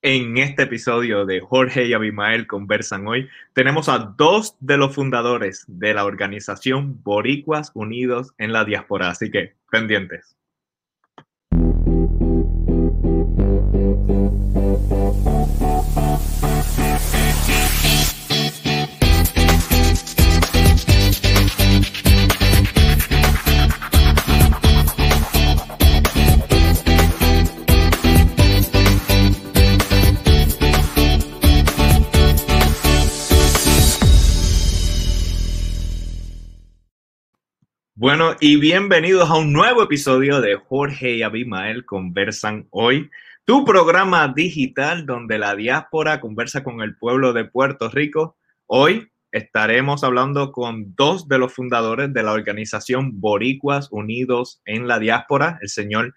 En este episodio de Jorge y Abimael conversan hoy, tenemos a dos de los fundadores de la organización Boricuas Unidos en la Diáspora, así que pendientes. Bueno, y bienvenidos a un nuevo episodio de Jorge y Abimael Conversan Hoy, tu programa digital donde la diáspora conversa con el pueblo de Puerto Rico. Hoy estaremos hablando con dos de los fundadores de la organización Boricuas Unidos en la Diáspora, el señor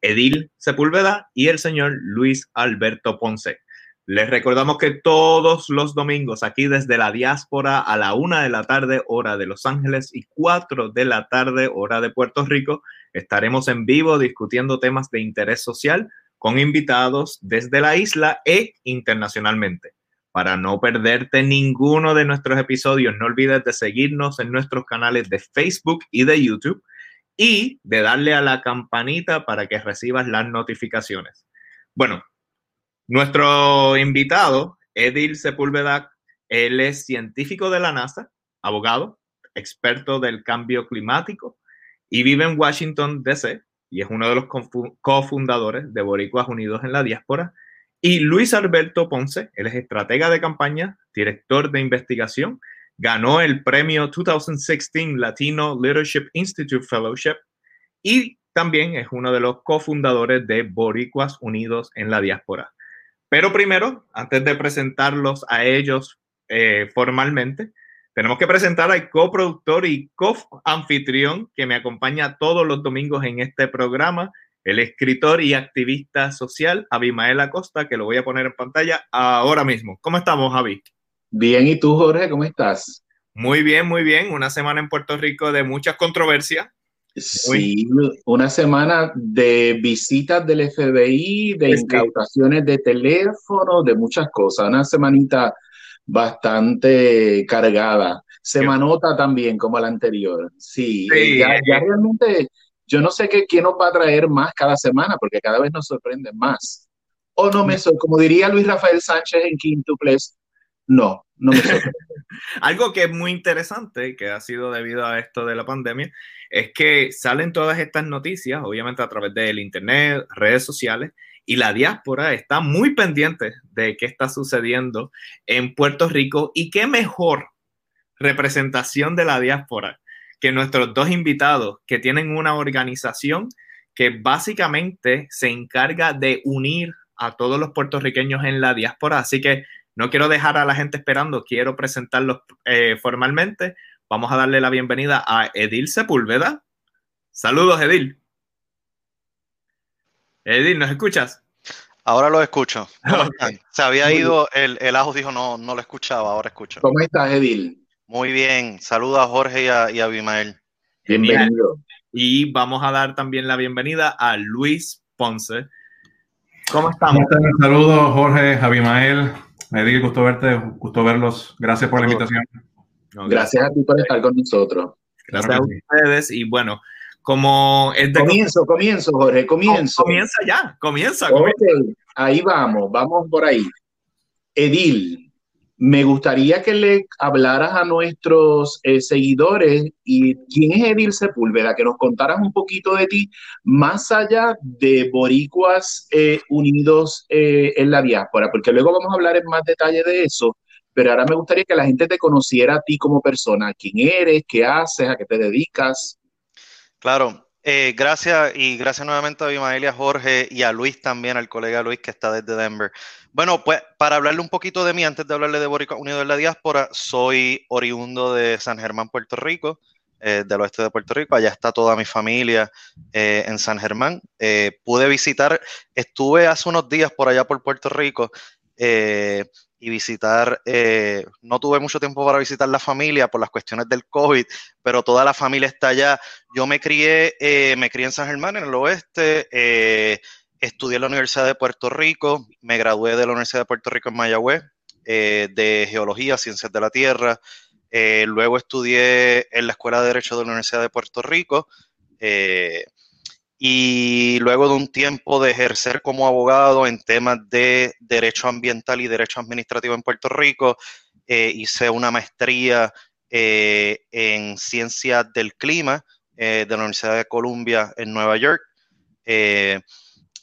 Edil Sepúlveda y el señor Luis Alberto Ponce. Les recordamos que todos los domingos aquí desde la diáspora a la una de la tarde hora de Los Ángeles y cuatro de la tarde hora de Puerto Rico estaremos en vivo discutiendo temas de interés social con invitados desde la isla e internacionalmente. Para no perderte ninguno de nuestros episodios, no olvides de seguirnos en nuestros canales de Facebook y de YouTube y de darle a la campanita para que recibas las notificaciones. Bueno, nuestro invitado, Edil Sepúlveda, él es científico de la NASA, abogado, experto del cambio climático y vive en Washington, D.C. y es uno de los cofundadores de Boricuas Unidos en la Diáspora. Y Luis Alberto Ponce, él es estratega de campaña, director de investigación, ganó el premio 2016 Latino Leadership Institute Fellowship y también es uno de los cofundadores de Boricuas Unidos en la Diáspora. Pero primero, antes de presentarlos a ellos eh, formalmente, tenemos que presentar al coproductor y co-anfitrión que me acompaña todos los domingos en este programa, el escritor y activista social Abimael Acosta, que lo voy a poner en pantalla ahora mismo. ¿Cómo estamos, Javi? Bien, ¿y tú, Jorge? ¿Cómo estás? Muy bien, muy bien. Una semana en Puerto Rico de muchas controversias. Sí, una semana de visitas del FBI, de incautaciones de teléfono, de muchas cosas. Una semanita bastante cargada. Semanota también, como la anterior. Sí, eh, Ya, realmente yo no sé qué, quién nos va a traer más cada semana, porque cada vez nos sorprenden más. O no me sorprende, como diría Luis Rafael Sánchez en Quintuples, no, Algo que es muy interesante, que ha sido debido a esto de la pandemia, es que salen todas estas noticias, obviamente a través del Internet, redes sociales, y la diáspora está muy pendiente de qué está sucediendo en Puerto Rico y qué mejor representación de la diáspora que nuestros dos invitados que tienen una organización que básicamente se encarga de unir a todos los puertorriqueños en la diáspora. Así que no quiero dejar a la gente esperando, quiero presentarlos eh, formalmente. Vamos a darle la bienvenida a Edil Sepúlveda. Saludos, Edil. Edil, ¿nos escuchas? Ahora lo escucho. Se había ido el, el audio, no, no lo escuchaba, ahora escucho. ¿Cómo estás, Edil? Muy bien. Saludos a Jorge y a, y Abimael. Bienvenido. Y vamos a dar también la bienvenida a Luis Ponce. ¿Cómo estamos? Saludos, Jorge, Abimael. Edil, gusto verte, gusto verlos. Gracias por la invitación gracias, a ti por estar con nosotros. Gracias a ustedes y bueno, como es de comienzo, comienzo, Jorge, comienzo. Comienza ya, comienza. ahí vamos, vamos por ahí. Edil, me gustaría que le hablaras a nuestros eh, seguidores y quién es Edil Sepúlveda, que nos contaras un poquito de ti, más allá de Boricuas eh, Unidos eh, en la diáspora, porque luego vamos a hablar en más detalle de eso pero ahora me gustaría que la gente te conociera a ti como persona, quién eres, qué haces, a qué te dedicas. Claro, eh, gracias y gracias nuevamente a Abimael a Jorge y a Luis también, al colega Luis que está desde Denver. Bueno, pues para hablarle un poquito de mí, antes de hablarle de Boricua Unido de la Diáspora, soy oriundo de San Germán, Puerto Rico, eh, del oeste de Puerto Rico. Allá está toda mi familia eh, en San Germán. pude visitar, estuve hace unos días por allá por Puerto Rico y visitar, eh, no tuve mucho tiempo para visitar la familia por las cuestiones del COVID, pero toda la familia está allá. Yo me crié, eh, me crié en San Germán, en el oeste, eh, estudié en la Universidad de Puerto Rico, me gradué de la Universidad de Puerto Rico en Mayagüez, eh, de Geología, Ciencias de la Tierra. Eh, luego estudié en la Escuela de Derecho de la Universidad de Puerto Rico. Y luego de un tiempo de ejercer como abogado en temas de derecho ambiental y derecho administrativo en Puerto Rico, hice una maestría en ciencias del clima de la Universidad de Columbia en Nueva York.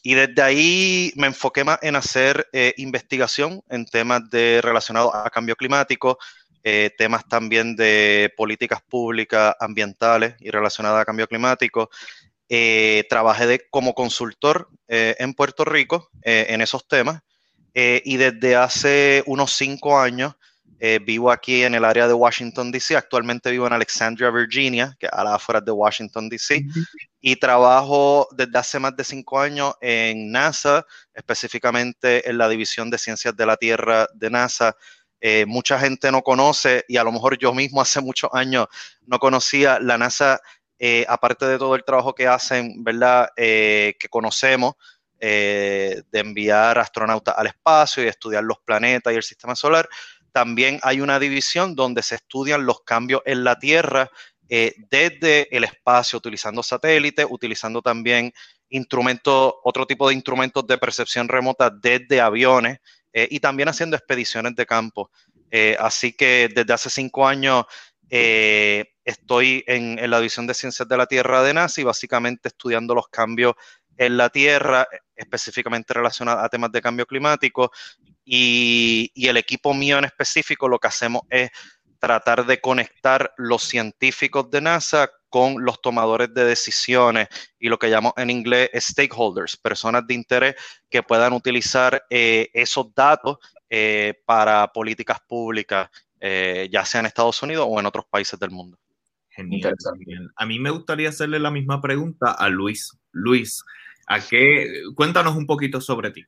Y desde ahí me enfoqué más en hacer eh, investigación en temas de, relacionados a cambio climático, eh, temas también de políticas públicas ambientales y relacionadas a cambio climático. Eh, trabajé de, como consultor en Puerto Rico en esos temas y desde hace unos cinco años vivo aquí en el área de Washington, D.C. Actualmente vivo en Alexandria, Virginia, que es a las afueras de Washington, D.C y trabajo desde hace más de cinco años en NASA, específicamente en la División de Ciencias de la Tierra de NASA. Eh, mucha gente no conoce y a lo mejor yo mismo hace muchos años no conocía la NASA, eh, aparte de todo el trabajo que hacen, ¿verdad? Eh, que conocemos, de enviar astronautas al espacio y estudiar los planetas y el sistema solar. También hay una división donde se estudian los cambios en la Tierra eh, desde el espacio, utilizando satélites, utilizando también instrumentos, otro tipo de instrumentos de percepción remota desde aviones eh, y también haciendo expediciones de campo. Eh, así que desde hace cinco años estoy en, la División de Ciencias de la Tierra de NASA y básicamente estudiando los cambios en la Tierra, específicamente relacionados a temas de cambio climático. y el equipo mío en específico lo que hacemos es tratar de conectar los científicos de NASA con los tomadores de decisiones y lo que llamamos en inglés stakeholders, personas de interés que puedan utilizar eh, esos datos eh, para políticas públicas, eh, ya sea en Estados Unidos o en otros países del mundo. Genial, A mí me gustaría hacerle la misma pregunta a Luis. Luis, ¿a qué? Cuéntanos un poquito sobre ti.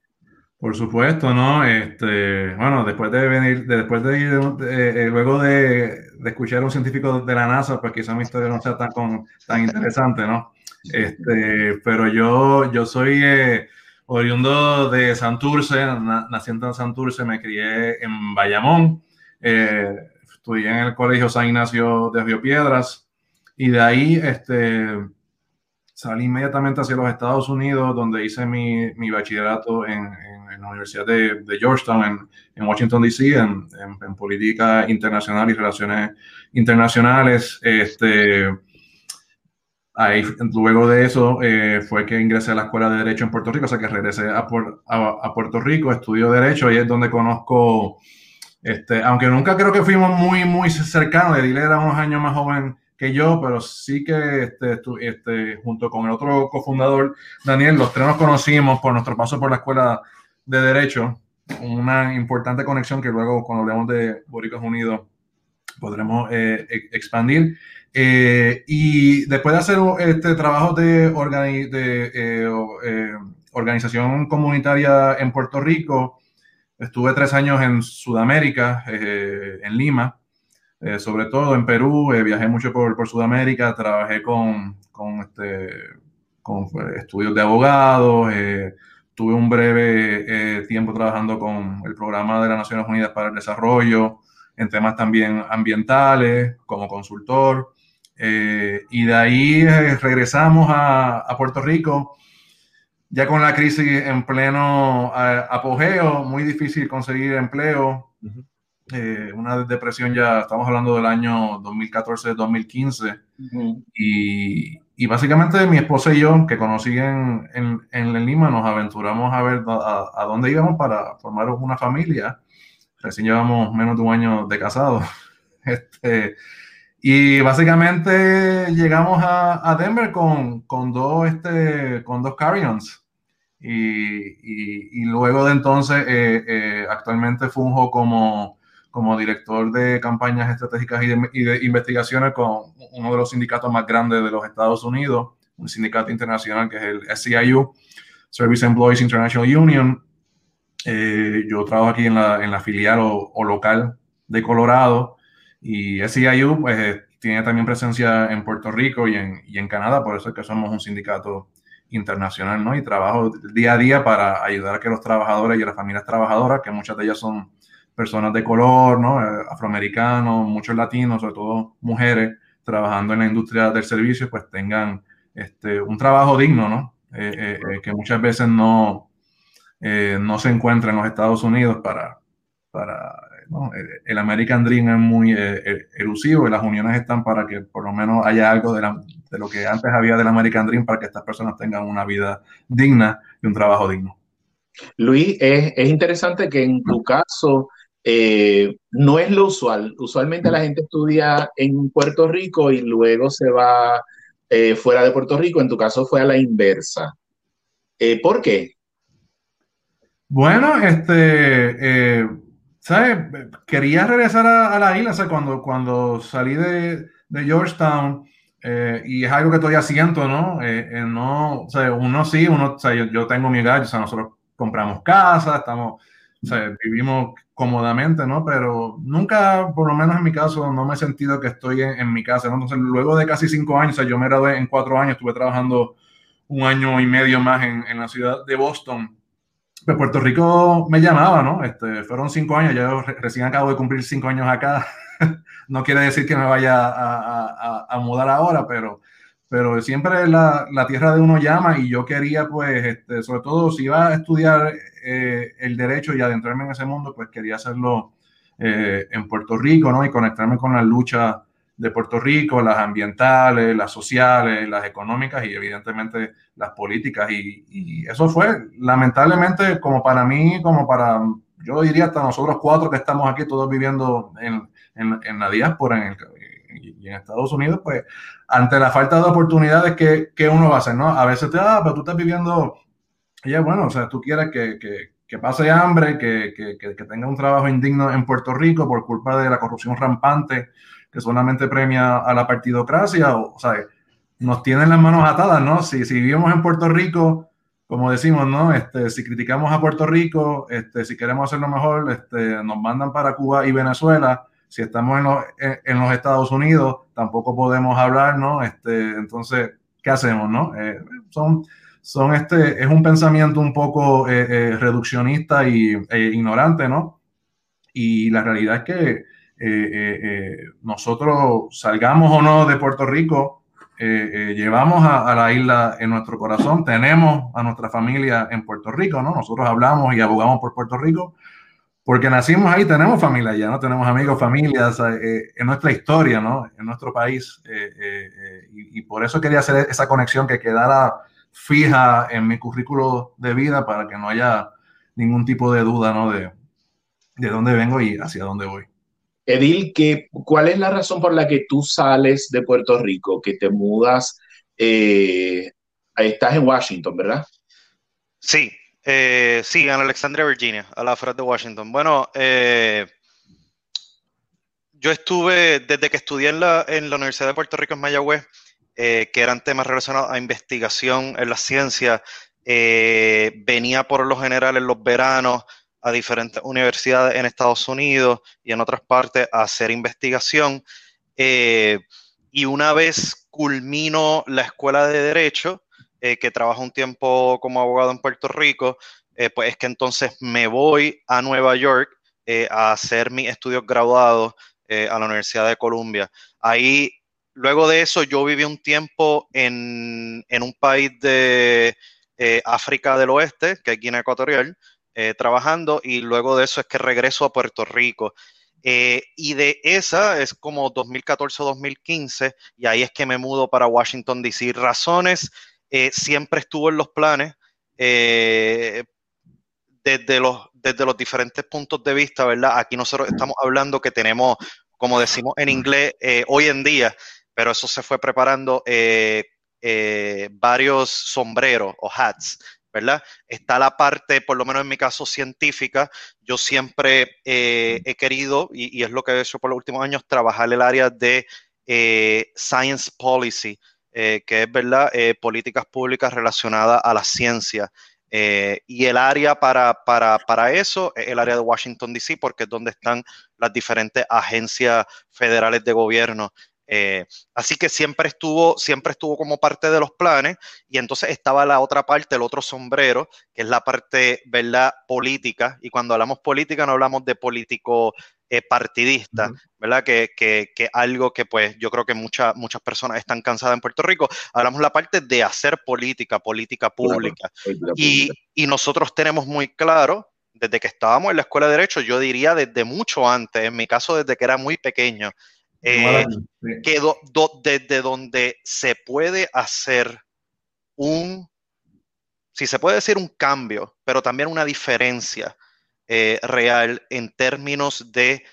Por supuesto, ¿no? Este, bueno, después de venir, después de ir, eh, luego de, escuchar a un científico de la NASA, pues quizá mi historia no sea tan, tan interesante, ¿no? Este, pero yo, yo soy eh, oriundo de Santurce, naciendo en Santurce, me crié en Bayamón, eh, estudié en el Colegio San Ignacio de Río Piedras, y de ahí, este, salí inmediatamente hacia los Estados Unidos, donde hice mi, mi bachillerato en en la Universidad de, Georgetown, en, en Washington, D.C., en, en, política internacional y relaciones internacionales. Este, ahí, luego de eso eh, fue que ingresé a la Escuela de Derecho en Puerto Rico, o sea que regresé a, a, Puerto Rico, estudio Derecho, y es donde conozco, este, aunque nunca creo que fuimos muy, muy cercanos, Edil era unos años más joven que yo, pero sí que este, este, junto con el otro cofundador, Daniel, los tres nos conocimos por nuestro paso por la escuela de Derecho, una importante conexión que luego cuando hablemos de Boricos Unidos podremos eh, e-, expandir. Eh, y después de hacer este trabajo de, de eh, organización comunitaria en Puerto Rico, estuve tres años en Sudamérica, en Lima, sobre todo en Perú, viajé mucho por, por Sudamérica, trabajé con, con, este, con estudios de abogados, tuve un breve eh, tiempo trabajando con el programa de las Naciones Unidas para el Desarrollo, en temas también ambientales, como consultor. Eh, y de ahí eh, regresamos a, Puerto Rico, ya con la crisis en pleno apogeo, muy difícil conseguir empleo. una depresión ya, estamos hablando del año 2014-2015. y, y básicamente mi esposa y yo, que conocí en, en, Lima, nos aventuramos a ver a, dónde íbamos para formar una familia. Recién llevamos menos de un año de casados. Este, y básicamente llegamos a, Denver con, con, dos, este, con dos carry-ons. Y, y, luego de entonces, eh, eh, actualmente funjo como como director de campañas estratégicas y de, investigaciones con uno de los sindicatos más grandes de los Estados Unidos, un sindicato internacional que es el SEIU, Service Employees International Union. Eh, yo trabajo aquí en la, en la filial o, local de Colorado y SEIU pues, tiene también presencia en Puerto Rico y en, y en, Canadá, por eso es que somos un sindicato internacional, ¿no? Y trabajo día a día para ayudar a que los trabajadores y las familias trabajadoras, que muchas de ellas son personas de color, ¿no? Eh, afroamericanos, muchos latinos, sobre todo mujeres, trabajando en la industria del servicio, pues tengan este, un trabajo digno, ¿no? Eh, eh, que muchas veces no, no se encuentra en los Estados Unidos para, para el American Dream es muy elusivo y las uniones están para que por lo menos haya algo de, de lo que antes había del American Dream para que estas personas tengan una vida digna y un trabajo digno. Luis, es, es interesante que en tu caso eh, no es lo usual. Usualmente la gente estudia en Puerto Rico y luego se va eh, fuera de Puerto Rico. En tu caso fue a la inversa. Eh, ¿Por qué? Bueno, este, ¿sabes? Quería regresar a, la isla, cuando, cuando salí de, de Georgetown, y es algo que todavía siento, ¿no? no o sea, uno sí, uno, o sea, yo, yo tengo mi gallo, o sea, nosotros compramos casa, estamos o sea, vivimos cómodamente, ¿no? Pero nunca, por lo menos en mi caso, no me he sentido que estoy en, mi casa, ¿no? Entonces, luego de casi cinco años, o sea, yo me gradué en cuatro años, estuve trabajando un año y medio más en, en la ciudad de Boston. Pues Puerto Rico me llamaba, ¿no? Este, fueron cinco años, yo recién acabo de cumplir cinco años acá. no quiere decir que me vaya a, a, a mudar ahora, pero pero siempre la, la, tierra de uno llama y yo quería, pues, este, sobre todo si iba a estudiar eh, el derecho y adentrarme en ese mundo, pues quería hacerlo eh, en Puerto Rico, ¿no? Y conectarme con la lucha de Puerto Rico, las ambientales, las sociales, las económicas y evidentemente las políticas. Y, eso fue, lamentablemente, como para mí, como para, yo diría hasta nosotros cuatro que estamos aquí todos viviendo en, en, la diáspora, en el, y en Estados Unidos, pues ante la falta de oportunidades, ¿qué, qué uno va a hacer? ¿no? A veces te ah, pero tú estás viviendo, ya bueno, o sea, tú quieres que, que, que pase hambre, que, que, tenga un trabajo indigno en Puerto Rico por culpa de la corrupción rampante que solamente premia a la partidocracia, o, o sea, nos tienen las manos atadas, ¿no? Si, si vivimos en Puerto Rico, como decimos, ¿no? Este, si criticamos a Puerto Rico, este, si queremos hacerlo mejor, este, nos mandan para Cuba y Venezuela si estamos en los, en los, Estados Unidos, tampoco podemos hablar, ¿no? Este, entonces, ¿qué hacemos, no? Eh, son, son este, es un pensamiento un poco eh, eh, reduccionista y, e ignorante, ¿no? Y la realidad es que nosotros salgamos o no de Puerto Rico, llevamos a, la isla en nuestro corazón, tenemos a nuestra familia en Puerto Rico, ¿no? Nosotros hablamos y abogamos por Puerto Rico, porque nacimos ahí, tenemos familia ya, ¿no? Tenemos amigos, familias, eh, en nuestra historia, ¿no? En nuestro país. Eh, eh, y, por eso quería hacer esa conexión que quedara fija en mi currículo de vida para que no haya ningún tipo de duda, ¿no? De, de dónde vengo y hacia dónde voy. Edil, ¿qué, ¿cuál es la razón por la que tú sales de Puerto Rico, que te mudas? estás en Washington, ¿verdad? Sí, eh, sí, en Alexandria, Virginia, a la Fred de Washington. Bueno, eh, yo estuve, desde que estudié en la, en la Universidad de Puerto Rico en Mayagüez, eh, que eran temas relacionados a investigación en la ciencia, venía por lo general en los veranos a diferentes universidades en Estados Unidos y en otras partes a hacer investigación. y una vez culmino la escuela de Derecho, eh, que trabaja un tiempo como abogado en Puerto Rico, eh, pues es que entonces me voy a Nueva York eh, a hacer mis estudios graduados a la Universidad de Columbia. Ahí, luego de eso, yo viví un tiempo en, en un país de África del Oeste, que es Guinea Ecuatorial, trabajando, y luego de eso es que regreso a Puerto Rico. y de esa es como 2014 o 2015, y ahí es que me mudo para Washington, D.C. Razones eh, siempre estuvo en los planes eh, desde, los, desde los diferentes puntos de vista, ¿verdad? Aquí nosotros estamos hablando que tenemos, como decimos en inglés, eh, hoy en día, pero eso se fue preparando varios sombreros o hats, ¿verdad? Está la parte, por lo menos en mi caso, científica. Yo siempre he querido, y, y, es lo que he hecho por los últimos años, trabajar el área de science policy, eh, que es verdad, eh, políticas públicas relacionadas a la ciencia. Eh, y el área para, para, para, eso es el área de Washington, D.C., porque es donde están las diferentes agencias federales de gobierno. Eh, así que siempre estuvo, siempre estuvo como parte de los planes y entonces estaba la otra parte, el otro sombrero, que es la parte, ¿verdad? Política. Y cuando hablamos política no hablamos de político eh, partidista, ¿verdad? Que, que, que, algo que pues yo creo que muchas muchas personas están cansadas en Puerto Rico. Hablamos la parte de hacer política, política pública. y, y nosotros tenemos muy claro desde que estábamos en la escuela de derecho, yo diría desde mucho antes, en mi caso desde que era muy pequeño, eh, que desde donde se puede hacer un, si se puede decir un cambio, pero también una diferencia eh, real en términos de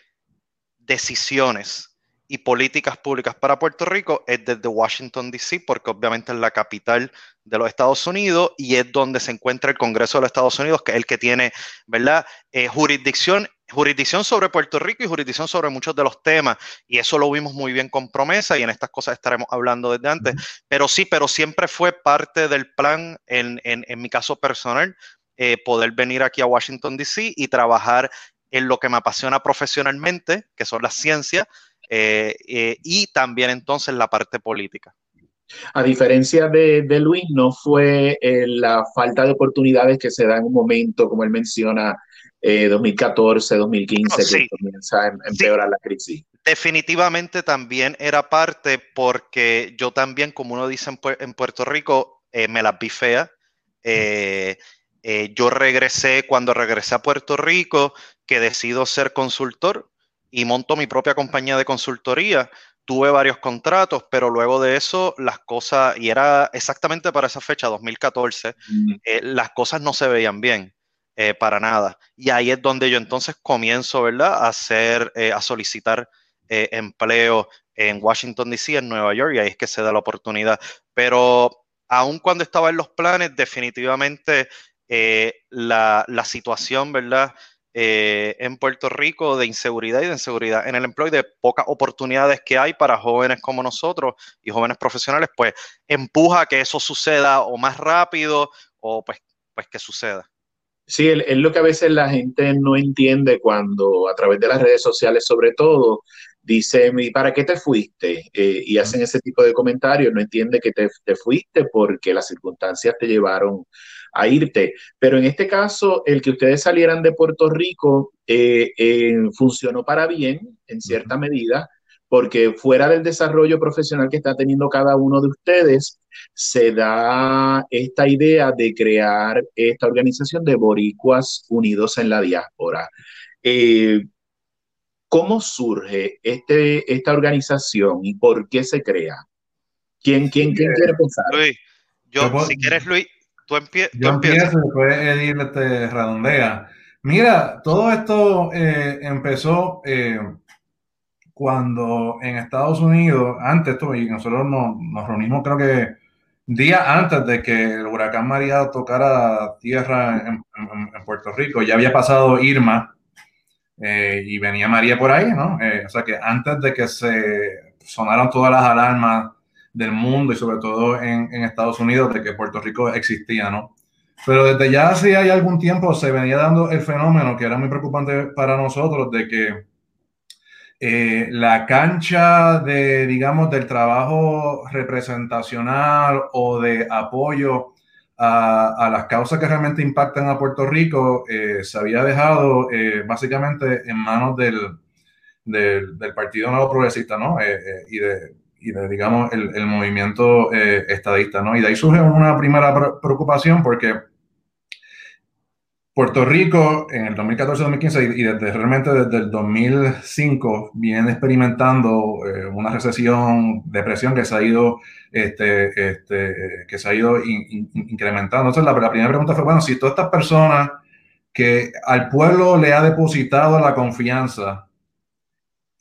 decisiones y políticas públicas para Puerto Rico es desde Washington, D.C., porque obviamente es la capital de los Estados Unidos y es donde se encuentra el Congreso de los Estados Unidos, que es el que tiene, ¿verdad?, eh, jurisdicción, jurisdicción sobre Puerto Rico y jurisdicción sobre muchos de los temas. Y eso lo vimos muy bien con promesa y en estas cosas estaremos hablando desde antes. Pero sí, pero siempre fue parte del plan, en, en, en mi caso personal, eh, poder venir aquí a Washington, D.C. y trabajar en lo que me apasiona profesionalmente, que son las ciencias, eh, eh, y también entonces la parte política. A diferencia de, de Luis, no fue eh, la falta de oportunidades que se da en un momento, como él menciona, 2014, 2015, que comienza a empeorar la crisis. Definitivamente también era parte porque yo también, como uno dice en, Puerto Rico, me las vi fea. yo regresé, cuando regresé a Puerto Rico, que decido ser consultor, y monto mi propia compañía de consultoría. Tuve varios contratos, pero luego de eso las cosas, y era exactamente para esa fecha, 2014, eh, las cosas no se veían bien. Eh, para nada. Y ahí es donde yo entonces comienzo, ¿verdad? A hacer, eh, a solicitar empleo en Washington, D.C., en Nueva York, y ahí es que se da la oportunidad. Pero aun cuando estaba en los planes, definitivamente la, la, situación, ¿verdad? Eh, en Puerto Rico de inseguridad y de inseguridad en el empleo y de pocas oportunidades que hay para jóvenes como nosotros y jóvenes profesionales, pues empuja a que eso suceda o más rápido o pues, pues que suceda. Sí, es lo que a veces la gente no entiende cuando a través de las redes sociales sobre todo dice, ¿para qué te fuiste? Eh, y hacen ese tipo de comentarios, no entiende que te, te fuiste porque las circunstancias te llevaron a irte. Pero en este caso, el que ustedes salieran de Puerto Rico eh, eh, funcionó para bien, en cierta medida, porque fuera del desarrollo profesional que está teniendo cada uno de ustedes, se da esta idea de crear esta organización de boricuas unidos en la diáspora. Eh, ¿Cómo surge este, esta organización y por qué se crea? ¿Quién, quién, quién quiere pensar? Luis, yo, si quieres, Luis, Tú, Yo empiezo y después Edir este, redondea. Mira, todo esto eh, empezó eh, cuando en Estados Unidos, antes, esto, y nosotros nos, nos, reunimos creo que días antes de que el huracán María tocara tierra en, en, Puerto Rico, ya había pasado Irma eh, y venía María por ahí, ¿no? o sea que antes de que se sonaran todas las alarmas del mundo y sobre todo en, en, Estados Unidos de que Puerto Rico existía, ¿no? Pero desde ya hace hay algún tiempo se venía dando el fenómeno que era muy preocupante para nosotros de que eh, la cancha de, digamos, del trabajo representacional o de apoyo a, las causas que realmente impactan a Puerto Rico eh, se había dejado eh, básicamente en manos del, del, del Partido Nuevo Progresista, ¿no? Y de y de, digamos, el, el movimiento estadista, ¿no? Y de ahí surge una primera preocupación porque Puerto Rico en el 2014-2015 y, desde realmente desde el 2005 viene experimentando eh, una recesión, depresión que se ha ido, este, este, que se ha ido in, in, incrementando. Entonces la, la primera pregunta fue, bueno, si todas estas personas que al pueblo le ha depositado la confianza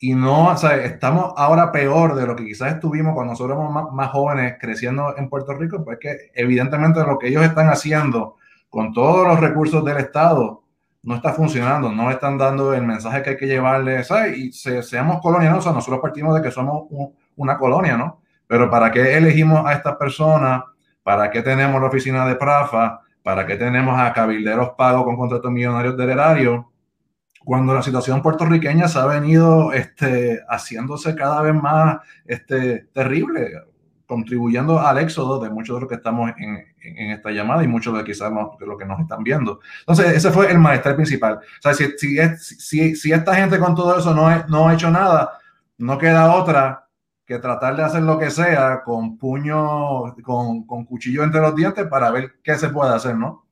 y no, o sea, estamos ahora peor de lo que quizás estuvimos cuando nosotros éramos más, más, jóvenes creciendo en Puerto Rico, pues que evidentemente lo que ellos están haciendo con todos los recursos del Estado no está funcionando, no están dando el mensaje que hay que llevarles, ¿sabes? Y se, seamos colonias, ¿no? o nosotros partimos de que somos un, una colonia, ¿no? Pero ¿para qué elegimos a estas personas? ¿Para qué tenemos la oficina de Prafa? ¿Para qué tenemos a cabilderos pagos con contratos millonarios del erario? cuando la situación puertorriqueña se ha venido este, haciéndose cada vez más este, terrible, contribuyendo al éxodo de muchos de los que estamos en, esta llamada y muchos de quizás de los que nos están viendo. Entonces, ese fue el malestar principal. O sea, si, esta gente con todo eso no, ha hecho nada, no queda otra que tratar de hacer lo que sea con puño, con, con cuchillo entre los dientes para ver qué se puede hacer, ¿no?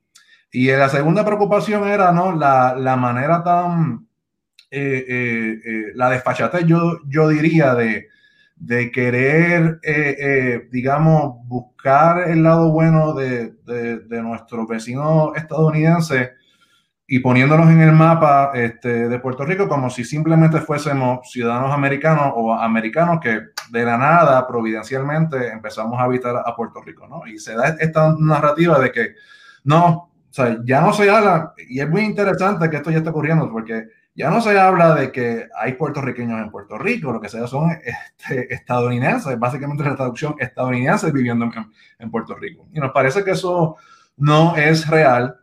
Y la segunda preocupación era, ¿no? La, la manera tan, eh, eh, eh, la desfachatez, yo, yo diría, de, de querer, digamos, buscar el lado bueno de, de, de nuestro vecino estadounidense y poniéndonos en el mapa este, de Puerto Rico como si simplemente fuésemos ciudadanos americanos o americanos que de la nada, providencialmente, empezamos a habitar a Puerto Rico, ¿no? Y se da esta narrativa de que no, o sea, ya no se habla, y es muy interesante que esto ya esté ocurriendo, porque ya no se habla de que hay puertorriqueños en Puerto Rico, lo que sea son este, estadounidenses, básicamente la traducción estadounidenses viviendo en, Puerto Rico. Y nos parece que eso no es real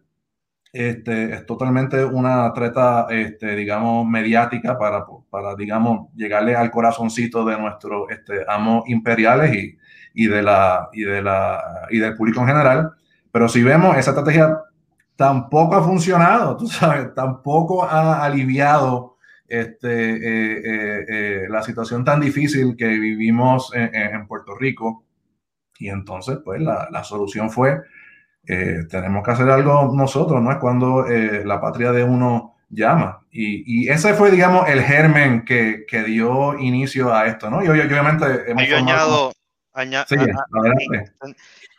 este, es totalmente una treta, este, digamos, mediática para, para, digamos, llegarle al corazoncito de nuestros este, amos imperiales y, y, de la, y, de la, y del público en general. Pero si vemos, esa estrategia tampoco ha funcionado, tú sabes, tampoco ha aliviado este, eh, eh, eh, la situación tan difícil que vivimos en, en Puerto Rico. Y entonces, pues, la, la solución fue tenemos que hacer algo nosotros, ¿no? Es cuando la patria de uno llama. Y, y, ese fue, digamos, el germen que, que, dio inicio a esto, ¿no? Y obviamente hemos yo añado, sí,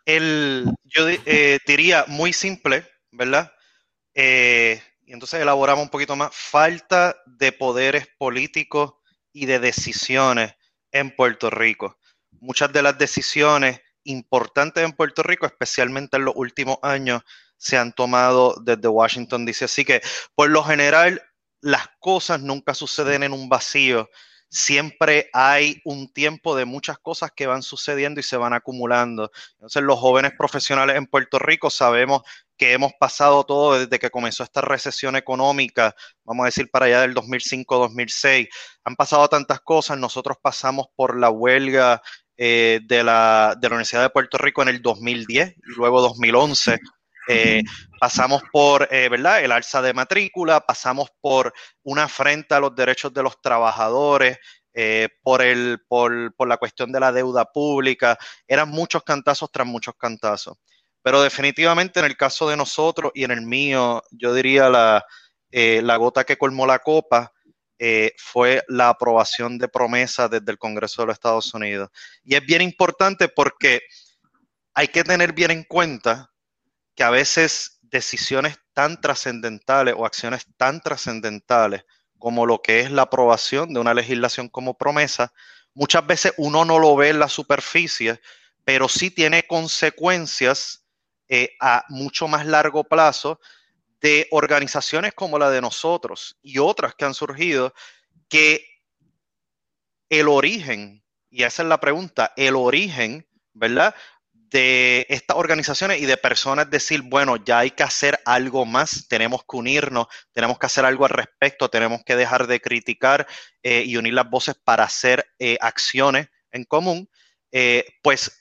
el, yo diría muy simple, ¿verdad? Eh, y entonces elaboramos un poquito más, falta de poderes políticos y de decisiones en Puerto Rico. Muchas de las decisiones importantes en Puerto Rico, especialmente en los últimos años, se han tomado desde Washington DC. Así que, por lo general, las cosas nunca suceden en un vacío. Siempre hay un tiempo de muchas cosas que van sucediendo y se van acumulando. Entonces, los jóvenes profesionales en Puerto Rico sabemos que hemos pasado todo desde que comenzó esta recesión económica, vamos a decir para allá del 2005-2006. Han pasado tantas cosas, nosotros pasamos por la huelga eh, de, la, Universidad de Puerto Rico en el 2010 y luego 2011. Eh, pasamos por, eh, ¿verdad? El alza de matrícula, pasamos por una afrenta a los derechos de los trabajadores, eh, por, el, por, por, la cuestión de la deuda pública. Eran muchos cantazos tras muchos cantazos. Pero definitivamente en el caso de nosotros y en el mío, yo diría la, la gota que colmó la copa fue la aprobación de promesas desde el Congreso de los Estados Unidos. Y es bien importante porque hay que tener bien en cuenta que a veces decisiones tan trascendentales o acciones tan trascendentales como lo que es la aprobación de una legislación como promesa, muchas veces uno no lo ve en la superficie, pero sí tiene consecuencias eh, a mucho más largo plazo de organizaciones como la de nosotros y otras que han surgido, que el origen, y esa es la pregunta, el origen, ¿verdad? De estas organizaciones y de personas decir, bueno, ya hay que hacer algo más, tenemos que unirnos, tenemos que hacer algo al respecto, tenemos que dejar de criticar eh, y unir las voces para hacer eh, acciones en común, eh, pues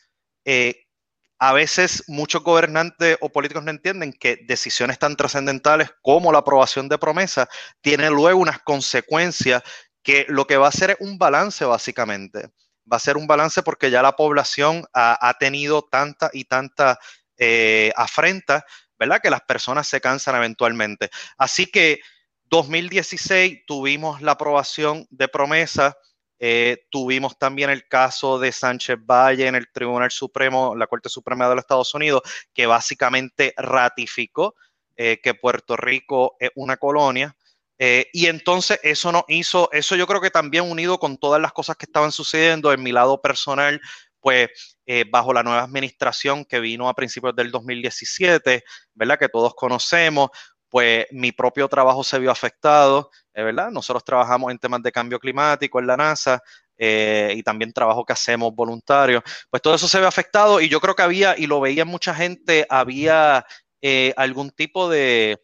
a veces muchos gobernantes o políticos no entienden que decisiones tan trascendentales como la aprobación de promesas tienen luego unas consecuencias que lo que va a hacer es un balance básicamente. Va a ser un balance porque ya la población ha, tenido tanta y tanta eh, afrenta, ¿verdad? Que las personas se cansan eventualmente. Así que 2016 tuvimos la aprobación de promesas eh, tuvimos también el caso de Sánchez Valle en el Tribunal Supremo, la Corte Suprema de los Estados Unidos, que básicamente ratificó eh, que Puerto Rico es una colonia. Eh, y entonces eso nos hizo, eso yo creo que también unido con todas las cosas que estaban sucediendo en mi lado personal, pues eh, bajo la nueva administración que vino a principios del 2017, ¿verdad? Que todos conocemos, pues mi propio trabajo se vio afectado, ¿verdad? Nosotros trabajamos en temas de cambio climático en la NASA eh, y también trabajo que hacemos voluntario. Pues todo eso se ve afectado y yo creo que había, y lo veía mucha gente, había eh, algún tipo de,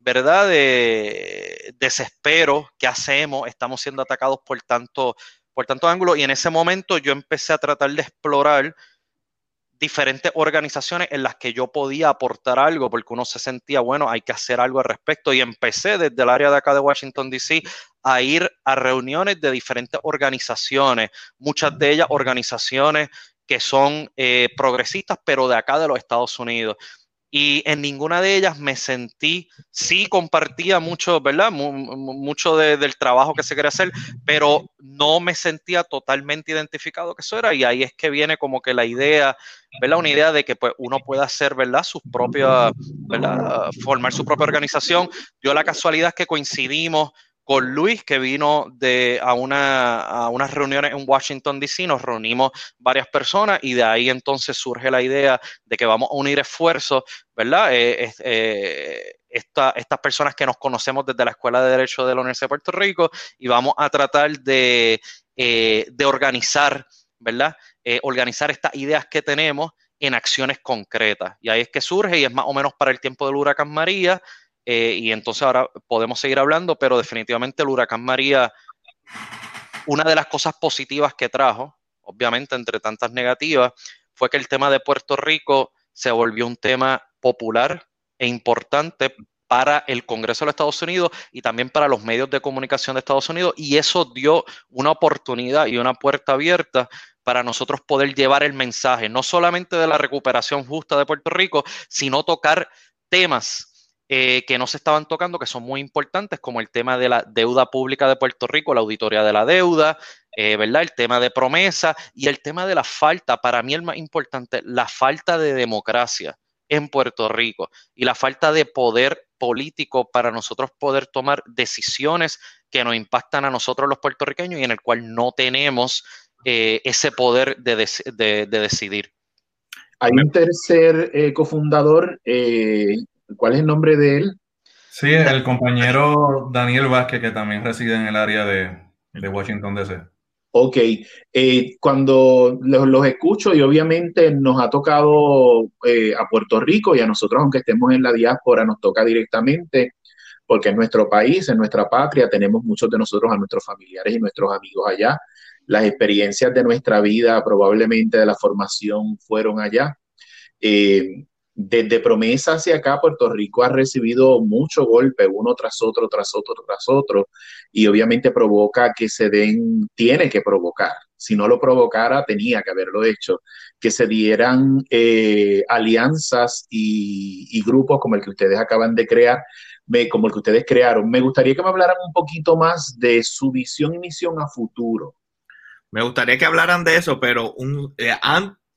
¿verdad? De desespero, ¿qué hacemos? Estamos siendo atacados por tanto, por tanto ángulos. Y en ese momento yo empecé a tratar de explorar diferentes organizaciones en las que yo podía aportar algo, porque uno se sentía, bueno, hay que hacer algo al respecto. Y empecé desde el área de acá de Washington, D.C. a ir a reuniones de diferentes organizaciones, muchas de ellas organizaciones que son eh, progresistas, pero de acá de los Estados Unidos y en ninguna de ellas me sentí, sí compartía mucho, ¿verdad? mucho del trabajo que se quería hacer, pero no me sentía totalmente identificado que eso era y ahí es que viene como que la idea, ¿verdad? Una idea de que pues, uno pueda hacer, ¿verdad? Sus propias, ¿verdad? Formar su propia organización. Dio la casualidad que coincidimos con Luis, que vino a unas reuniones en Washington, D.C., nos reunimos varias personas y de ahí entonces surge la idea de que vamos a unir esfuerzos, ¿verdad? Eh, eh, estas personas que nos conocemos desde la Escuela de Derecho de la Universidad de Puerto Rico y vamos a tratar de, eh, de organizar, ¿verdad? organizar estas ideas que tenemos en acciones concretas. Y ahí es que surge y es más o menos para el tiempo del huracán María, eh, y entonces ahora podemos seguir hablando, pero definitivamente el huracán María, una de las cosas positivas que trajo, obviamente entre tantas negativas, fue que el tema de Puerto Rico se volvió un tema popular e importante para el Congreso de los Estados Unidos y también para los medios de comunicación de Estados Unidos y eso dio una oportunidad y una puerta abierta para nosotros poder llevar el mensaje, no solamente de la recuperación justa de Puerto Rico, sino tocar temas eh, que no se estaban tocando, que son muy importantes, como el tema de la deuda pública de Puerto Rico, la auditoría de la deuda, eh, ¿verdad? El tema de promesa y el tema de la falta, para mí el más importante, la falta de democracia en Puerto Rico y la falta de poder político para nosotros poder tomar decisiones que nos impactan a nosotros los puertorriqueños y en el cual no tenemos eh, ese poder de, decidir. Hay un tercer cofundador ¿Cuál es el nombre de él? Sí, el compañero Daniel Vázquez, que también reside en el área de, Washington, D.C. Ok, eh, cuando los, escucho y obviamente nos ha tocado eh, a Puerto Rico y a nosotros, aunque estemos en la diáspora, nos toca directamente porque en nuestro país, en nuestra patria, tenemos muchos de nosotros a nuestros familiares y nuestros amigos allá. Las experiencias de nuestra vida, probablemente de la formación, fueron allá. Eh, desde promesa hacia acá, Puerto Rico ha recibido mucho golpe, uno tras otro, tras otro, tras otro, y obviamente provoca que se den, tiene que provocar, si no lo provocara, tenía que haberlo hecho, que se dieran eh, alianzas y, grupos como el que ustedes acaban de crear, como el que ustedes crearon. Me gustaría que me hablaran un poquito más de su visión y misión a futuro. Me gustaría que hablaran de eso, pero un, eh,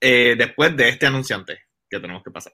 eh, después de este anunciante que tenemos que pasar.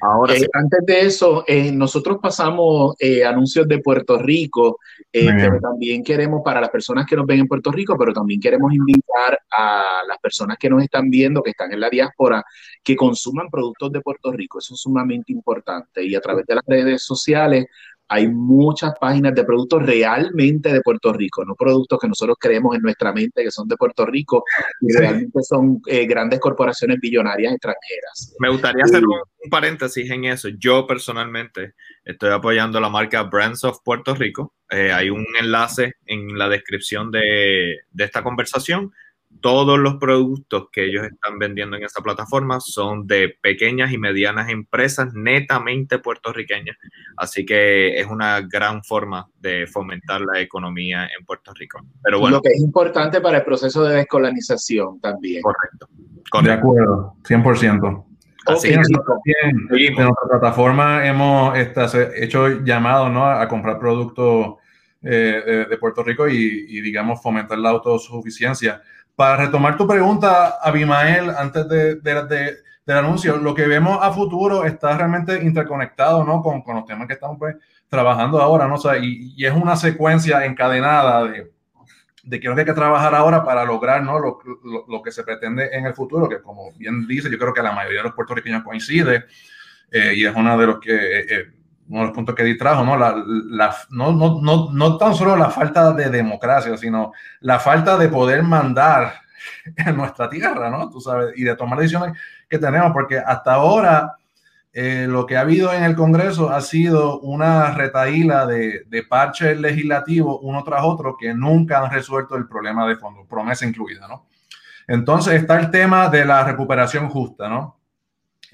Ahora, eh, antes de eso, eh, nosotros pasamos eh, anuncios de Puerto Rico, pero también queremos, para las personas que nos ven en Puerto Rico, pero también queremos invitar a las personas que nos están viendo, que están en la diáspora, que consuman productos de Puerto Rico. Eso es sumamente importante. Y a través de las redes sociales hay muchas páginas de productos realmente de Puerto Rico, no productos que nosotros creemos en nuestra mente que son de Puerto Rico y realmente son eh, grandes corporaciones billonarias extranjeras. Me gustaría hacer un, paréntesis en eso. Yo personalmente estoy apoyando la marca Brands of Puerto Rico. Eh, hay un enlace en la descripción de, de esta conversación todos los productos que ellos están vendiendo en esta plataforma son de pequeñas y medianas empresas netamente puertorriqueñas. Así que es una gran forma de fomentar la economía en Puerto Rico. Pero bueno. Lo que es importante para el proceso de descolonización también. Correcto. De acuerdo, 100%. Así que en nuestra plataforma hemos hecho llamados ¿no? a comprar productos eh, de, Puerto Rico y, y, digamos, fomentar la autosuficiencia para retomar tu pregunta, Abimael, antes de, del anuncio. Lo que vemos a futuro está realmente interconectado, ¿no? Con, con los temas que estamos pues, trabajando ahora, ¿no? O sea, y, y, es una secuencia encadenada de, de que hay que trabajar ahora para lograr, ¿no? Lo, lo, lo, que se pretende en el futuro, que como bien dice, yo creo que la mayoría de los puertorriqueños coincide, eh, y es uno de los que... Eh, eh uno de los puntos que distrajo, ¿no? La, la, no, no, no, no tan solo la falta de democracia, sino la falta de poder mandar en nuestra tierra, ¿no? Tú sabes, y de tomar decisiones que tenemos, porque hasta ahora eh, lo que ha habido en el Congreso ha sido una retaíla de, de parches legislativos uno tras otro que nunca han resuelto el problema de fondo, promesa incluida, ¿no? Entonces está el tema de la recuperación justa, ¿no?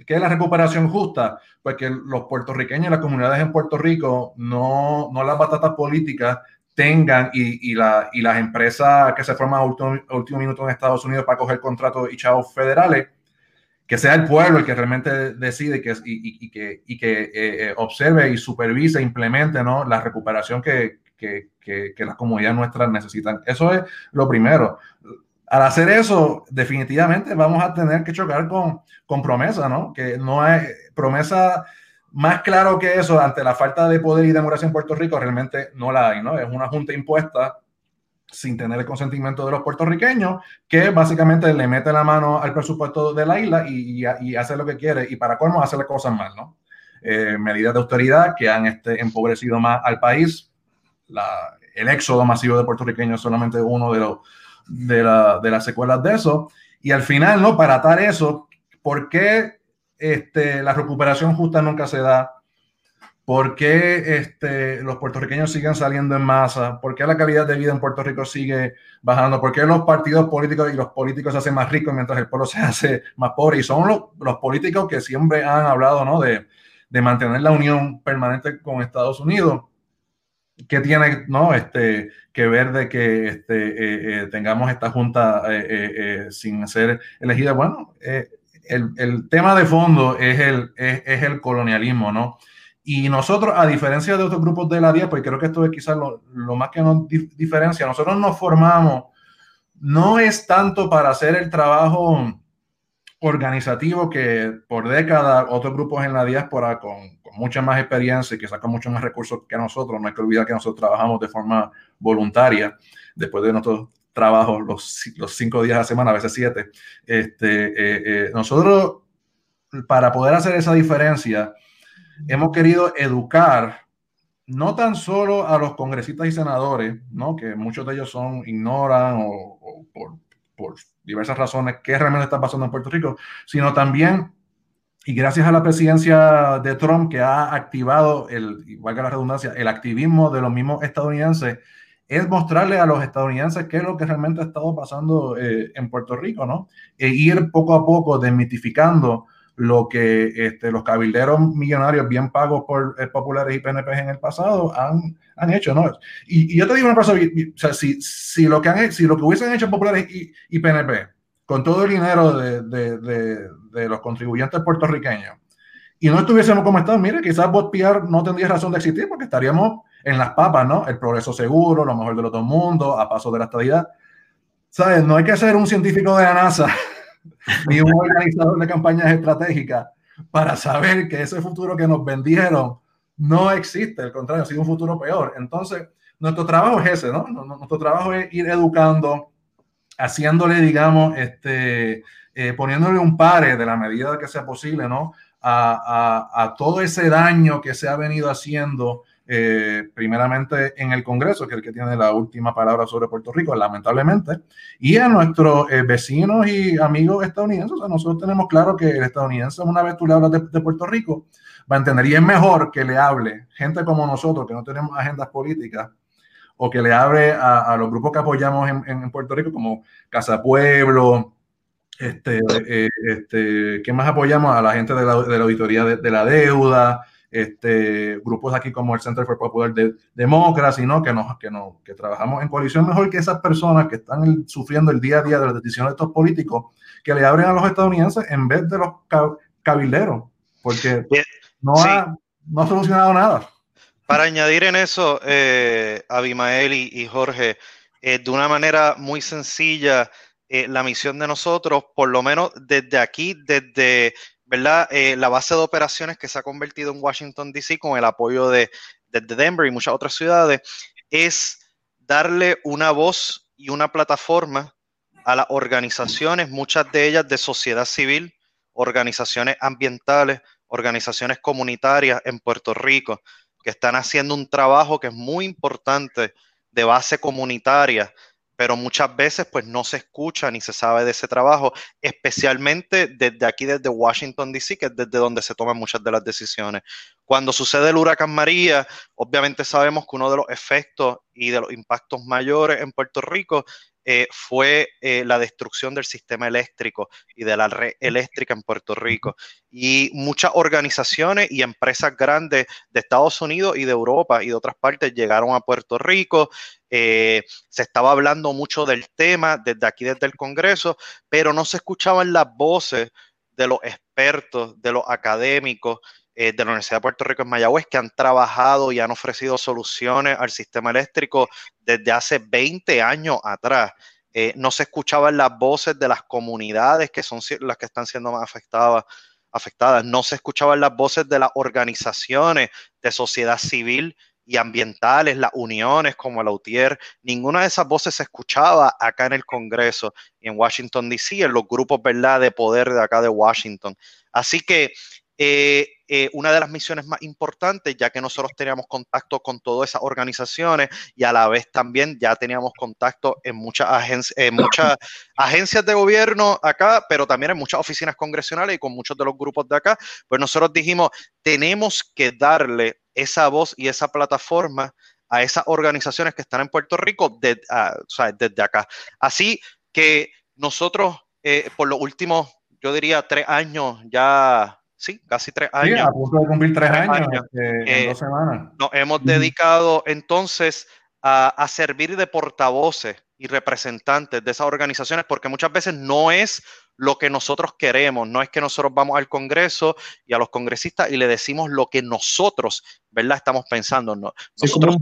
¿Qué es la recuperación justa? Pues que los puertorriqueños las comunidades en Puerto Rico no, no las batatas políticas tengan y, y, la, y, las empresas que se forman a último, último, minuto en Estados Unidos para coger contratos y chavos federales, que sea el pueblo el que realmente decide que, y, y que, que eh, eh, observe y supervise, implemente ¿no? la recuperación que, que, que, las comunidades nuestras necesitan. Eso es lo primero al hacer eso, definitivamente vamos a tener que chocar con, con promesa, ¿no? Que no hay promesa más claro que eso ante la falta de poder y democracia en Puerto Rico, realmente no la hay, ¿no? Es una junta impuesta sin tener el consentimiento de los puertorriqueños, que básicamente le mete la mano al presupuesto de la isla y, hace lo que quiere, y para colmo hace las cosas mal, ¿no? Eh, medidas de austeridad que han este, empobrecido más al país. El éxodo masivo de puertorriqueños es solamente uno de los de, la, de las secuelas de eso. Y al final, ¿no? Para atar eso, ¿por qué este, la recuperación justa nunca se da? ¿Por qué este, los puertorriqueños siguen saliendo en masa? ¿Por qué la calidad de vida en Puerto Rico sigue bajando? ¿Por qué los partidos políticos y los políticos se hacen más ricos mientras el pueblo se hace más pobre? Y son los, los políticos que siempre han hablado ¿no? de, de mantener la unión permanente con Estados Unidos. ¿Qué tiene ¿no? este, que ver de que este, eh, eh, tengamos esta junta eh, sin ser elegida? Bueno, el, el, tema de fondo es el, es, el colonialismo, ¿no? Y nosotros, a diferencia de otros grupos de la DIA, pues creo que esto es quizás lo, lo más que nos dif diferencia, nosotros nos formamos, no es tanto para hacer el trabajo organizativo que por décadas otros grupos en la diáspora con, con, mucha más experiencia y que sacan mucho más recursos que nosotros, no hay que olvidar que nosotros trabajamos de forma voluntaria después de nuestros trabajos los, los cinco días a la semana, a veces siete. Este, eh, eh, nosotros, para poder hacer esa diferencia, hemos querido educar no tan solo a los congresistas y senadores, ¿no? que muchos de ellos son, ignoran o, o por, por diversas razones qué realmente está pasando en Puerto Rico, sino también, y gracias a la presidencia de Trump que ha activado, el, igual que la redundancia, el activismo de los mismos estadounidenses, es mostrarle a los estadounidenses qué es lo que realmente ha estado pasando eh, en Puerto Rico, ¿no? E ir poco a poco desmitificando lo que este, los cabilderos millonarios bien pagos por eh, populares y PNP en el pasado han, han hecho, ¿no? Y, y, yo te digo una cosa, o sea, si, si, lo que han, si lo que hubiesen hecho populares y, y PNP con todo el dinero de, de, de, de, los contribuyentes puertorriqueños y no estuviésemos como estamos, mire, quizás Bot PR no tendría razón de existir porque estaríamos en las papas, ¿no? El progreso seguro, lo mejor de los dos mundos, a paso de la estabilidad. ¿Sabes? No hay que ser un científico de la NASA ni un organizador de campañas estratégicas para saber que ese futuro que nos vendieron no existe, al contrario, ha sido un futuro peor. Entonces, nuestro trabajo es ese, ¿no? Nuestro trabajo es ir educando, haciéndole, digamos, este, eh, poniéndole un pare de la medida que sea posible, ¿no? A, a, a todo ese daño que se ha venido haciendo eh, primeramente en el Congreso, que es el que tiene la última palabra sobre Puerto Rico, lamentablemente, y a nuestros eh, vecinos y amigos estadounidenses. O nosotros tenemos claro que el estadounidense, una vez tú le hablas de, Puerto Rico, va a entender, y es mejor que le hable gente como nosotros, que no tenemos agendas políticas, o que le hable a, los grupos que apoyamos en, Puerto Rico, como Casa Pueblo, este, eh, este, ¿qué más apoyamos? A la gente de la, auditoría de la deuda, este, grupos aquí como el Center for Popular de Democracy, ¿no? Que, nos, que, nos, que trabajamos en coalición mejor que esas personas que están el, sufriendo el día a día de las decisiones de estos políticos, que le abren a los estadounidenses en vez de los cabilderos, porque no, sí. ha, no ha solucionado nada. Para añadir en eso, eh, Abimael y, y Jorge, eh, de una manera muy sencilla, la misión de nosotros, por lo menos desde aquí, desde ¿verdad? la base de operaciones que se ha convertido en Washington, D.C. con el apoyo de, de Denver y muchas otras ciudades, es darle una voz y una plataforma a las organizaciones, muchas de ellas de sociedad civil, organizaciones ambientales, organizaciones comunitarias en Puerto Rico, que están haciendo un trabajo que es muy importante de base comunitaria, pero muchas veces pues no se escucha ni se sabe de ese trabajo, especialmente desde aquí, desde Washington, D.C., que es desde donde se toman muchas de las decisiones. Cuando sucede el huracán María, obviamente sabemos que uno de los efectos y de los impactos mayores en Puerto Rico eh, fue eh, la destrucción del sistema eléctrico y de la red eléctrica en Puerto Rico. Y muchas organizaciones y empresas grandes de Estados Unidos y de Europa y de otras partes llegaron a Puerto Rico. Eh, se estaba hablando mucho del tema desde aquí, desde el Congreso, pero no se escuchaban las voces de los expertos, de los académicos, de la Universidad de Puerto Rico en Mayagüez que han trabajado y han ofrecido soluciones al sistema eléctrico desde hace 20 años atrás. Eh, no se escuchaban las voces de las comunidades que son las que están siendo más afectadas, afectadas. No se escuchaban las voces de las organizaciones de sociedad civil y ambientales, las uniones como la UTIER. Ninguna de esas voces se escuchaba acá en el Congreso y en Washington, D.C., en los grupos ¿verdad? de poder de acá de Washington. Así que eh, eh, una de las misiones más importantes, ya que nosotros teníamos contacto con todas esas organizaciones y a la vez también ya teníamos contacto en muchas, agencias, muchas agencias de gobierno acá, pero también en muchas oficinas congresionales y con muchos de los grupos de acá, pues nosotros dijimos, tenemos que darle esa voz y esa plataforma a esas organizaciones que están en Puerto Rico desde acá. Así que nosotros, eh, por los últimos, yo diría, tres años ya sí, casi tres años. Sí, a punto de cumplir tres, años, este, en eh, dos semanas. Nos hemos dedicado entonces a, servir de portavoces y representantes de esas organizaciones, porque muchas veces no es lo que nosotros queremos, no es que nosotros vamos al Congreso y a los congresistas y le decimos lo que nosotros, ¿verdad? Estamos pensando. No, nosotros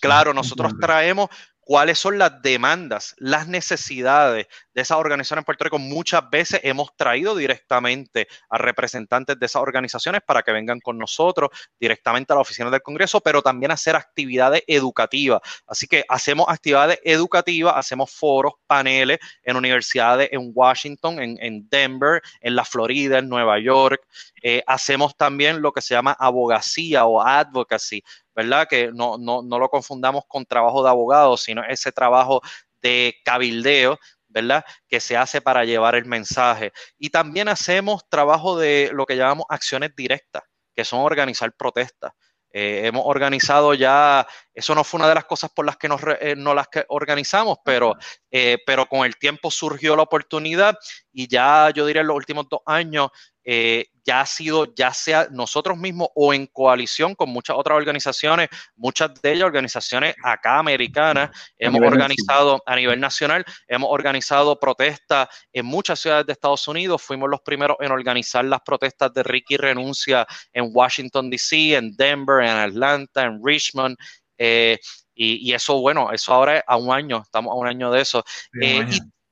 claro, nosotros traemos cuáles son las demandas, las necesidades de esas organizaciones en Puerto Rico. Muchas veces hemos traído directamente a representantes de esas organizaciones para que vengan con nosotros directamente a la oficina del Congreso, pero también hacer actividades educativas. Así que hacemos actividades educativas, hacemos foros, paneles en universidades en Washington, en, Denver, en la Florida, en Nueva York. Eh, hacemos también lo que se llama abogacía o advocacy, ¿verdad? Que no, no, no lo confundamos con trabajo de abogado, sino ese trabajo de cabildeo, ¿verdad? Que se hace para llevar el mensaje. Y también hacemos trabajo de lo que llamamos acciones directas, que son organizar protestas. Eh, hemos organizado ya, eso no fue una de las cosas por las que nos, eh, no las que organizamos, pero, eh, pero con el tiempo surgió la oportunidad y ya yo diría en los últimos dos años eh, ya ha sido, ya sea nosotros mismos o en coalición con muchas otras organizaciones, muchas de ellas organizaciones acá americanas, hemos organizado a nivel nacional, hemos organizado protestas en muchas ciudades de Estados Unidos, fuimos los primeros en organizar las protestas de Ricky Renuncia en Washington, D.C., en Denver, en Atlanta, en Richmond. Eh, y, eso, bueno, eso ahora es a un año, estamos a un año de eso. Eh,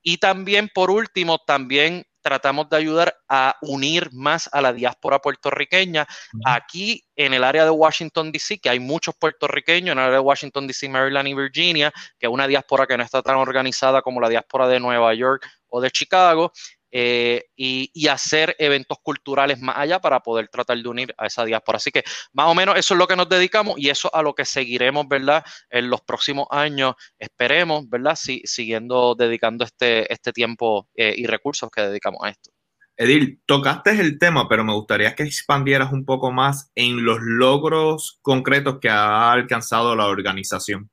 y, y también, por último, también tratamos de ayudar a unir más a la diáspora puertorriqueña. Aquí en el área de Washington, D.C., que hay muchos puertorriqueños en el área de Washington, D.C., Maryland y Virginia, que es una diáspora que no está tan organizada como la diáspora de Nueva York o de Chicago. Eh, y, hacer eventos culturales más allá para poder tratar de unir a esa diáspora. Así que más o menos eso es lo que nos dedicamos y eso a lo que seguiremos, ¿verdad? En los próximos años, esperemos, ¿verdad? siguiendo dedicando este, este tiempo eh, y recursos que dedicamos a esto. Edil, tocaste el tema, pero me gustaría que expandieras un poco más en los logros concretos que ha alcanzado la organización.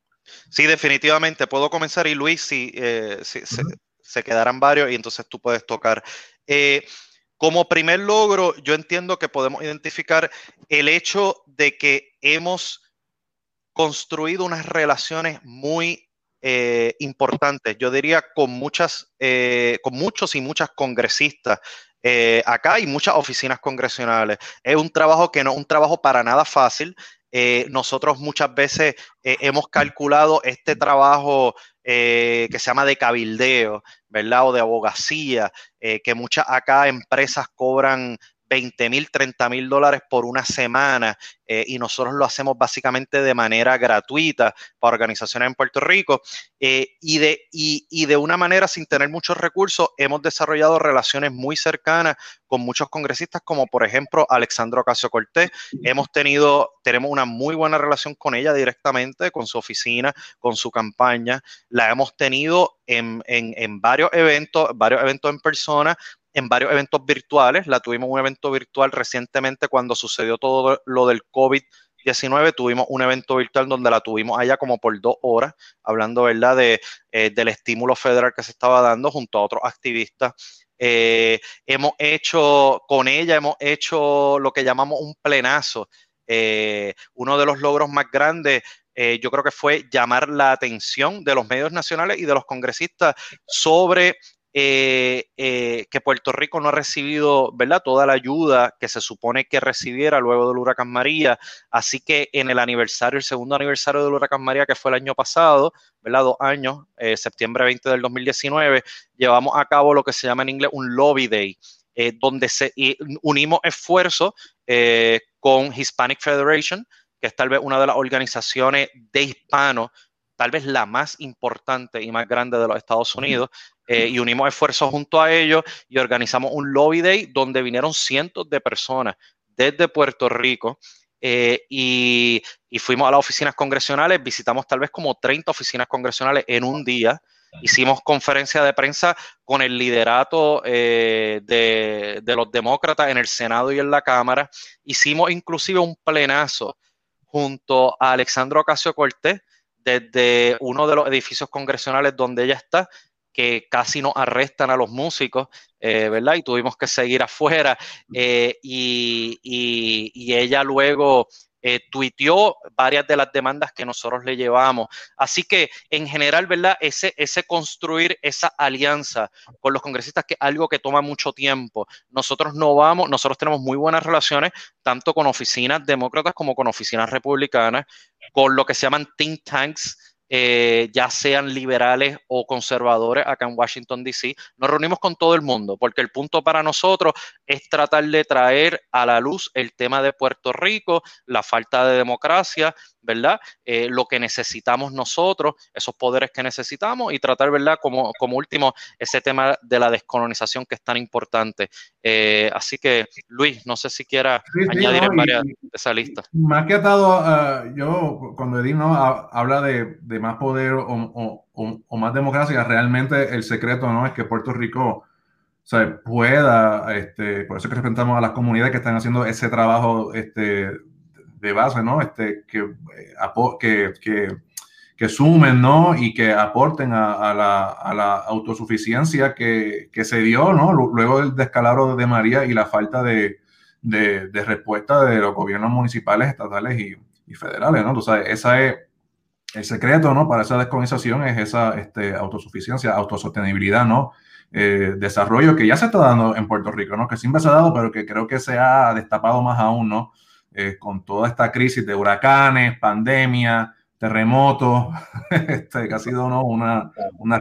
Sí, definitivamente. Puedo comenzar y Luis, si, eh, se quedarán varios y entonces tú puedes tocar. Eh, como primer logro, yo entiendo que podemos identificar el hecho de que hemos construido unas relaciones muy eh, importantes, yo diría con muchas, eh, con muchos y muchas congresistas. acá hay muchas oficinas congresionales. Es un trabajo que no es un trabajo para nada fácil. nosotros muchas veces hemos calculado este trabajo que se llama de cabildeo, ¿verdad? O de abogacía, que muchas acá empresas cobran 20 mil, 30 mil dólares por una semana eh, y nosotros lo hacemos básicamente de manera gratuita para organizaciones en Puerto Rico eh, y, de, y, de una manera sin tener muchos recursos hemos desarrollado relaciones muy cercanas con muchos congresistas como por ejemplo Alexandro Ocasio Cortés. Hemos tenido, tenemos una muy buena relación con ella directamente, con su oficina, con su campaña. La hemos tenido en, en, en varios eventos, varios eventos en persona en varios eventos virtuales. La tuvimos un evento virtual recientemente cuando sucedió todo lo del COVID-19. Tuvimos un evento virtual donde la tuvimos allá como por dos horas, hablando, ¿verdad?, de, eh, del estímulo federal que se estaba dando junto a otros activistas. Eh, hemos hecho, con ella hemos hecho lo que llamamos un plenazo. Eh, uno de los logros más grandes yo creo que fue llamar la atención de los medios nacionales y de los congresistas sobre eh, eh, que Puerto Rico no ha recibido, ¿verdad? Toda la ayuda que se supone que recibiera luego del huracán María. Así que en el aniversario, el segundo aniversario del huracán María, que fue el año pasado, ¿verdad? Dos años, eh, septiembre 20 del 2019, llevamos a cabo lo que se llama en inglés un lobby day, donde se, unimos esfuerzos con Hispanic Federation, que es tal vez una de las organizaciones de hispanos tal vez la más importante y más grande de los Estados Unidos, eh, y unimos esfuerzos junto a ellos y organizamos un lobby day donde vinieron cientos de personas desde Puerto Rico eh, y, fuimos a las oficinas congresionales, visitamos tal vez como 30 oficinas congresionales en un día. Hicimos conferencia de prensa con el liderato eh, de, de, los demócratas en el Senado y en la Cámara. Hicimos inclusive un plenazo junto a Alexandro Ocasio Cortés desde uno de los edificios congresionales donde ella está que casi nos arrestan a los músicos, eh, ¿verdad? Y tuvimos que seguir afuera. Eh, y, ella luego eh, tuiteó varias de las demandas que nosotros le llevamos. Así que en general, ¿verdad? Ese, ese construir esa alianza con los congresistas, que es algo que toma mucho tiempo. Nosotros no vamos, nosotros tenemos muy buenas relaciones, tanto con oficinas demócratas como con oficinas republicanas, con lo que se llaman think tanks eh, ya sean liberales o conservadores acá en Washington, D.C. Nos reunimos con todo el mundo, porque el punto para nosotros es tratar de traer a la luz el tema de Puerto Rico, la falta de democracia, ¿verdad? Eh, lo que necesitamos nosotros, esos poderes que necesitamos y tratar, ¿verdad? Como, como último, ese tema de la descolonización que es tan importante. Eh, así que, Luis, no sé si quieras añadir en varias de esa lista. Más que atado, uh, yo cuando Edith ¿no? habla de, de más poder o, o, o, más democracia, realmente el secreto no es que Puerto Rico o pueda, este, por eso que representamos a las comunidades que están haciendo ese trabajo este, de base, ¿no? Este, que, eh, que, que, que sumen, ¿no? Y que aporten a, la, autosuficiencia que, se dio, ¿no? Luego del descalabro de María y la falta de, respuesta de los gobiernos municipales, estatales y, y federales, ¿no? Entonces, esa es el secreto, ¿no? Para esa descolonización es esa este, autosuficiencia, autosostenibilidad, ¿no? Eh, desarrollo que ya se está dando en Puerto Rico, ¿no? Que siempre se ha dado, pero que creo que se ha destapado más aún, ¿no? Eh, con toda esta crisis de huracanes, pandemia, terremotos, este, que ha sido ¿no? una, una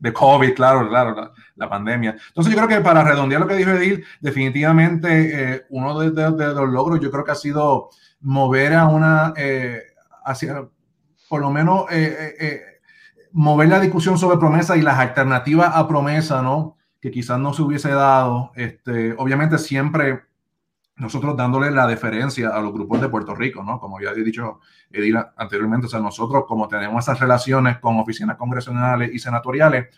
de COVID, claro, claro, la, pandemia. Entonces yo creo que para redondear lo que dijo Edil, definitivamente eh, uno de, los logros yo creo que ha sido mover a una, eh, hacia, por lo menos, mover la discusión sobre promesa y las alternativas a promesa, ¿no? Que quizás no se hubiese dado. Este, obviamente siempre nosotros dándole la deferencia a los grupos de Puerto Rico, ¿no? Como ya he dicho Edila anteriormente, o sea, nosotros como tenemos esas relaciones con oficinas congresionales y senatoriales,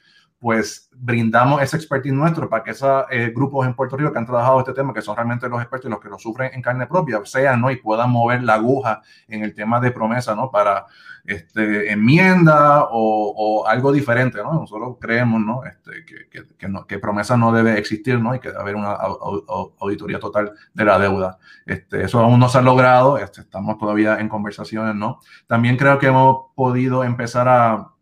pues brindamos ese expertise nuestro para que esos eh, grupos en Puerto Rico que han trabajado este tema, que son realmente los expertos y los que lo sufren en carne propia, sean ¿no? y puedan mover la aguja en el tema de promesa ¿no? para este, enmienda o, o algo diferente. ¿no? Nosotros creemos ¿no? Este, que, que, no, que, promesa no debe existir ¿no? y que debe haber una auditoría total de la deuda. Este, eso aún no se ha logrado, este, estamos todavía en conversaciones. ¿no? También creo que hemos podido empezar a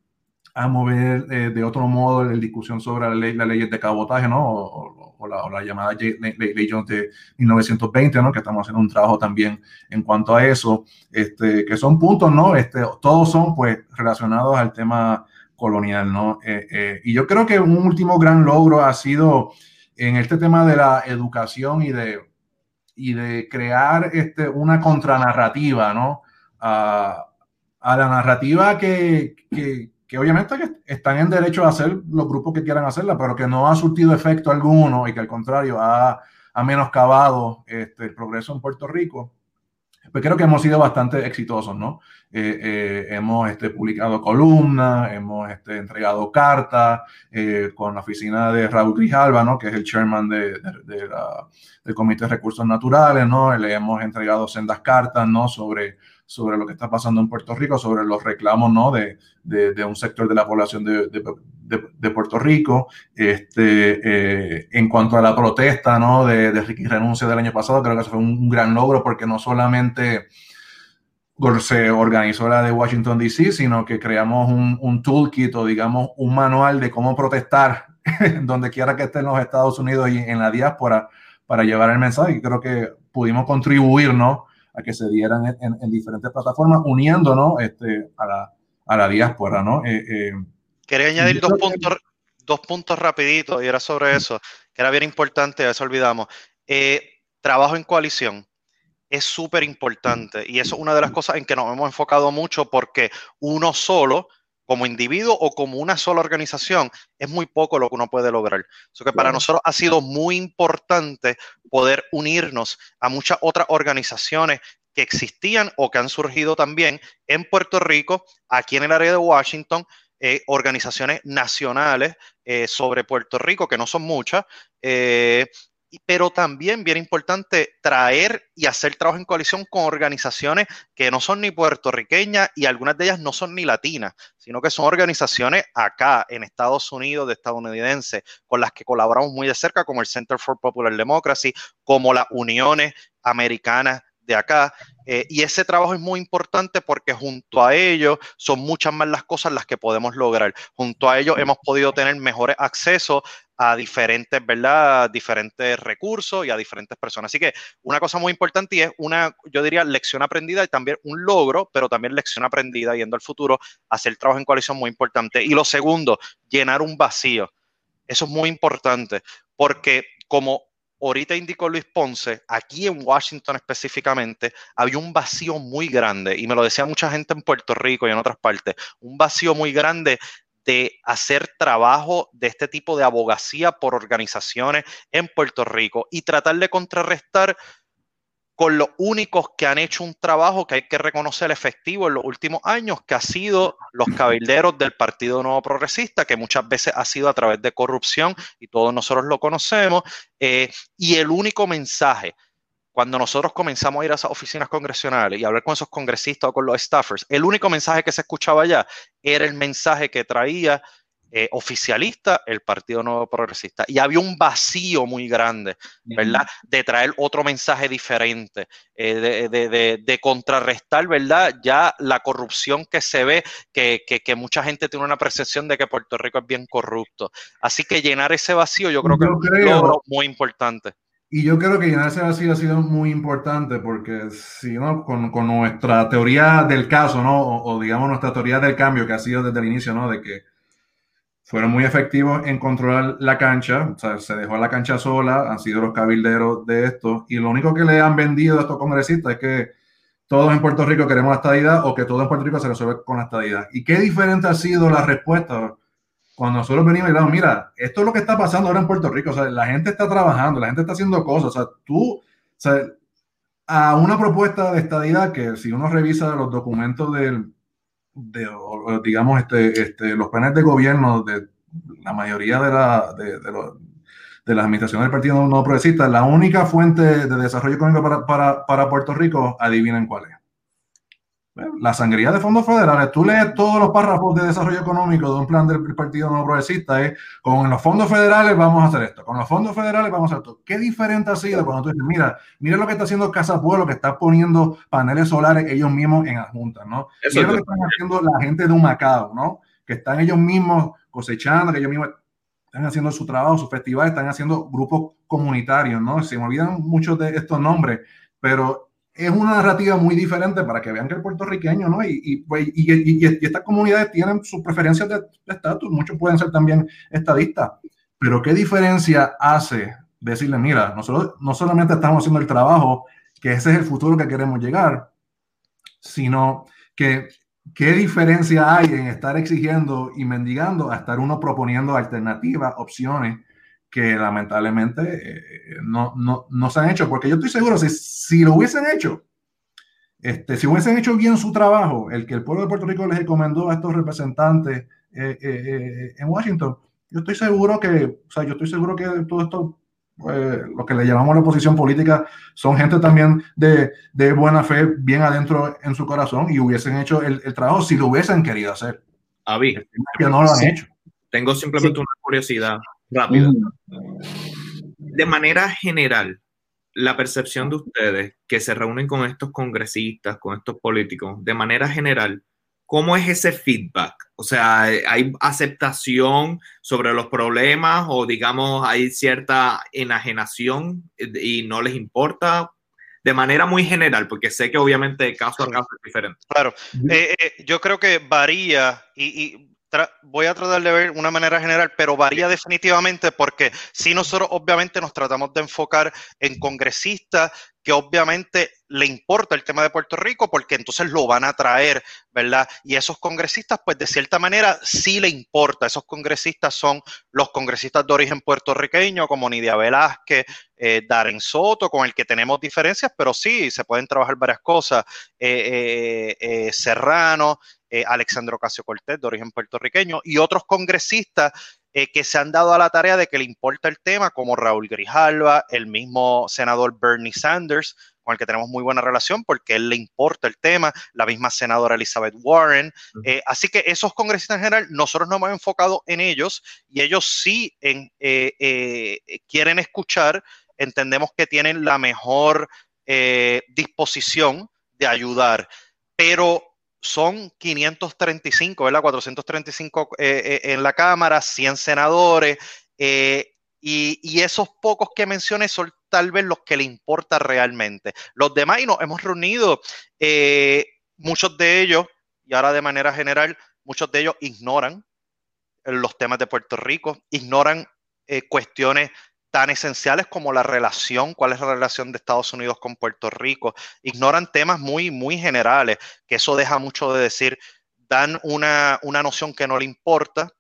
a mover eh, de otro modo la discusión sobre la ley, las leyes de cabotaje, ¿no? O, o, la, llamada Ley Jones de 1920, ¿no? que estamos haciendo un trabajo también en cuanto a eso, este, que son puntos, ¿no? Este, todos son pues relacionados al tema colonial, ¿no? Eh, eh, y yo creo que un último gran logro ha sido en este tema de la educación y de, y de crear este, una contranarrativa, ¿no? A, a la narrativa que, que, que, obviamente están en derecho a hacer los grupos que quieran hacerla, pero que no ha surtido efecto alguno y que al contrario ha, ha menoscabado este, el progreso en Puerto Rico pues creo que hemos sido bastante exitosos, ¿no? Eh, eh, hemos este, publicado columnas, hemos este, entregado cartas eh, con la oficina de Raúl Grijalva, ¿no? Que es el chairman de, del Comité de Recursos Naturales, ¿no? Le hemos entregado sendas cartas, ¿no? Sobre, sobre lo que está pasando en Puerto Rico, sobre los reclamos, ¿no? De, de un sector de la población de, de, Puerto Rico. Este, eh, en cuanto a la protesta ¿no? de, Ricky Renuncia del año pasado, creo que fue un, gran logro porque no solamente se organizó la de Washington, D.C., sino que creamos un, un, toolkit o digamos un manual de cómo protestar donde quiera que esté en los Estados Unidos y en la diáspora para llevar el mensaje. Y creo que pudimos contribuir ¿no? A que se dieran en, diferentes plataformas, uniéndonos este, a, la, a la diáspora. ¿no? Eh, eh, Quería añadir dos puntos, dos puntos rapiditos y era sobre eso, que era bien importante, eso olvidamos. Eh, trabajo en coalición es súper importante y eso es una de las cosas en que nos hemos enfocado mucho porque uno solo, como individuo o como una sola organización, es muy poco lo que uno puede lograr. Eso que para nosotros ha sido muy importante poder unirnos a muchas otras organizaciones que existían o que han surgido también en Puerto Rico, aquí en el área de Washington, eh, organizaciones nacionales eh, sobre Puerto Rico, que no son muchas, eh, pero también bien importante traer y hacer trabajo en coalición con organizaciones que no son ni puertorriqueñas y algunas de ellas no son ni latinas, sino que son organizaciones acá en Estados Unidos, de estadounidenses, con las que colaboramos muy de cerca, como el Center for Popular Democracy, como las uniones americanas de acá. Eh, y ese trabajo es muy importante porque junto a ello son muchas más las cosas las que podemos lograr. Junto a ello hemos podido tener mejores accesos a diferentes, ¿verdad? Diferentes recursos y a diferentes personas. Así que una cosa muy importante y es una, yo diría, lección aprendida y también un logro, pero también lección aprendida yendo al futuro, hacer trabajo en coalición muy importante. Y lo segundo, llenar un vacío. Eso es muy importante porque como ahorita indicó Luis Ponce, aquí en Washington específicamente, había un vacío muy grande, y me lo decía mucha gente en Puerto Rico y en otras partes, un vacío muy grande de hacer trabajo de este tipo de abogacía por organizaciones en Puerto Rico y tratar de contrarrestar con los únicos que han hecho un trabajo que hay que reconocer efectivo en los últimos años, que ha sido los cabilderos del Partido Nuevo Progresista, que muchas veces ha sido a través de corrupción y todos nosotros lo conocemos. Eh, y el único mensaje, cuando nosotros comenzamos a ir a esas oficinas congresionales y hablar con esos congresistas o con los staffers, el único mensaje que se escuchaba allá era el mensaje que traía eh, oficialista, el Partido Nuevo Progresista. Y había un vacío muy grande, ¿verdad? De traer otro mensaje diferente, eh, de, contrarrestar, ¿verdad? Ya la corrupción que se ve, que, mucha gente tiene una percepción de que Puerto Rico es bien corrupto. Así que llenar ese vacío yo creo que es muy importante. Y yo creo que llenar ese vacío ha sido muy importante porque si no, con, nuestra teoría del caso, ¿no? O, o, digamos nuestra teoría del cambio que ha sido desde el inicio, ¿no? De que fueron muy efectivos en controlar la cancha, se dejó la cancha sola, han sido los cabilderos de esto, y lo único que le han vendido a estos congresistas es que todos en Puerto Rico queremos la estadidad o que todo en Puerto Rico se resuelve con la estadidad. ¿Y qué diferente ha sido la respuesta cuando nosotros venimos y le mira, esto es lo que está pasando ahora en Puerto Rico, o sea, la gente está trabajando, la gente está haciendo cosas, o sea, tú, o a una propuesta de estadidad que si uno revisa los documentos del de, digamos, este, este, los planes de gobierno de la mayoría de, la, de, de, las administraciones del Partido No Progresista, la única fuente de desarrollo económico para, para, para Puerto Rico, adivinen cuál es la sangría de fondos federales, tú lees todos los párrafos de desarrollo económico de un plan del Partido No Progresista, es con los fondos federales vamos a hacer esto, con los fondos federales vamos a hacer esto. ¿Qué diferente ha sido cuando tú dices, mira, mira lo que está haciendo Casa Pueblo, que está poniendo paneles solares ellos mismos en adjuntas, ¿no? Eso mira lo que están haciendo la gente de un Macao, ¿no? Que están ellos mismos cosechando, que ellos mismos están haciendo su trabajo, su festival, están haciendo grupos comunitarios, ¿no? Se me olvidan muchos de estos nombres, pero es una narrativa muy diferente para que vean que el puertorriqueño, ¿no? Y, y, pues, y, y estas comunidades tienen sus preferencias de estatus, muchos pueden ser también estadistas, pero ¿qué diferencia hace decirle, mira, nosotros no solamente estamos haciendo el trabajo, que ese es el futuro que queremos llegar, sino que qué diferencia hay en estar exigiendo y mendigando a estar uno proponiendo alternativas, opciones que lamentablemente eh, no, no, no, se han hecho, porque yo estoy seguro, si, si lo hubiesen hecho, este, si hubiesen hecho bien su trabajo, el que el pueblo de Puerto Rico les recomendó a estos representantes eh, eh, en Washington, yo estoy seguro que, o sea, yo estoy seguro que todo esto, lo que le llamamos la oposición política, son gente también de, de, buena fe, bien adentro en su corazón, y hubiesen hecho el, el trabajo si lo hubiesen querido hacer. Avi, que no lo han hecho. Tengo simplemente sí. una curiosidad rápido. De manera general, la percepción de ustedes que se reúnen con estos congresistas, con estos políticos, de manera general, ¿cómo es ese feedback? O sea, ¿hay aceptación sobre los problemas o digamos hay cierta enajenación y no les importa? De manera muy general, porque sé que obviamente caso a caso es diferente. Claro, eh, eh, yo creo que varía y, y voy a tratar de ver una manera general, pero varía definitivamente porque si nosotros obviamente nos tratamos de enfocar en congresistas que obviamente le importa el tema de Puerto Rico porque entonces lo van a traer, ¿verdad? Y esos congresistas, pues de cierta manera sí le importa. Esos congresistas son los congresistas de origen puertorriqueño, como Nidia Velázquez, eh, Darren Soto, con el que tenemos diferencias, pero sí, se pueden trabajar varias cosas. Eh, eh, Serrano, eh, Alexandro Casio Cortés, de origen puertorriqueño, y otros congresistas eh, que se han dado a la tarea de que le importa el tema, como Raúl Grijalva, el mismo senador Bernie Sanders, con el que tenemos muy buena relación porque él le importa el tema, la misma senadora Elizabeth Warren. Eh, así que esos congresistas en general, nosotros nos hemos enfocado en ellos y ellos sí en, eh, eh, quieren escuchar, entendemos que tienen la mejor disposición de ayudar, pero son 535, ¿verdad? 435 eh, eh, en la Cámara, 100 senadores, eh, y, y, esos pocos que mencioné son tal vez los que le importa realmente. Los demás, y nos hemos reunido, eh, muchos de ellos, y ahora de manera general, muchos de ellos ignoran los temas de Puerto Rico, ignoran eh, cuestiones tan esenciales como la relación, cuál es la relación de Estados Unidos con Puerto Rico. Ignoran temas muy, muy generales, que eso deja mucho de decir, dan una, una noción que no le importa.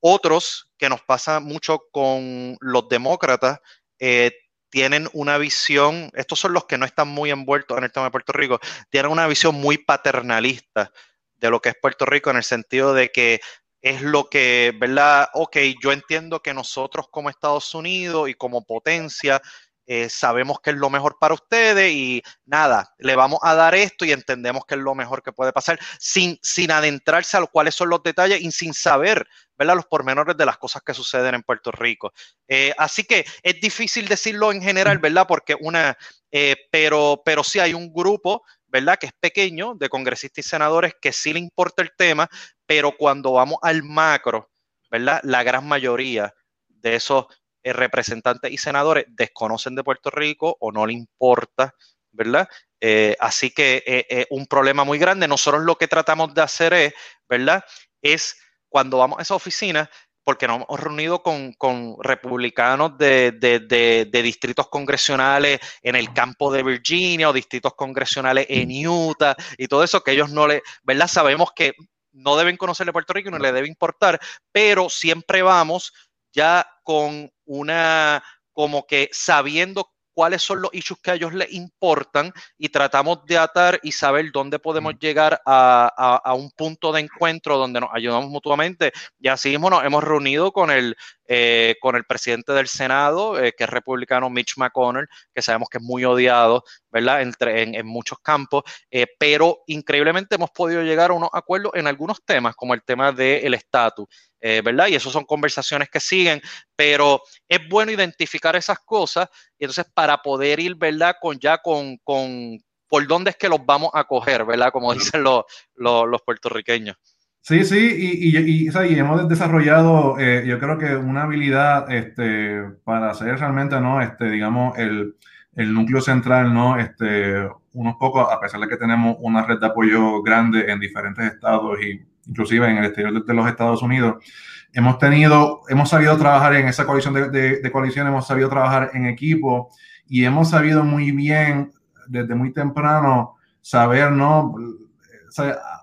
Otros, que nos pasa mucho con los demócratas, eh, tienen una visión, estos son los que no están muy envueltos en el tema de Puerto Rico, tienen una visión muy paternalista de lo que es Puerto Rico en el sentido de que es lo que, ¿verdad? Ok, yo entiendo que nosotros como Estados Unidos y como potencia eh, sabemos que es lo mejor para ustedes y nada, le vamos a dar esto y entendemos que es lo mejor que puede pasar sin, sin adentrarse a los cuáles son los detalles y sin saber, ¿verdad? Los pormenores de las cosas que suceden en Puerto Rico. Eh, así que es difícil decirlo en general, ¿verdad? Porque una, eh, pero, pero sí hay un grupo ¿verdad? Que es pequeño, de congresistas y senadores que sí le importa el tema, pero cuando vamos al macro, ¿verdad? La gran mayoría de esos eh, representantes y senadores desconocen de Puerto Rico o no le importa, ¿verdad? Eh, así que es eh, un problema muy grande. Nosotros lo que tratamos de hacer es, ¿verdad? Es cuando vamos a esa oficina, porque nos hemos reunido con, con republicanos de, de, de, de, distritos congresionales en el campo de Virginia o distritos congresionales en Utah y todo eso que ellos no le, ¿verdad? Sabemos que no deben conocer de Puerto Rico y no le debe importar, pero siempre vamos ya con una, como que sabiendo cuáles son los issues que a ellos les importan y tratamos de atar y saber dónde podemos llegar a, a, a un punto de encuentro donde nos ayudamos mutuamente. Y así mismo nos hemos reunido con el, eh, con el presidente del Senado, eh, que es republicano Mitch McConnell, que sabemos que es muy odiado, ¿verdad? Entre, en, en muchos campos, eh, pero increíblemente hemos podido llegar a unos acuerdos en algunos temas, como el tema del estatus. Eh, ¿verdad? Y eso son conversaciones que siguen, pero es bueno identificar esas cosas y entonces para poder ir, ¿verdad? Con ya con, con por dónde es que los vamos a coger, ¿verdad? Como dicen los, los, los puertorriqueños. Sí, sí, y, y, y, hemos desarrollado, eh, yo creo que una habilidad este, para hacer realmente, ¿no? Este, digamos, el, el núcleo central, ¿no? Este, unos pocos, a pesar de que tenemos una red de apoyo grande en diferentes estados y inclusive en el exterior de, los Estados Unidos, hemos tenido, hemos sabido trabajar en esa coalición de, de, coalición, hemos sabido trabajar en equipo y hemos sabido muy bien desde muy temprano saber, ¿no?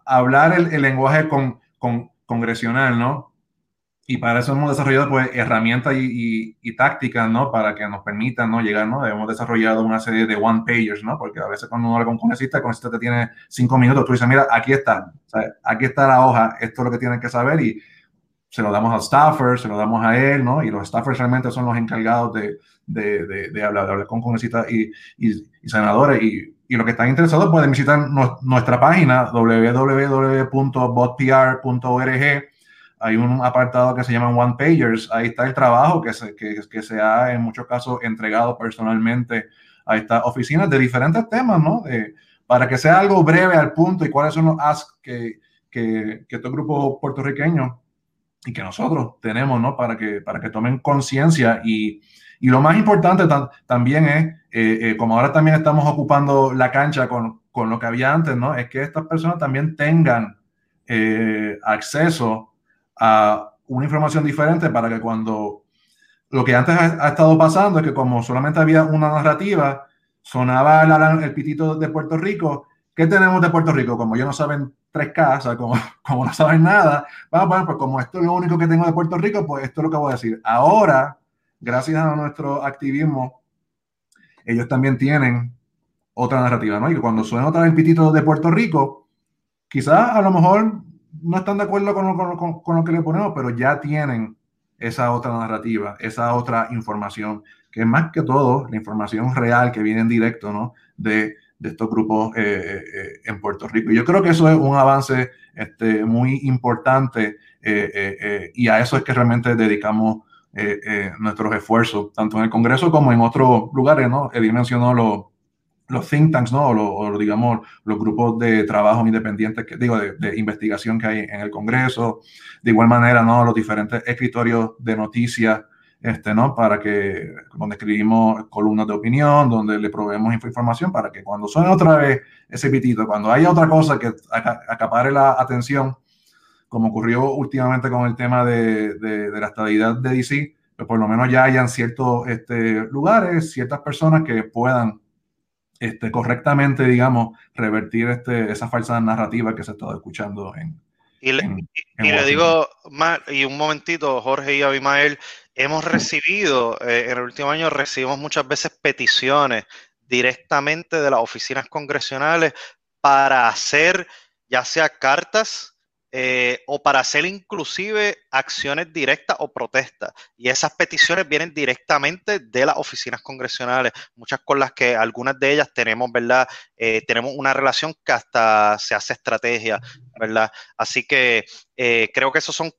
Hablar el, lenguaje con, con, congresional, ¿no? Y para eso hemos desarrollado pues, herramientas y, y, tácticas, ¿no? Para que nos permitan, ¿no? Llegar, ¿no? Hemos desarrollado una serie de one-pagers, ¿no? Porque a veces cuando uno habla con un congresista, el congresista te tiene cinco minutos, tú dices, mira, aquí está, aquí está la hoja, esto es lo que tienen que saber y se lo damos al staffer, se lo damos a él, ¿no? Y los staffers realmente son los encargados de, de, de, de hablar, hablar, con congresistas y, y, y senadores y y los que están interesados pueden visitar nuestra página www.botpr.org. Hay un apartado que se llama One Pagers. Ahí está el trabajo que se, que, que se ha en muchos casos entregado personalmente a estas oficinas de diferentes temas, ¿no? para que sea algo breve al punto y cuáles son los asks que, que, que estos grupos puertorriqueños y que nosotros tenemos, ¿no? Para que, para que tomen conciencia y, y lo más importante también es, eh, eh, como ahora también estamos ocupando la cancha con, con, lo que había antes, ¿no? Es que estas personas también tengan eh, acceso a una información diferente para que cuando lo que antes ha, estado pasando es que como solamente había una narrativa, sonaba el, el, pitito de Puerto Rico. ¿Qué tenemos de Puerto Rico? Como ellos no saben tres casas, como, como no saben nada, vamos, bueno, pues como esto es lo único que tengo de Puerto Rico, pues esto es lo que voy a decir. Ahora gracias a nuestro activismo, ellos también tienen otra narrativa, ¿no? Y cuando suena otra vez el pitito de Puerto Rico, quizás a lo mejor no están de acuerdo con lo, que le ponemos, pero ya tienen esa otra narrativa, esa otra información, que es más que todo la información real que viene en directo, ¿no? De, de estos grupos eh, eh, eh, en Puerto Rico. Y yo creo que eso es un avance este, muy importante y a eso es que realmente dedicamos eh, eh, nuestros esfuerzos, tanto en el Congreso como en otros lugares, ¿no? Eddie mencionó los, los think tanks, ¿no? O, digamos, los grupos de trabajo independientes, que digo, de, investigación que hay en el Congreso. De igual manera, ¿no? Los diferentes escritorios de noticias, este, ¿no? Para que, donde escribimos columnas de opinión, donde le proveemos información para que cuando suene otra vez ese pitito, cuando haya otra cosa que acapare la atención, como ocurrió últimamente con el tema de, de, la estabilidad de DC, pues por lo menos ya hayan ciertos este, lugares, ciertas personas que puedan este, correctamente, digamos, revertir este, esa falsa narrativa que se ha estado escuchando en... Y le, y le digo, y un momentito, Jorge y Abimael, hemos recibido, eh, en el último año recibimos muchas veces peticiones directamente de las oficinas congresionales para hacer ya sea cartas eh, o para hacer inclusive acciones directas o protestas. Y esas peticiones vienen directamente de las oficinas congresionales, muchas con las que algunas de ellas tenemos, ¿verdad? Eh, tenemos una relación que hasta se hace estrategia, ¿verdad? Así que eh, creo que esas son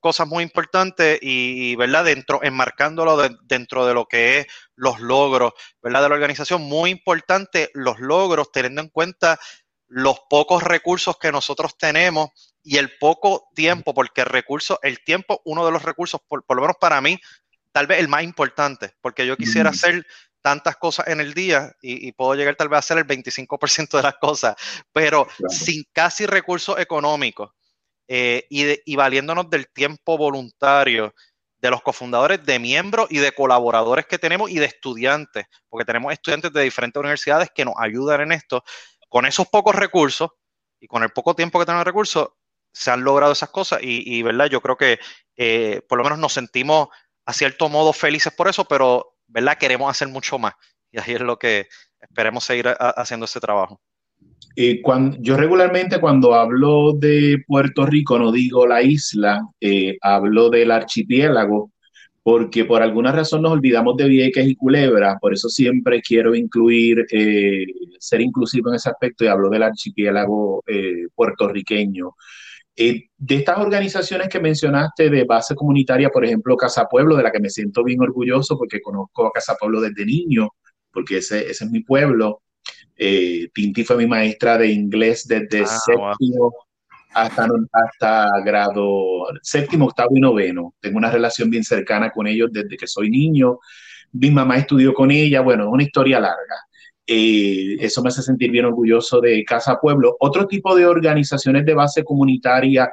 cosas muy importantes y, ¿verdad? Dentro, enmarcándolo dentro de lo que es los logros, ¿verdad? De la organización, muy importante los logros, teniendo en cuenta los pocos recursos que nosotros tenemos y el poco tiempo, porque el recurso, el tiempo, uno de los recursos, por, lo menos para mí, tal vez el más importante, porque yo quisiera hacer tantas cosas en el día y, puedo llegar tal vez a hacer el 25% de las cosas, pero sin casi recursos económicos eh, y, y valiéndonos del tiempo voluntario de los cofundadores, de miembros y de colaboradores que tenemos y de estudiantes, porque tenemos estudiantes de diferentes universidades que nos ayudan en esto. Con esos pocos recursos y con el poco tiempo que tenemos recursos, se han logrado esas cosas y, ¿verdad? Yo creo que eh, por lo menos nos sentimos a cierto modo felices por eso, pero, ¿verdad? Queremos hacer mucho más y ahí es lo que esperemos seguir haciendo ese trabajo. Eh, cuando, yo regularmente cuando hablo de Puerto Rico no digo la isla, eh, hablo del archipiélago, porque por alguna razón nos olvidamos de Vieques y Culebra, por eso siempre quiero incluir, ser inclusivo en ese aspecto y hablo del archipiélago puertorriqueño. Eh, de estas organizaciones que mencionaste de base comunitaria, por ejemplo, Casa Pueblo, de la que me siento bien orgulloso porque conozco a Casa Pueblo desde niño, porque ese, ese es mi pueblo. Eh, Tinti fue mi maestra de inglés desde ah, séptimo hasta, hasta grado séptimo, octavo y noveno. Tengo una relación bien cercana con ellos desde que soy niño. Mi mamá estudió con ella, bueno, es una historia larga. Eh, eso me hace sentir bien orgulloso de Casa Pueblo. Otro tipo de organizaciones de base comunitaria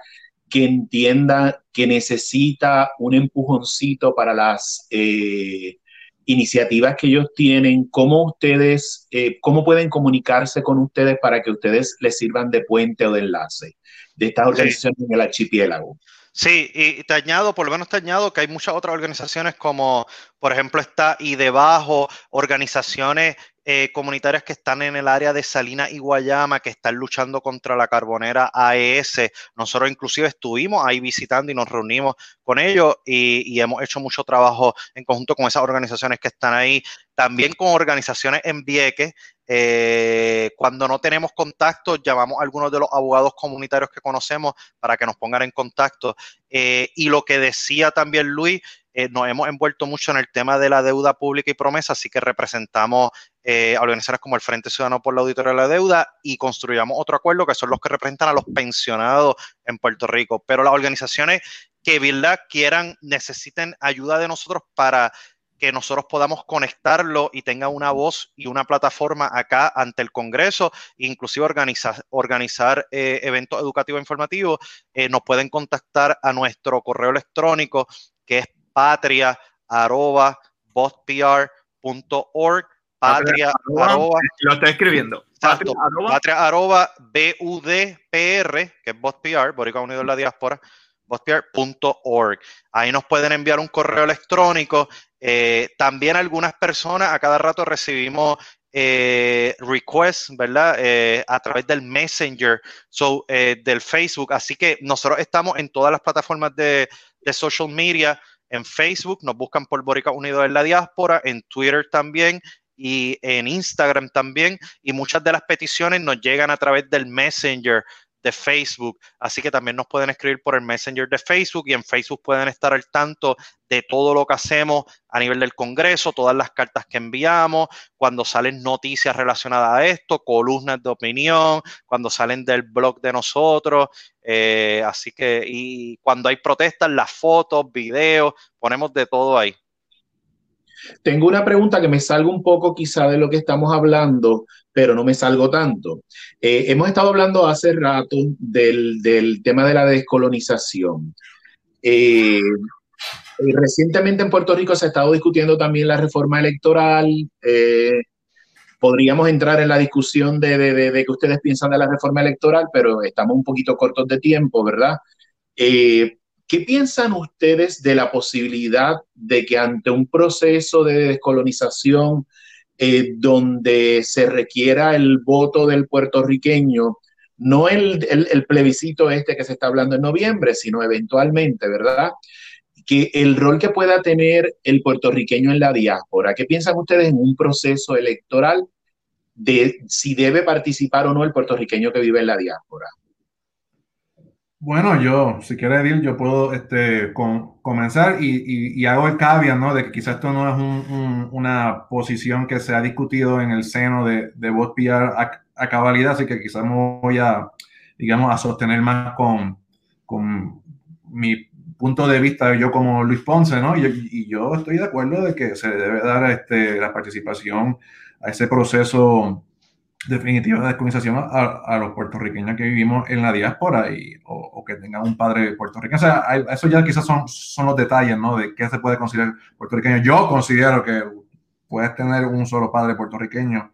que entienda que necesita un empujoncito para las eh, iniciativas que ellos tienen, cómo ustedes, eh, cómo pueden comunicarse con ustedes para que ustedes les sirvan de puente o de enlace de estas organizaciones en el archipiélago. Sí, y te añado, por lo menos te añado que hay muchas otras organizaciones como, por ejemplo, está y debajo, organizaciones eh, comunitarias que están en el área de Salina y Guayama, que están luchando contra la carbonera AES. Nosotros inclusive estuvimos ahí visitando y nos reunimos con ellos y, hemos hecho mucho trabajo en conjunto con esas organizaciones que están ahí. También con organizaciones en Vieques, eh, cuando no tenemos contacto, llamamos a algunos de los abogados comunitarios que conocemos para que nos pongan en contacto. Eh, y lo que decía también Luis, eh, nos hemos envuelto mucho en el tema de la deuda pública y promesa, así que representamos organizaciones como el Frente Ciudadano por la Auditoría de la Deuda y construyamos otro acuerdo que son los que representan a los pensionados en Puerto Rico. Pero las organizaciones que, ¿verdad?, quieran, necesiten ayuda de nosotros para que nosotros podamos conectarlo y tenga una voz y una plataforma acá ante el Congreso, inclusive organizar, organizar eh, eventos educativos e informativos, eh, nos pueden contactar a nuestro correo electrónico que es patria arroba patria arroba, lo está escribiendo. Patria, patria arroba budpr que es BotPR, Boricua Unido en la Diáspora Ahí nos pueden enviar un correo electrónico. Eh, también algunas personas, a cada rato recibimos eh, requests, ¿verdad? Eh, a través del Messenger, so, del Facebook. Así que nosotros estamos en todas las plataformas de, social media. En Facebook nos buscan por Borica Unido en la Diáspora, en Twitter también y en Instagram también. Y muchas de las peticiones nos llegan a través del Messenger de Facebook. Así que también nos pueden escribir por el Messenger de Facebook y en Facebook pueden estar al tanto de todo lo que hacemos a nivel del Congreso, todas las cartas que enviamos, cuando salen noticias relacionadas a esto, columnas de opinión, cuando salen del blog de nosotros. Eh, así que, y cuando hay protestas, las fotos, videos, ponemos de todo ahí. Tengo una pregunta que me salga un poco quizá de lo que estamos hablando, pero no me salgo tanto. Eh, hemos estado hablando hace rato del, tema de la descolonización. Eh, recientemente en Puerto Rico se ha estado discutiendo también la reforma electoral. Eh, podríamos entrar en la discusión de, de, de, qué ustedes piensan de la reforma electoral, pero estamos un poquito cortos de tiempo, ¿verdad? ¿Qué piensan ustedes de la posibilidad de que ante un proceso de descolonización eh, donde se requiera el voto del puertorriqueño, no el, el, plebiscito este que se está hablando en noviembre, sino eventualmente, ¿verdad? Que el rol que pueda tener el puertorriqueño en la diáspora. ¿Qué piensan ustedes en un proceso electoral de si debe participar o no el puertorriqueño que vive en la diáspora? Bueno, yo, si quiere decir, yo puedo este, comenzar y, hago el caveat, ¿no? De que quizás esto no es una posición que se ha discutido en el seno de, de Voz a, cabalidad, así que quizás me voy a, digamos, a sostener más con, con mi punto de vista yo como Luis Ponce, ¿no? Y, y, yo estoy de acuerdo de que se debe dar este, la participación a ese proceso definitiva de descolonización a, los puertorriqueños que vivimos en la diáspora y, o, que tengan un padre puertorriqueño. O sea, eso ya quizás son, son los detalles, ¿no? De qué se puede considerar puertorriqueño. Yo considero que puedes tener un solo padre puertorriqueño,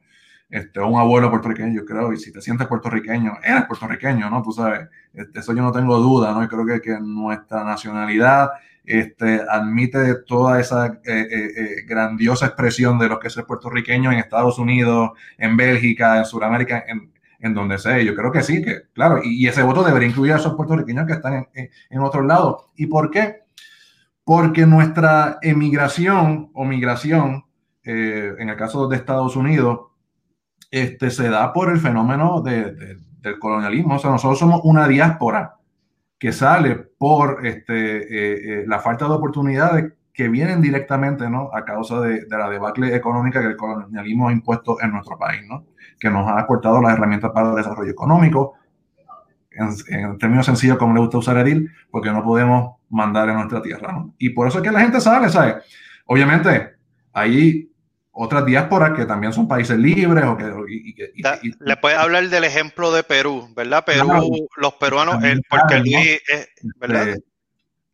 este, un abuelo puertorriqueño, yo creo, y si te sientes puertorriqueño, eres puertorriqueño, ¿no? Tú sabes, este, eso yo no tengo duda, ¿no? Y creo que, que nuestra nacionalidad este, admite toda esa eh, eh, eh, grandiosa expresión de lo que es el puertorriqueño en Estados Unidos, en Bélgica, en Sudamérica, en, en donde sea. Yo creo que sí, que claro, y, ese voto debería incluir a esos puertorriqueños que están en, en, otros lados. ¿Y por qué? Porque nuestra emigración o migración, en el caso de Estados Unidos, este, se da por el fenómeno de, del colonialismo. O sea, nosotros somos una diáspora que sale por este, eh, eh, la falta de oportunidades que vienen directamente ¿no? a causa de, la debacle económica que el colonialismo ha impuesto en nuestro país, ¿no? que nos ha cortado las herramientas para el desarrollo económico. en, términos sencillos, como le gusta usar Edil, porque no podemos mandar en nuestra tierra. Y por eso es que la gente sale, ¿sabes? Obviamente, hay otras diásporas que también son países libres. O que, Le puedes hablar del ejemplo de Perú, ¿verdad? Perú, los peruanos, porque Luis, ¿verdad? Este,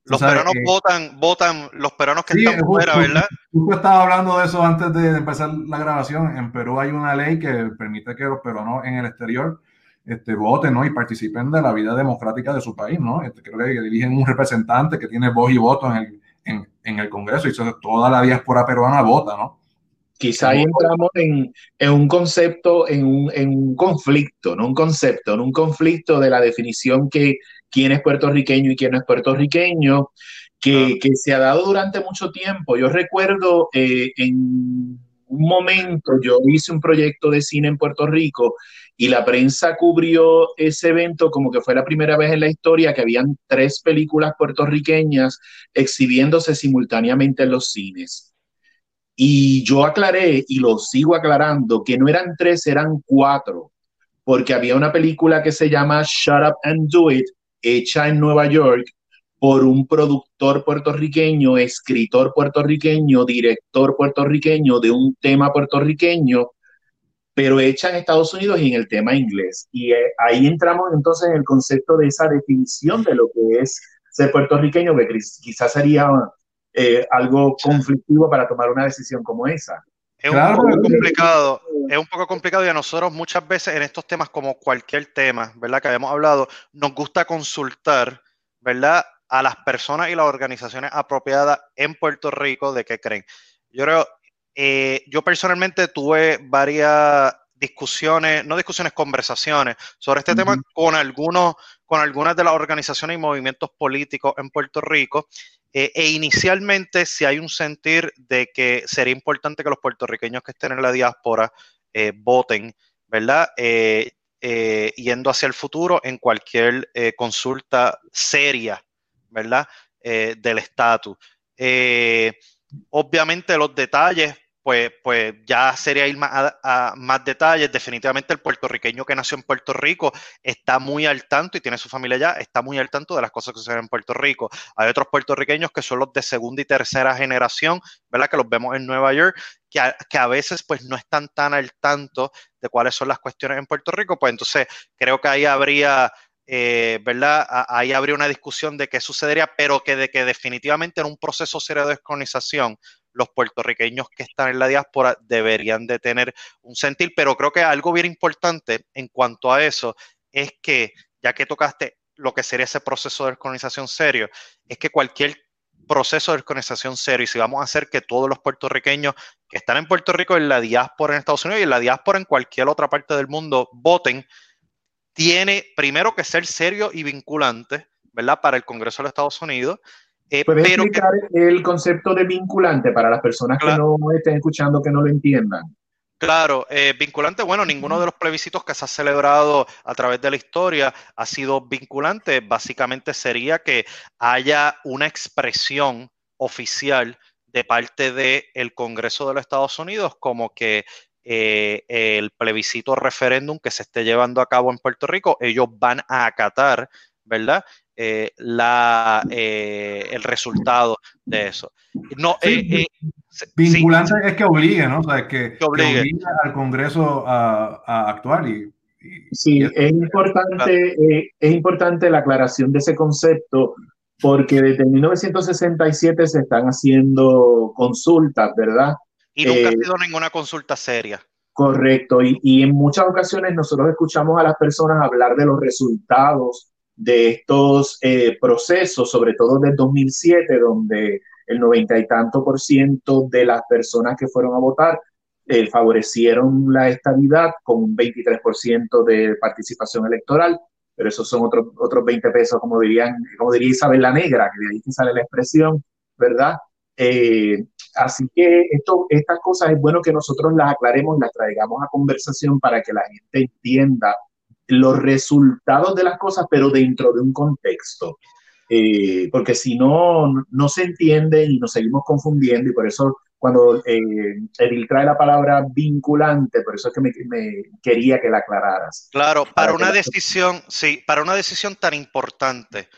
los peruanos votan, votan, los peruanos que están fuera, ¿verdad? Tú estabas hablando de eso antes de empezar la grabación. En Perú hay una ley que permite que los peruanos en el exterior este, voten ¿no? y participen de la vida democrática de su país. ¿no? Este, creo que dirigen un representante que tiene voz y voto en el, en, en el Congreso y toda la diáspora peruana vota. ¿no? Quizá ahí entramos en, en, un concepto, en un, en un conflicto, no un concepto, en un conflicto de la definición que quién es puertorriqueño y quién no es puertorriqueño, que, que se ha dado durante mucho tiempo. Yo recuerdo eh, en un momento, yo hice un proyecto de cine en Puerto Rico y la prensa cubrió ese evento como que fue la primera vez en la historia que habían tres películas puertorriqueñas exhibiéndose simultáneamente en los cines. Y yo aclaré, y lo sigo aclarando, que no eran tres, eran cuatro, porque había una película que se llama Shut Up and Do It, hecha en Nueva York por un productor puertorriqueño, escritor puertorriqueño, director puertorriqueño de un tema puertorriqueño, pero hecha en Estados Unidos y en el tema inglés. Y eh, ahí entramos entonces en el concepto de esa definición de lo que es ser puertorriqueño, que quizás sería eh, algo conflictivo para tomar una decisión como esa. Es un poco complicado, es un poco complicado y a nosotros muchas veces en estos temas, como cualquier tema, ¿verdad? Que habíamos hablado, nos gusta consultar, ¿verdad? A las personas y las organizaciones apropiadas en Puerto Rico de qué creen. Yo creo, eh, yo personalmente tuve varias discusiones, no discusiones, conversaciones sobre este tema con algunos, con algunas de las organizaciones y movimientos políticos en Puerto Rico eh, e inicialmente, si hay un sentir de que sería importante que los puertorriqueños que estén en la diáspora eh, voten, ¿verdad? Eh, yendo hacia el futuro en cualquier consulta seria, ¿verdad? del estatus. obviamente los detalles pues, pues ya sería ir más a, más detalles. Definitivamente el puertorriqueño que nació en Puerto Rico está muy al tanto y tiene su familia allá, está muy al tanto de las cosas que suceden en Puerto Rico. Hay otros puertorriqueños que son los de segunda y tercera generación, ¿verdad? Que los vemos en Nueva York, que a, que a veces pues no están tan al tanto de cuáles son las cuestiones en Puerto Rico. Pues entonces creo que ahí habría... Eh, ¿verdad? Ahí habría una discusión de qué sucedería, pero que de que definitivamente en un proceso serio de descolonización los puertorriqueños que están en la diáspora deberían de tener un sentir, pero creo que algo bien importante en cuanto a eso es que, ya que tocaste lo que sería ese proceso de descolonización serio, es que cualquier proceso de descolonización serio, y si vamos a hacer que todos los puertorriqueños que están en Puerto Rico, en la diáspora en Estados Unidos y en la diáspora en cualquier otra parte del mundo voten, tiene primero que ser serio y vinculante, ¿verdad? Para el Congreso de los Estados Unidos eh, ¿Puedes explicar el concepto de vinculante para las personas que no estén escuchando, que no lo entiendan? Claro, eh, vinculante, bueno, ninguno de los plebiscitos que se ha celebrado a través de la historia ha sido vinculante. Básicamente sería que haya una expresión oficial de parte del Congreso de los Estados Unidos como que eh, el plebiscito referéndum que se esté llevando a cabo en Puerto Rico, ellos van a acatar, ¿verdad? Eh, la, eh, el resultado de eso. No, eh, vinculante es que obligue, ¿no? O sea, que, que obligue. al Congreso a, a actuar y, sí, es importante, es importante la aclaración de ese concepto porque desde 1967 se están haciendo consultas, ¿verdad? Y nunca ha sido ninguna consulta seria. Correcto, y, y, en muchas ocasiones nosotros escuchamos a las personas hablar de los resultados de estos eh, procesos, sobre todo del 2007, donde el noventa y tanto por ciento de las personas que fueron a votar eh, favorecieron la estabilidad con un 23% de participación electoral, pero esos son otros otros 20 pesos, como, dirían, como diría Isabel la Negra, que de ahí que sale la expresión, ¿verdad? Eh, así que esto, estas cosas es bueno que nosotros las aclaremos, las traigamos a conversación para que la gente entienda los resultados de las cosas, pero dentro de un contexto. Eh, porque si no, no se entiende y nos seguimos confundiendo y por eso cuando eh, Edil trae la palabra vinculante, por eso es que me, quería que la aclararas. Claro, para, una decisión, sí, para una decisión tan importante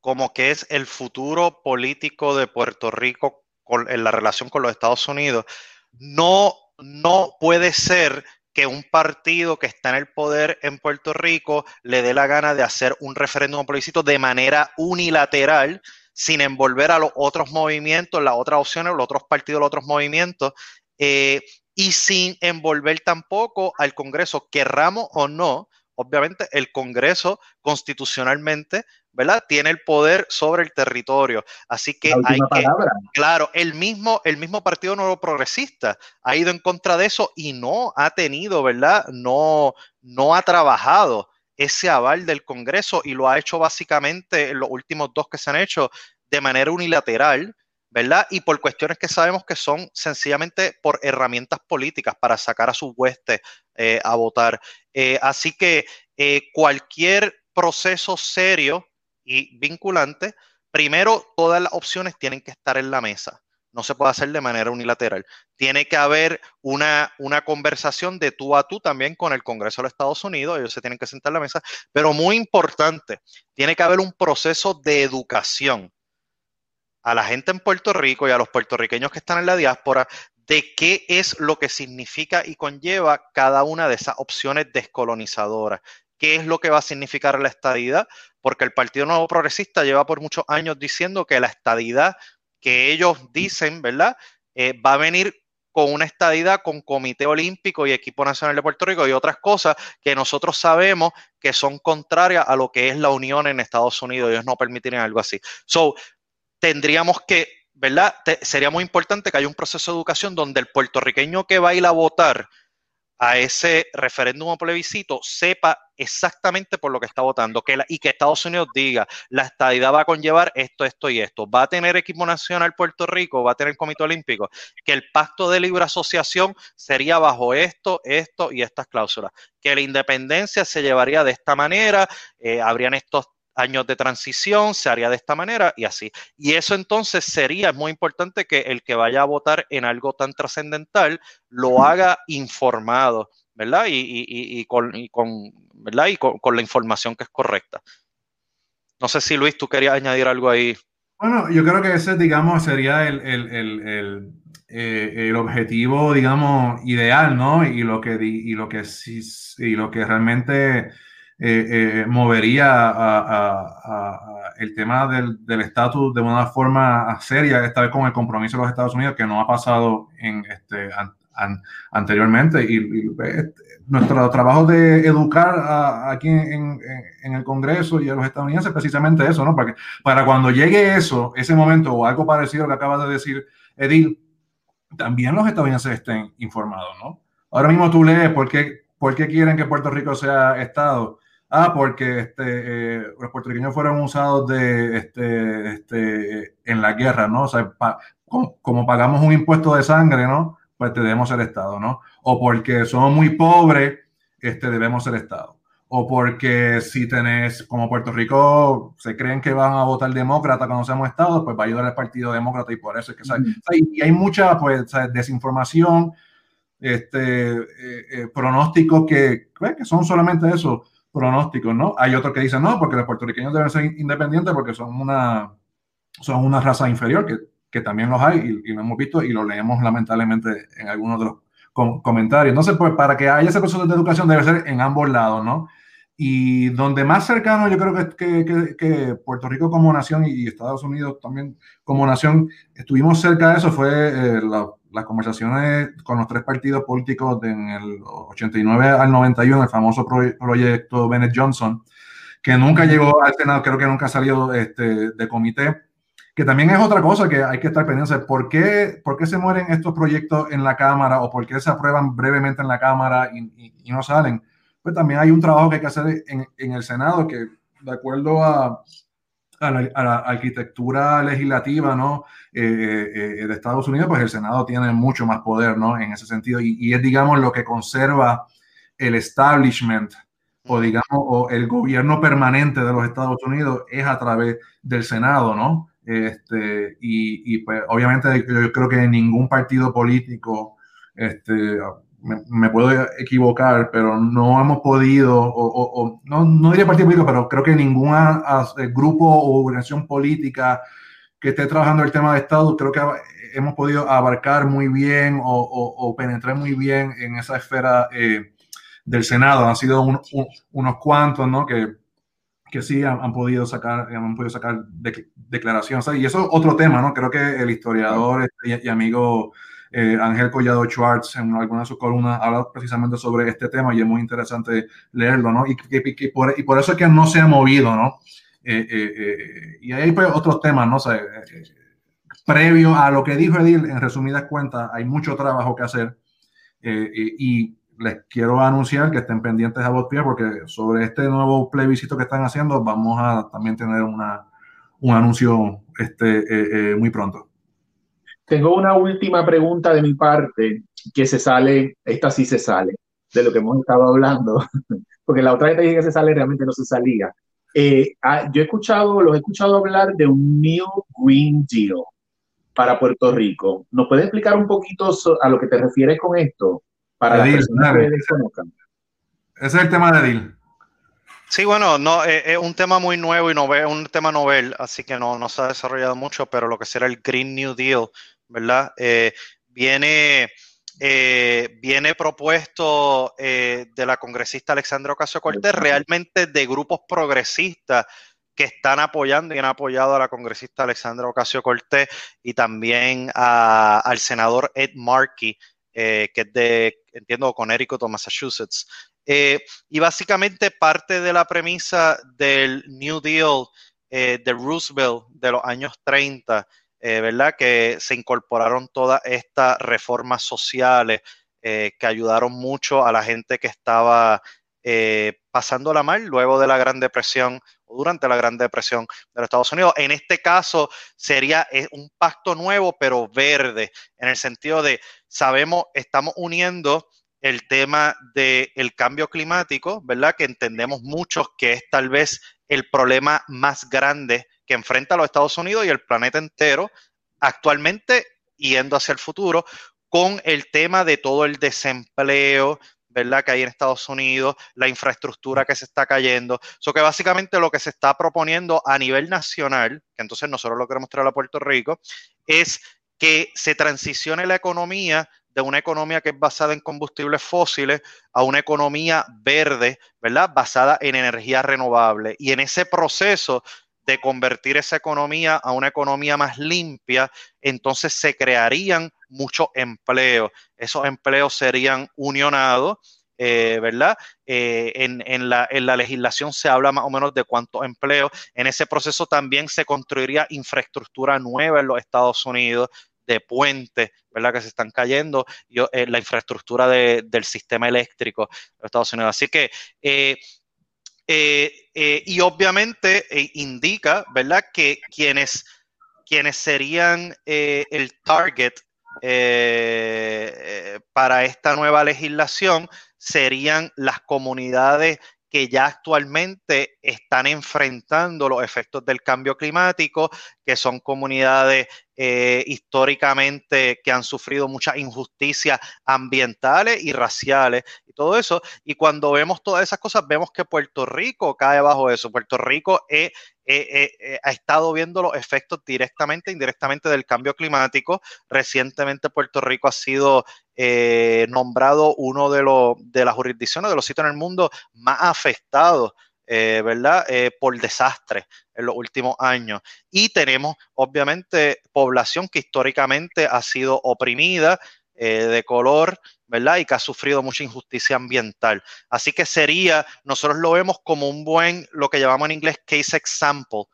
como que es el futuro político de Puerto Rico en la relación con los Estados Unidos, no, no puede ser que un partido que está en el poder en Puerto Rico le dé la gana de hacer un referéndum plebiscito de manera unilateral, sin envolver a los otros movimientos, las otras opciones, los otros partidos, los otros movimientos, eh, y sin envolver tampoco al Congreso, querramos o no, obviamente el Congreso constitucionalmente, ¿verdad? Tiene el poder sobre el territorio. Así que hay que, claro, el mismo, el mismo Partido Nuevo Progresista ha ido en contra de eso y no ha tenido, ¿verdad? No, no ha trabajado ese aval del Congreso y lo ha hecho básicamente en los últimos dos que se han hecho de manera unilateral, ¿verdad? Y por cuestiones que sabemos que son sencillamente por herramientas políticas para sacar a sus huestes eh, a votar. Eh, así que eh, cualquier proceso serio y vinculante, primero todas las opciones tienen que estar en la mesa no se puede hacer de manera unilateral. Tiene que haber una, una conversación de tú a tú también con el Congreso de los Estados Unidos, ellos se tienen que sentar en la mesa, pero muy importante, tiene que haber un proceso de educación a la gente en Puerto Rico y a los puertorriqueños que están en la diáspora de qué es lo que significa y conlleva cada una de esas opciones descolonizadoras. ¿Qué es lo que va a significar la estadidad? Porque el Partido Nuevo Progresista lleva por muchos años diciendo que la estadidad que ellos dicen, ¿verdad? Eh, va a venir con una estadidad con Comité Olímpico y Equipo Nacional de Puerto Rico y otras cosas que nosotros sabemos que son contrarias a lo que es la unión en Estados Unidos. Ellos no permitirían algo así. So, tendríamos que, ¿verdad? sería muy importante que haya un proceso de educación donde el puertorriqueño que va a ir a votar a ese referéndum o plebiscito sepa exactamente por lo que está votando que y que Estados Unidos diga, la estadidad va a conllevar esto, esto y esto. Va a tener equipo nacional Puerto Rico, va a tener comité olímpico, que el pacto de libre asociación sería bajo esto, esto y estas cláusulas, que la independencia se llevaría de esta manera, eh, habrían estos años de transición, se haría de esta manera y así. Y eso entonces sería muy importante que el que vaya a votar en algo tan trascendental lo haga informado, ¿verdad? Y, con, ¿verdad? y con, la información que es correcta. No sé si Luis, tú querías añadir algo ahí. Bueno, yo creo que ese, digamos, sería el, el, eh, el, objetivo, digamos, ideal, ¿no? Y lo que, y lo que, y lo que realmente eh, eh, movería a, el tema del estatus de una forma seria, esta vez con el compromiso de los Estados Unidos, que no ha pasado en este, anteriormente. Y, este, nuestro trabajo de educar aquí en, el Congreso y a los estadounidenses, precisamente eso, ¿no? Para, para cuando llegue eso, ese momento o algo parecido a que acaba de decir Edil, también los estadounidenses estén informados, ¿no? Ahora mismo tú lees por qué, por qué quieren que Puerto Rico sea Estado Ah, porque este, eh, los puertorriqueños fueron usados de, este, este, en la guerra, ¿no? O sea, como, pagamos un impuesto de sangre, ¿no? Pues debemos ser Estado, ¿no? O porque somos muy pobres, este, debemos ser Estado. O porque si tenés, como Puerto Rico, se creen que van a votar demócrata cuando seamos Estado, pues va a ayudar al Partido Demócrata y por eso es que, ¿sabes? y hay mucha, pues, desinformación, este, eh, eh, pronósticos que, pues, que son solamente eso pronósticos, ¿no? Hay otros que dicen, no, porque los puertorriqueños deben ser independientes porque son una, son una raza inferior, que, que también los hay y, lo hemos visto y lo leemos lamentablemente en algunos de los comentarios. Entonces, pues para que haya ese proceso de educación debe ser en ambos lados, ¿no? Y donde más cercano yo creo que, que, que, Puerto Rico como nación y Estados Unidos también como nación estuvimos cerca de eso fue eh, la las conversaciones con los tres partidos políticos en el 89 al 91, el famoso proyecto Bennett Johnson, que nunca llegó al Senado, creo que nunca ha salido este, de comité, que también es otra cosa que hay que estar pendiente. ¿Por qué, ¿Por qué se mueren estos proyectos en la Cámara o por qué se aprueban brevemente en la Cámara y, y, no salen? Pues también hay un trabajo que hay que hacer en, en el Senado que, de acuerdo a, a la, arquitectura legislativa ¿no? Eh, eh, de Estados Unidos, pues el Senado tiene mucho más poder ¿no? en ese sentido y, es, digamos, lo que conserva el establishment o, digamos, o el gobierno permanente de los Estados Unidos es a través del Senado, ¿no? Este, y, pues obviamente yo creo que ningún partido político, este, me, puedo equivocar, pero no hemos podido, o, no, no diría partido político, pero creo que ningún grupo o organización política que esté trabajando el tema de Estado, creo que hemos podido abarcar muy bien o, penetrar muy bien en esa esfera eh, del Senado. Han sido unos cuantos, ¿no? Que, que sí han, podido sacar, han podido sacar declaraciones. Y eso es otro tema, ¿no? Creo que el historiador este, y, amigo eh, Ángel Collado Schwartz en alguna de sus columnas habla precisamente sobre este tema y es muy interesante leerlo, ¿no? Y, por, eso es que no se ha movido, ¿no? Eh, eh, y hay pues, otros temas, ¿no? previo a lo que dijo Edil, en resumidas cuentas, hay mucho trabajo que hacer y les quiero anunciar que estén pendientes a Botpia porque sobre este nuevo plebiscito que están haciendo vamos a también tener una, un anuncio este, muy pronto. Tengo una última pregunta de mi parte que se sale, esta sí se sale, de lo que hemos estado hablando, porque la otra vez dije que se sale, realmente no se salía. Eh, ah, yo he escuchado, los he escuchado hablar de un New Green Deal para Puerto Rico. ¿Nos puedes explicar un poquito a lo que te refieres con esto? Para las personas que desconozcan. Ese es el tema de Deal. Sí, bueno, no, eh, es un tema muy nuevo y no, un tema novel, así que no, no se ha desarrollado mucho, pero lo que será el Green New Deal ¿verdad? Eh, viene, eh, viene propuesto eh, de la congresista Alexandra Ocasio Cortés, realmente de grupos progresistas que están apoyando y han apoyado a la congresista Alexandra Ocasio Cortés y también al senador Ed Markey, que es de, entiendo, Connecticut o Massachusetts. y básicamente parte de la premisa del New Deal de Roosevelt de los años 30 eh, ¿verdad? Que se incorporaron todas estas reformas sociales eh, que ayudaron mucho a la gente que estaba eh, pasándola mal luego de la Gran Depresión o durante la Gran Depresión de los Estados Unidos. En este caso sería un pacto nuevo, pero verde, en el sentido de, sabemos, estamos uniendo el tema del cambio climático, ¿verdad? Que entendemos muchos que es tal vez el problema más grande que enfrenta a los Estados Unidos y el planeta entero actualmente yendo hacia el futuro con el tema de todo el desempleo, ¿verdad? Que hay en Estados Unidos, la infraestructura que se está cayendo. Eso que básicamente lo que se está proponiendo a nivel nacional, que entonces nosotros lo queremos traer a Puerto Rico, es que se transicione la economía de una economía que es basada en combustibles fósiles a una economía verde, ¿verdad? Basada en energía renovable. Y en ese proceso de convertir esa economía a una economía más limpia, entonces se crearían muchos empleos. Esos empleos serían unionados. Eh, ¿verdad? Eh, en, la, legislación se habla más o menos de cuántos empleos. En ese proceso también se construiría infraestructura nueva en los Estados Unidos, de puentes, ¿verdad? Que se están cayendo, y, eh, la infraestructura del sistema eléctrico de Estados Unidos. Así que eh, eh, y obviamente eh, indica, ¿verdad?, que quienes, quienes serían el target para esta nueva legislación serían las comunidades que ya actualmente están enfrentando los efectos del cambio climático, que son comunidades históricamente que han sufrido muchas injusticias ambientales y raciales todo eso. Y cuando vemos todas esas cosas, vemos que Puerto Rico cae bajo eso. Puerto Rico ha estado viendo los efectos directamente e indirectamente del cambio climático. Recientemente Puerto Rico ha sido eh, nombrado uno de, los, de las jurisdicciones, de los sitios en el mundo más afectados. Eh, ¿verdad? Eh, por desastres en los últimos años. Y tenemos, obviamente, población que históricamente ha sido oprimida, de color, ¿verdad? Y que ha sufrido mucha injusticia ambiental. Así que sería, nosotros lo vemos como un buen, lo que llamamos en inglés case example,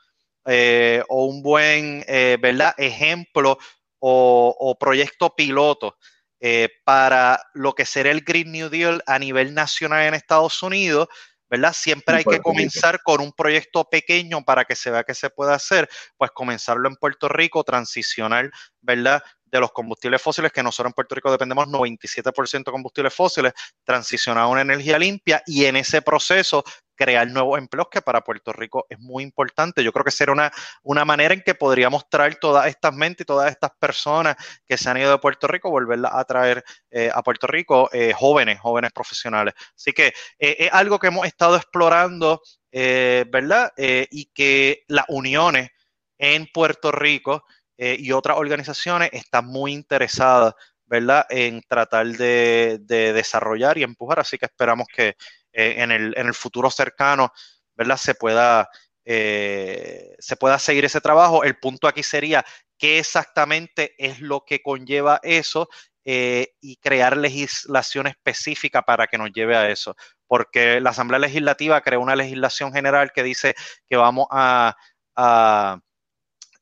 eh, o un buen, eh, ¿verdad? Ejemplo o, proyecto piloto eh, para lo que será el Green New Deal a nivel nacional en Estados Unidos. ¿verdad? Siempre hay que comenzar con un proyecto pequeño para que se vea que se puede hacer, pues comenzarlo en Puerto Rico, transicionar, ¿verdad? De los combustibles fósiles, que nosotros en Puerto Rico dependemos 97% de combustibles fósiles, transicionar a una energía limpia y en ese proceso crear nuevos empleos, que para Puerto Rico es muy importante. Yo creo que será una, una manera en que podríamos traer todas estas mentes y todas estas personas que se han ido de Puerto Rico, volverlas a traer eh, a Puerto Rico eh, jóvenes, jóvenes profesionales. Así que eh, es algo que hemos estado explorando, ¿verdad? y que las uniones en Puerto Rico y otras organizaciones están muy interesadas ¿verdad? En tratar de, desarrollar y empujar. Así que esperamos que eh, en, el, futuro cercano, ¿verdad? Se pueda, eh, se pueda seguir ese trabajo. El punto aquí sería qué exactamente es lo que conlleva eso eh, y crear legislación específica para que nos lleve a eso. Porque la Asamblea Legislativa creó una legislación general que dice que vamos a,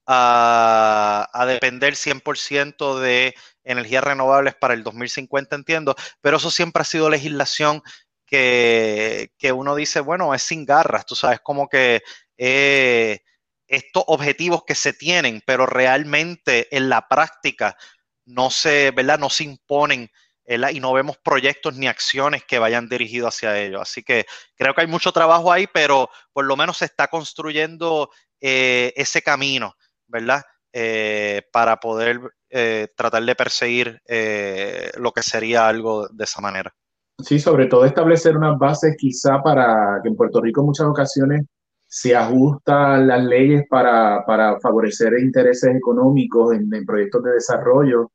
a, a depender 100% de energías renovables para el 2050, entiendo, pero eso siempre ha sido legislación que, uno dice, bueno, es sin garras, tú sabes, como que eh, estos objetivos que se tienen, pero realmente en la práctica no se, ¿verdad? No se imponen y no vemos proyectos ni acciones que vayan dirigidos hacia ello. Así que creo que hay mucho trabajo ahí, pero por lo menos se está construyendo eh, ese camino, ¿verdad? Eh, para poder eh, tratar de perseguir eh, lo que sería algo de esa manera. Sí, sobre todo establecer unas bases quizá para que en Puerto Rico en muchas ocasiones se ajustan las leyes para, para favorecer intereses económicos en, proyectos de desarrollo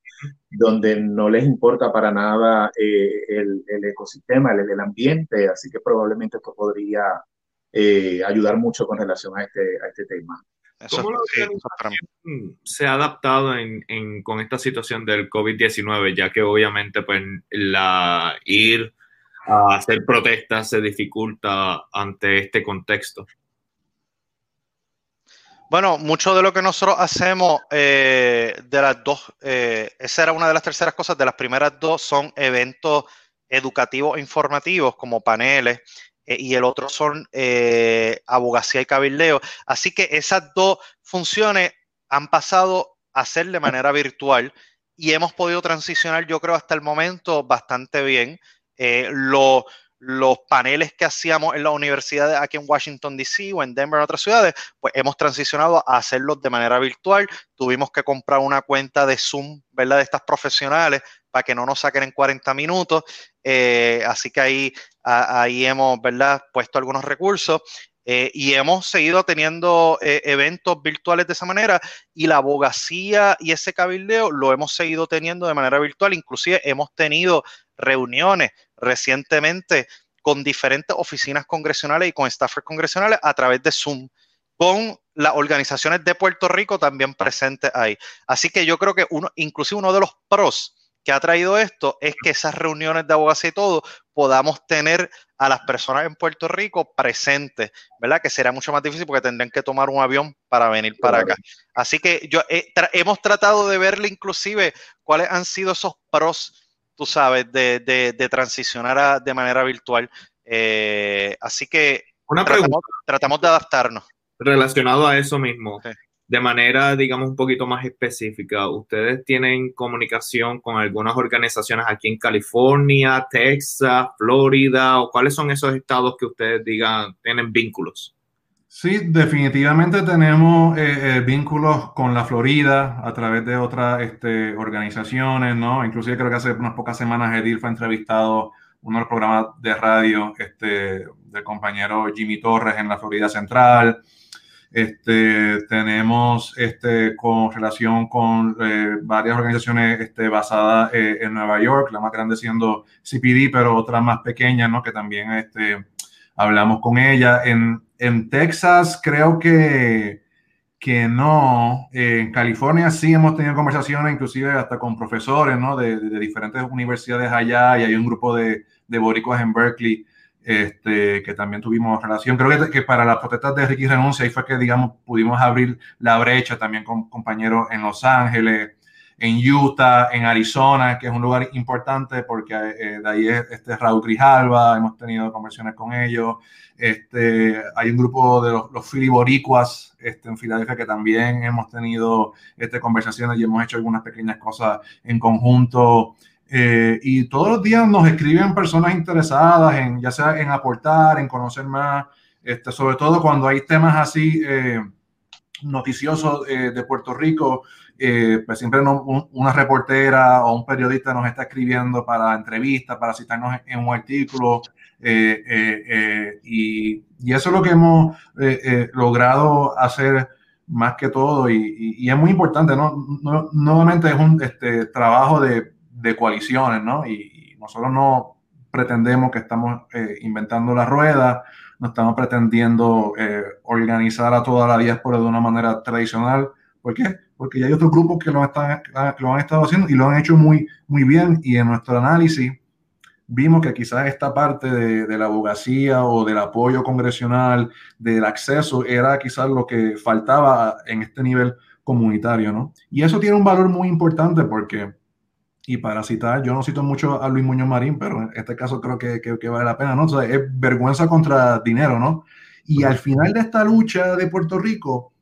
donde no les importa para nada el, el, ecosistema, el, el, ambiente, así que probablemente esto podría ayudar mucho con relación a este, a este tema. ¿Cómo la organización se ha adaptado en, con esta situación del COVID-19, ya que obviamente pues, la, ir a hacer protestas se dificulta ante este contexto? Bueno, mucho de lo que nosotros hacemos, eh, de las dos, eh, esa era una de las terceras cosas, de las primeras dos son eventos educativos e informativos como paneles eh, y el otro son eh, abogacía y cabildeo. Así que esas dos funciones han pasado a ser de manera virtual y hemos podido transicionar, yo creo, hasta el momento bastante bien. Eh, los paneles que hacíamos en la universidad aquí en Washington, D.C. o en Denver, en otras ciudades, pues hemos transicionado a hacerlos de manera virtual. Tuvimos que comprar una cuenta de Zoom, ¿verdad? De estas profesionales para que no nos saquen en 40 minutos. Así que ahí, ahí hemos ¿verdad? puesto algunos recursos. Eh, y hemos seguido teniendo eh, eventos virtuales de esa manera y la abogacía y ese cabildeo lo hemos seguido teniendo de manera virtual. Inclusive hemos tenido reuniones recientemente con diferentes oficinas congresionales y con staffers congresionales a través de Zoom, con las organizaciones de Puerto Rico también presentes ahí. Así que yo creo que uno, inclusive uno de los pros que ha traído esto es que esas reuniones de abogacía y todo podamos tener a las personas en Puerto Rico presentes, ¿verdad? Que será mucho más difícil porque tendrían que tomar un avión para venir para acá. Así que yo hemos tratado de verle inclusive cuáles han sido esos pros, tú sabes, de, transicionar de manera virtual. Eh, así que Una tratamos, tratamos, de adaptarnos. Relacionado a eso mismo de manera, digamos, un poquito más específica, ¿ustedes tienen comunicación con algunas organizaciones aquí en California, Texas, Florida, o cuáles son esos estados que ustedes digan tienen vínculos? Sí, definitivamente tenemos eh, eh, vínculos con la Florida a través de otras este, organizaciones, ¿no? Inclusive creo que hace unas pocas semanas Edil fue entrevistado uno de los programas de radio este, del compañero Jimmy Torres en la Florida Central. Este, tenemos este, con relación con eh, varias organizaciones este, basadas eh, en Nueva York, la más grande siendo CPD, pero otras más pequeñas, ¿no? Que también este, hablamos con ella. En, Texas creo que, que no. en California sí hemos tenido conversaciones, inclusive hasta con profesores, ¿no? De, de, diferentes universidades allá y hay un grupo de, de boricuas en Berkeley este, que también tuvimos relación. Creo que, que, para las protestas de Ricky Renuncia, ahí fue que, digamos, pudimos abrir la brecha también con compañeros en Los Ángeles, en Utah, en Arizona, que es un lugar importante porque eh, de ahí es este Raúl Grijalva, hemos tenido conversiones con ellos. Este, hay un grupo de los, los filiboricuas este, en Filadelfia que también hemos tenido este, conversaciones y hemos hecho algunas pequeñas cosas en conjunto. Eh, y todos los días nos escriben personas interesadas en, ya sea en aportar, en conocer más, este, sobre todo cuando hay temas así eh, noticiosos eh, de Puerto Rico, pues siempre una reportera o un periodista nos está escribiendo para entrevistas, para citarnos en, un artículo. Y, y, eso es lo que hemos logrado hacer más que todo y, y, es muy importante, ¿no? nuevamente es un este, trabajo de, de coaliciones, ¿no? Y, nosotros no pretendemos que estamos eh, inventando la rueda, no estamos pretendiendo eh, organizar a toda la diáspora de una manera tradicional. ¿Por qué? Porque ya hay otros grupos que lo, están, lo han estado haciendo y lo han hecho muy, muy bien y en nuestro análisis vimos que quizás esta parte de, de, la abogacía o del apoyo congresional, del acceso, era quizás lo que faltaba en este nivel comunitario, ¿no? Y eso tiene un valor muy importante porque y para citar, yo no cito mucho a Luis Muñoz Marín, pero en este caso creo que, que, vale la pena, ¿no? O sea, es vergüenza contra dinero, ¿no? Y al final de esta lucha de Puerto Rico,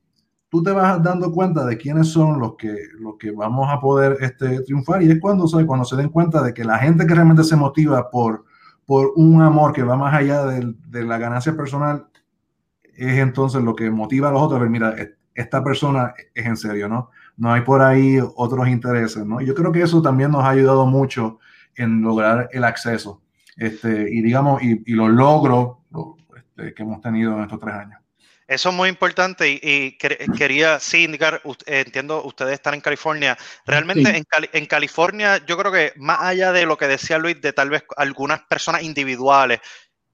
tú te vas dando cuenta de quiénes son los que, los que vamos a poder este, triunfar y es cuando, ¿sabes? cuando se den cuenta de que la gente que realmente se motiva por, por un amor que va más allá de, de la ganancia personal es entonces lo que motiva a los otros a ver, mira, esta persona es en serio, ¿no? No hay por ahí otros intereses, ¿no? Yo creo que eso también nos ha ayudado mucho en lograr el acceso este, y, digamos, y, los logros este, que hemos tenido en estos tres años. Eso es muy importante y, quería sí indicar, entiendo, ustedes están en California. Realmente en, en, California yo creo que más allá de lo que decía Luis, de tal vez algunas personas individuales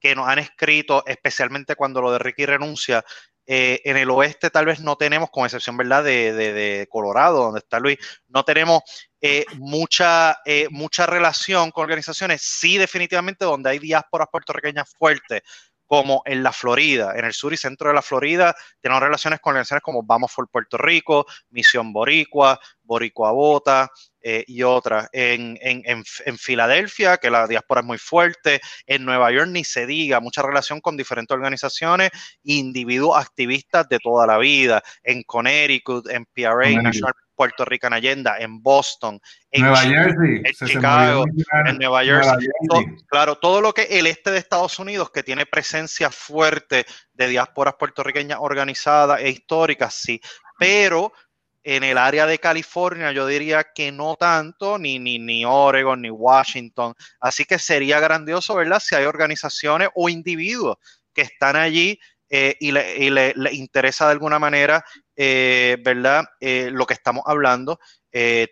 que nos han escrito, especialmente cuando lo de Ricky renuncia, eh, en el oeste tal vez no tenemos, con excepción, ¿verdad?, de, Colorado, donde está Luis, no tenemos eh, mucha, eh, mucha relación con organizaciones. Sí, definitivamente, donde hay diásporas puertorriqueñas fuertes, como en la Florida, en el sur y centro de la Florida, tenemos relaciones con organizaciones como Vamos por Puerto Rico, Misión Boricua, Boricua Bota, eh, y otras. En, en, en, Filadelfia, que la diáspora es muy fuerte, en Nueva York ni se diga, mucha relación con diferentes organizaciones individuos activistas de toda la vida, en Connecticut, en PRA, National Puerto Rican Agenda, en Boston, en, Nueva Jersey, en Chicago, en Nueva Jersey. claro, todo lo que el este de Estados Unidos, que tiene presencia fuerte de diásporas puertorriqueñas organizadas e históricas, sí, pero en el área de California yo diría que no tanto, ni, ni, ni Oregon, ni Washington. Así que sería grandioso, ¿verdad? Si hay organizaciones o individuos que están allí eh, y, le, interesa de alguna manera, eh, ¿verdad? Eh, lo que estamos hablando,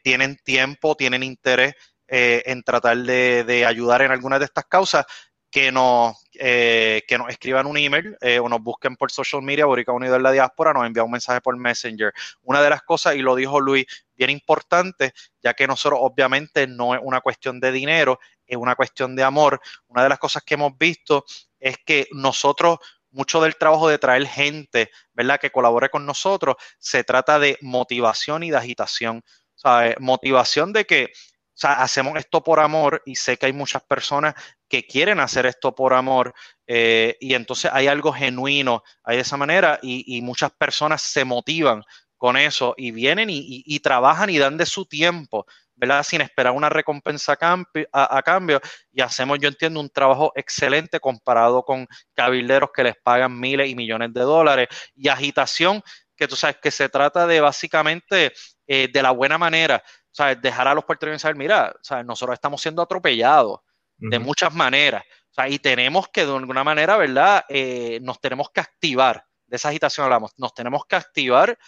tienen tiempo, tienen interés en tratar de, de, ayudar en algunas de estas causas, que nos, eh, que nos escriban un email eh, o nos busquen por social media, Borica Unido en la Diáspora, nos envía un mensaje por Messenger. Una de las cosas, y lo dijo Luis, bien importante, ya que nosotros obviamente no es una cuestión de dinero, es una cuestión de amor. Una de las cosas que hemos visto es que nosotros, mucho del trabajo de traer gente, ¿verdad?, que colabore con nosotros, se trata de motivación y de agitación. O sea, motivación de que o sea, hacemos esto por amor y sé que hay muchas personas que quieren hacer esto por amor eh, y entonces hay algo genuino hay de esa manera y, muchas personas se motivan con eso y vienen y, trabajan y dan de su tiempo, ¿verdad? Sin esperar una recompensa a, cambio y hacemos, yo entiendo, un trabajo excelente comparado con cabilderos que les pagan miles y millones de dólares y agitación que tú sabes que se trata de básicamente eh, de la buena manera sea, dejar a los puertorriqueños saber, mira, nosotros estamos siendo atropellados de muchas maneras. O sea, y tenemos que, de alguna manera, ¿verdad? Eh, nos tenemos que activar, de esa agitación hablamos, nos tenemos que activar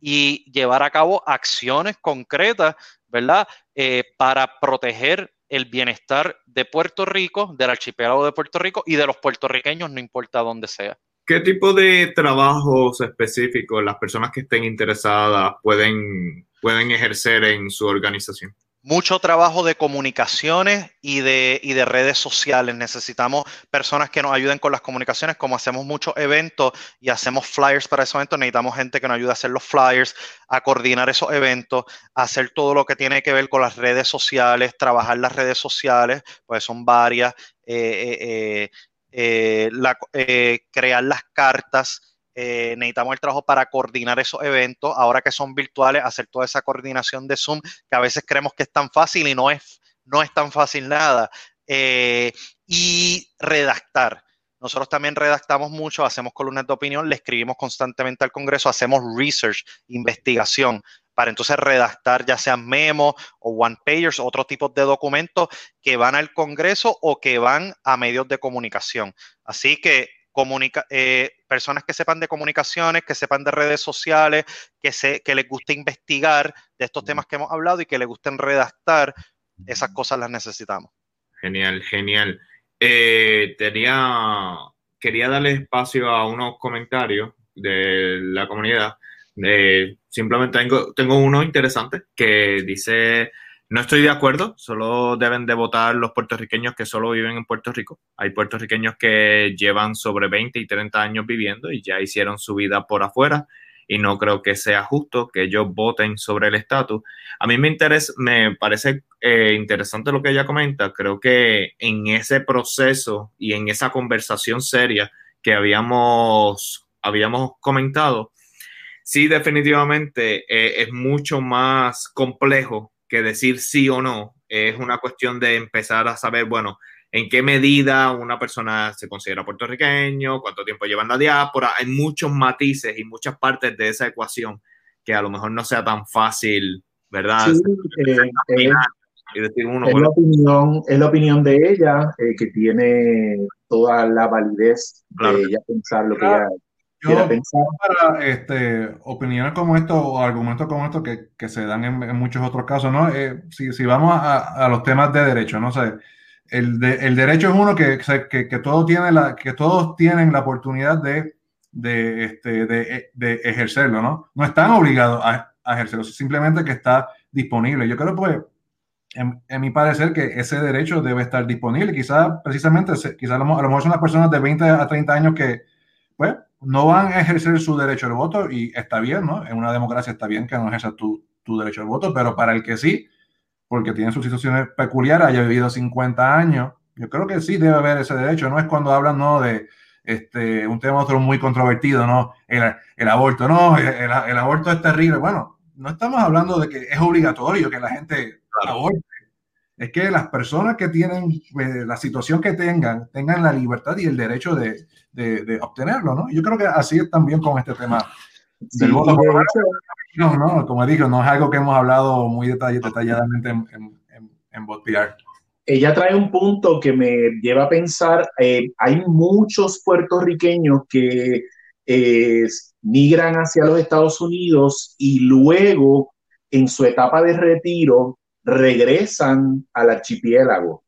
y llevar a cabo acciones concretas, ¿verdad? Eh, para proteger el bienestar de Puerto Rico, del archipiélago de Puerto Rico y de los puertorriqueños, no importa dónde sea. ¿Qué tipo de trabajos específicos las personas que estén interesadas pueden pueden ejercer en su organización? Mucho trabajo de comunicaciones y de, y de redes sociales. Necesitamos personas que nos ayuden con las comunicaciones, como hacemos muchos eventos y hacemos flyers para esos eventos, necesitamos gente que nos ayude a hacer los flyers, a coordinar esos eventos, a hacer todo lo que tiene que ver con las redes sociales, trabajar las redes sociales, pues son varias, eh, eh, eh, crear las cartas eh, necesitamos el trabajo para coordinar esos eventos. Ahora que son virtuales, hacer toda esa coordinación de Zoom, que a veces creemos que es tan fácil y no es no es tan fácil nada. Eh, y redactar. Nosotros también redactamos mucho, hacemos columnas de opinión, le escribimos constantemente al Congreso, hacemos research, investigación, para entonces redactar ya sean memos o one pagers, otro tipo de documentos que van al Congreso o que van a medios de comunicación. Así que comunica, eh, personas que sepan de comunicaciones, que sepan de redes sociales, que, se, que les guste investigar de estos temas que hemos hablado y que les gusten redactar, esas cosas las necesitamos. Genial, genial. Eh, tenía, quería darle espacio a unos comentarios de la comunidad. Eh, simplemente tengo, tengo uno interesante que dice, no estoy de acuerdo, solo deben de votar los puertorriqueños que solo viven en Puerto Rico. Hay puertorriqueños que llevan sobre 20 y 30 años viviendo y ya hicieron su vida por afuera y no creo que sea justo que ellos voten sobre el estatus. A mí me interesa, me parece eh, interesante lo que ella comenta. Creo que en ese proceso y en esa conversación seria que habíamos, habíamos comentado, sí definitivamente eh, es mucho más complejo que decir sí o no. Es una cuestión de empezar a saber, bueno, en qué medida una persona se considera puertorriqueño, cuánto tiempo lleva en la diáspora. Hay muchos matices y muchas partes de esa ecuación que a lo mejor no sea tan fácil, ¿verdad? Sí, eh, eh, y decir uno, es, la opinión, es la opinión de ella eh, que tiene toda la validez de ella pensar lo que ella quiera pensar. Para este, opiniones como esto o argumentos como estos que, que se dan en, muchos otros casos, ¿no? si, si, vamos a, a, los temas de derecho, no sé el, el derecho es uno que, que, que, todo tiene la, que todos tienen la oportunidad de, de, este, de, de ejercerlo, ¿no? No están obligados a, a, ejercerlo, simplemente que está disponible. Yo creo, pues, en, en, mi parecer, que ese derecho debe estar disponible. Quizás, precisamente, quizás a lo, mejor son las personas de 20 a 30 años que, pues, no van a ejercer su derecho al voto y está bien, ¿no? En una democracia está bien que no ejerzas tu, tu derecho al voto, pero para el que sí, porque tiene sus situaciones peculiares, haya vivido 50 años, yo creo que sí debe haber ese derecho. No es cuando hablan ¿no? de este, un tema otro muy controvertido, ¿no? El, el aborto, no, el, el, aborto es terrible. Bueno, no estamos hablando de que es obligatorio que la gente aborte. Es que las personas que tienen eh, la situación que tengan, tengan la libertad y el derecho de, de, de obtenerlo, ¿no? Yo creo que así es también con este tema del voto. No, no, como digo, no es algo que hemos hablado muy detalladamente en, en, en, en Ella trae un punto que me lleva a pensar, eh, hay muchos puertorriqueños que eh, migran hacia los Estados Unidos y luego en su etapa de retiro regresan al archipiélago.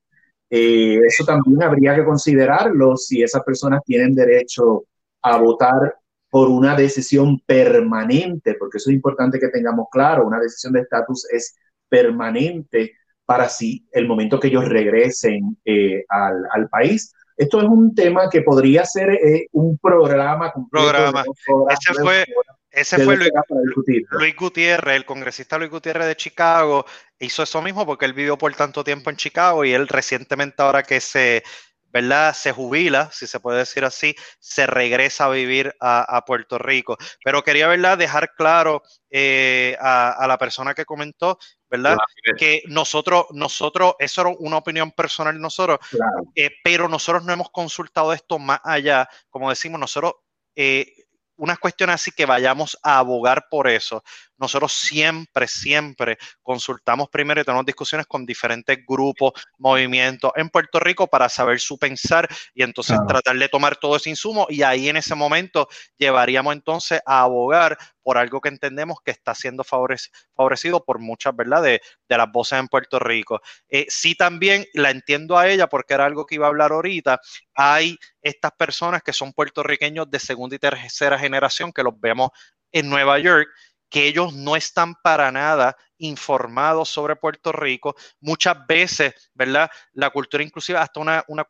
Eh, eso también habría que considerarlo si esas personas tienen derecho a votar por una decisión permanente, porque eso es importante que tengamos claro, una decisión de estatus es permanente para si el momento que ellos regresen eh, al, al, país. Esto es un tema que podría ser eh, un programa. Programa. Ese fue, ese fue Luis, Luis, Gutiérrez, el congresista Luis Gutiérrez de Chicago, hizo eso mismo porque él vivió por tanto tiempo en Chicago y él recientemente ahora que se ¿verdad? Se jubila, si se puede decir así, se regresa a vivir a, Puerto Rico. Pero quería, ¿verdad? Dejar claro eh, a, la persona que comentó, ¿verdad? Que nosotros, nosotros, eso era una opinión personal de nosotros, eh, pero nosotros no hemos consultado esto más allá, como decimos, nosotros... Eh, unas cuestiones así que vayamos a abogar por eso. Nosotros siempre, siempre consultamos primero y tenemos discusiones con diferentes grupos, movimientos en Puerto Rico para saber su pensar y entonces tratar de tomar todo ese insumo y ahí en ese momento llevaríamos entonces a abogar por algo que entendemos que está siendo favorecido por muchas, ¿verdad? De, de las voces en Puerto Rico. Eh, sí también la entiendo a ella porque era algo que iba a hablar ahorita. Hay estas personas que son puertorriqueños de segunda y tercera generación que los vemos en Nueva York que ellos no están para nada informados sobre Puerto Rico. Muchas veces, ¿verdad? La cultura inclusiva hasta una, una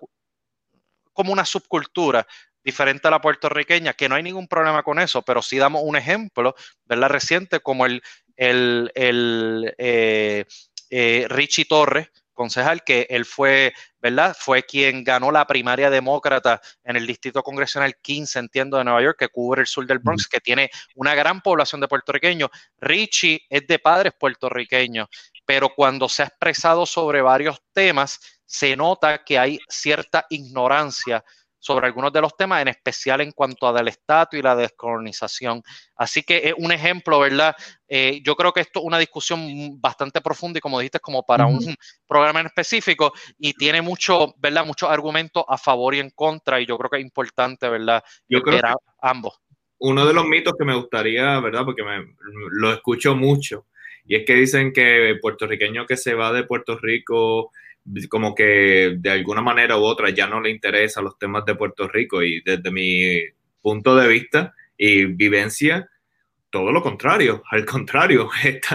como una subcultura diferente a la puertorriqueña, que no hay ningún problema con eso, pero sí damos un ejemplo, ¿verdad? Reciente como el, el, el eh, eh, Richie Torres, concejal, que él fue, ¿verdad? Fue quien ganó la primaria demócrata en el distrito congresional 15, entiendo, de Nueva York, que cubre el sur del Bronx, que tiene una gran población de puertorriqueños. Richie es de padres puertorriqueños. pero cuando se ha expresado sobre varios temas, se nota que hay cierta ignorancia sobre algunos de los temas, en especial en cuanto a del estatus y la descolonización. Así que es un ejemplo, ¿verdad? Eh, yo creo que esto es una discusión bastante profunda y como dijiste, como para un programa en específico y tiene mucho, ¿verdad? Muchos argumentos a favor y en contra y yo creo que es importante, ¿verdad? Yo creo que ambos. Uno de los mitos que me gustaría, ¿verdad? Porque me, lo escucho mucho y es que dicen que el puertorriqueño que se va de Puerto Rico como que de alguna manera u otra ya no le interesan los temas de Puerto Rico y desde mi punto de vista y vivencia, todo lo contrario, al contrario,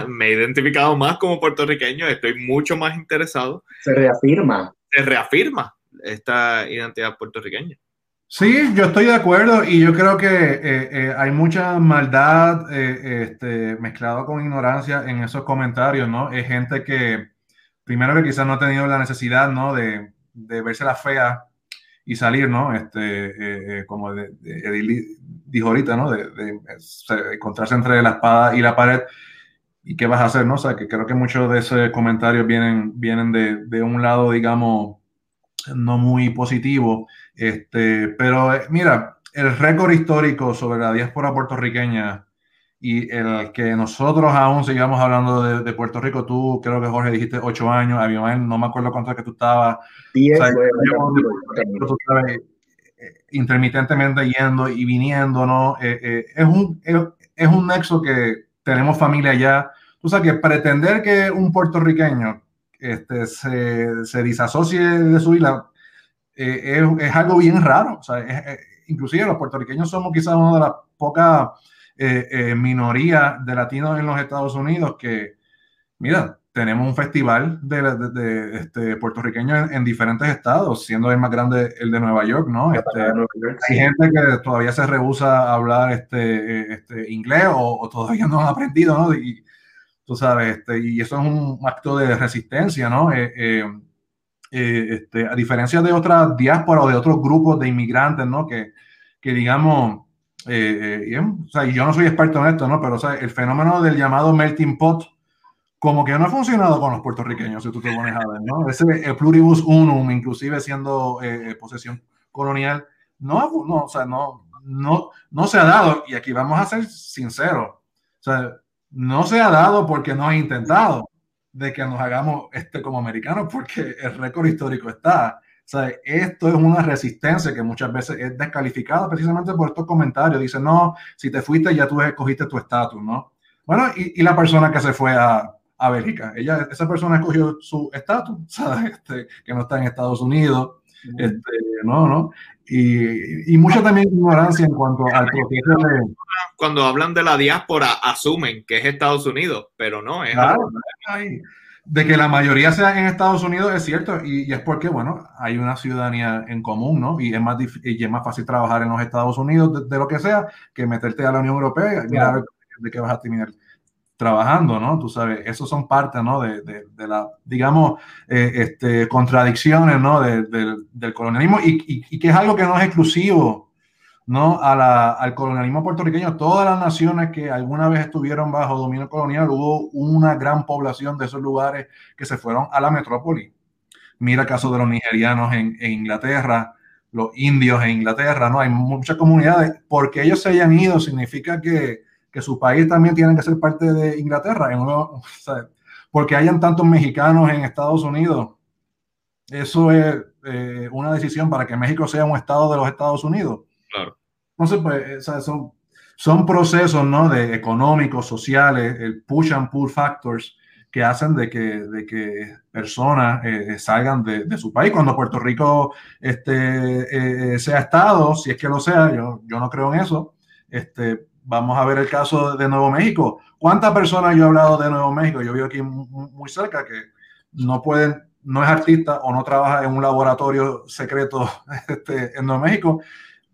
me he identificado más como puertorriqueño, estoy mucho más interesado. Se reafirma. Se reafirma esta identidad puertorriqueña. Sí, yo estoy de acuerdo y yo creo que eh, eh, hay mucha maldad eh, este, mezclado con ignorancia en esos comentarios, ¿no? Es gente que primero que quizás no ha tenido la necesidad, ¿no? De, de verse la fea y salir, ¿no? Este, eh, eh, como dijo ahorita, ¿no? De, encontrarse entre la espada y la pared. ¿Y qué vas a hacer, no? O sea, que creo que muchos de esos comentarios vienen, vienen de, de un lado, digamos, no muy positivo. Este, pero eh, mira, el récord histórico sobre la diáspora puertorriqueña y el que nosotros aún sigamos hablando de, Puerto Rico, tú creo que Jorge dijiste ocho años, Abimael, no me acuerdo cuánto es que tú estabas. Diez, intermitentemente yendo y viniendo, ¿no? Eh, eh, es, un, es, un nexo que tenemos familia allá. Tú sabes que pretender que un puertorriqueño este, se, se disasocie de su isla eh, es, es, algo bien raro. O sea, inclusive los puertorriqueños somos quizás una de las pocas eh, eh, minoría de latinos en los Estados Unidos que, mira, tenemos un festival de, este, puertorriqueños en, diferentes estados, siendo el más grande el de Nueva York, ¿no? Este, hay gente que todavía se rehúsa a hablar este, este inglés o, todavía no han aprendido, ¿no? Y tú sabes, este, y eso es un acto de resistencia, ¿no? Eh, este, a diferencia de otras diásporas o de otros grupos de inmigrantes, ¿no? Que, que digamos, eh, eh, o sea, yo no soy experto en esto, ¿no? Pero o sea, el fenómeno del llamado melting pot, como que no ha funcionado con los puertorriqueños, si tú te pones a ver, ¿no? Ese el pluribus unum, inclusive siendo eh, posesión colonial, no, no, o sea, no, no, no se ha dado, y aquí vamos a ser sinceros, o sea, no se ha dado porque no ha intentado de que nos hagamos este como americanos, porque el récord histórico está sea, esto es una resistencia que muchas veces es descalificada precisamente por estos comentarios. Dice, no, si te fuiste ya tú escogiste tu estatus, ¿no? Bueno, y, y, la persona que se fue a, a Bélgica, ella, esa persona escogió su estatus, ¿sabes? Este, que no está en Estados Unidos, este, no, ¿no? Y, y, mucha también ignorancia en cuanto al proceso de... Cuando hablan de la diáspora, asumen que es Estados Unidos, pero no, es... Claro, de que la mayoría sea en Estados Unidos es cierto y, es porque, bueno, hay una ciudadanía en común, ¿no? Y es más, y es más fácil trabajar en los Estados Unidos de, lo que sea que meterte a la Unión Europea y mirar de qué vas a terminar trabajando, ¿no? Tú sabes, esos son parte, ¿no? De, de, de la, digamos, eh, este, contradicciones, ¿no? del colonialismo y, y, y que es algo que no es exclusivo ¿no? Al colonialismo puertorriqueño. Todas las naciones que alguna vez estuvieron bajo dominio colonial, hubo una gran población de esos lugares que se fueron a la metrópoli. Mira el caso de los nigerianos en, Inglaterra, los indios en Inglaterra, ¿no? Hay muchas comunidades. Porque ellos se hayan ido significa que, que su país también tiene que ser parte de Inglaterra. Porque hayan tantos mexicanos en Estados Unidos. Eso es eh, una decisión para que México sea un estado de los Estados Unidos Claro. Entonces, pues, son, son procesos, ¿no? De económicos, sociales, el push and pull factors que hacen de que, de que personas eh, salgan de, su país. Cuando Puerto Rico este, eh, sea Estado, si es que lo sea, yo, yo no creo en eso. Este, vamos a ver el caso de Nuevo México. ¿Cuántas personas yo he hablado de Nuevo México? Yo vivo aquí muy cerca que no pueden, no es artista o no trabaja en un laboratorio secreto este, en Nuevo México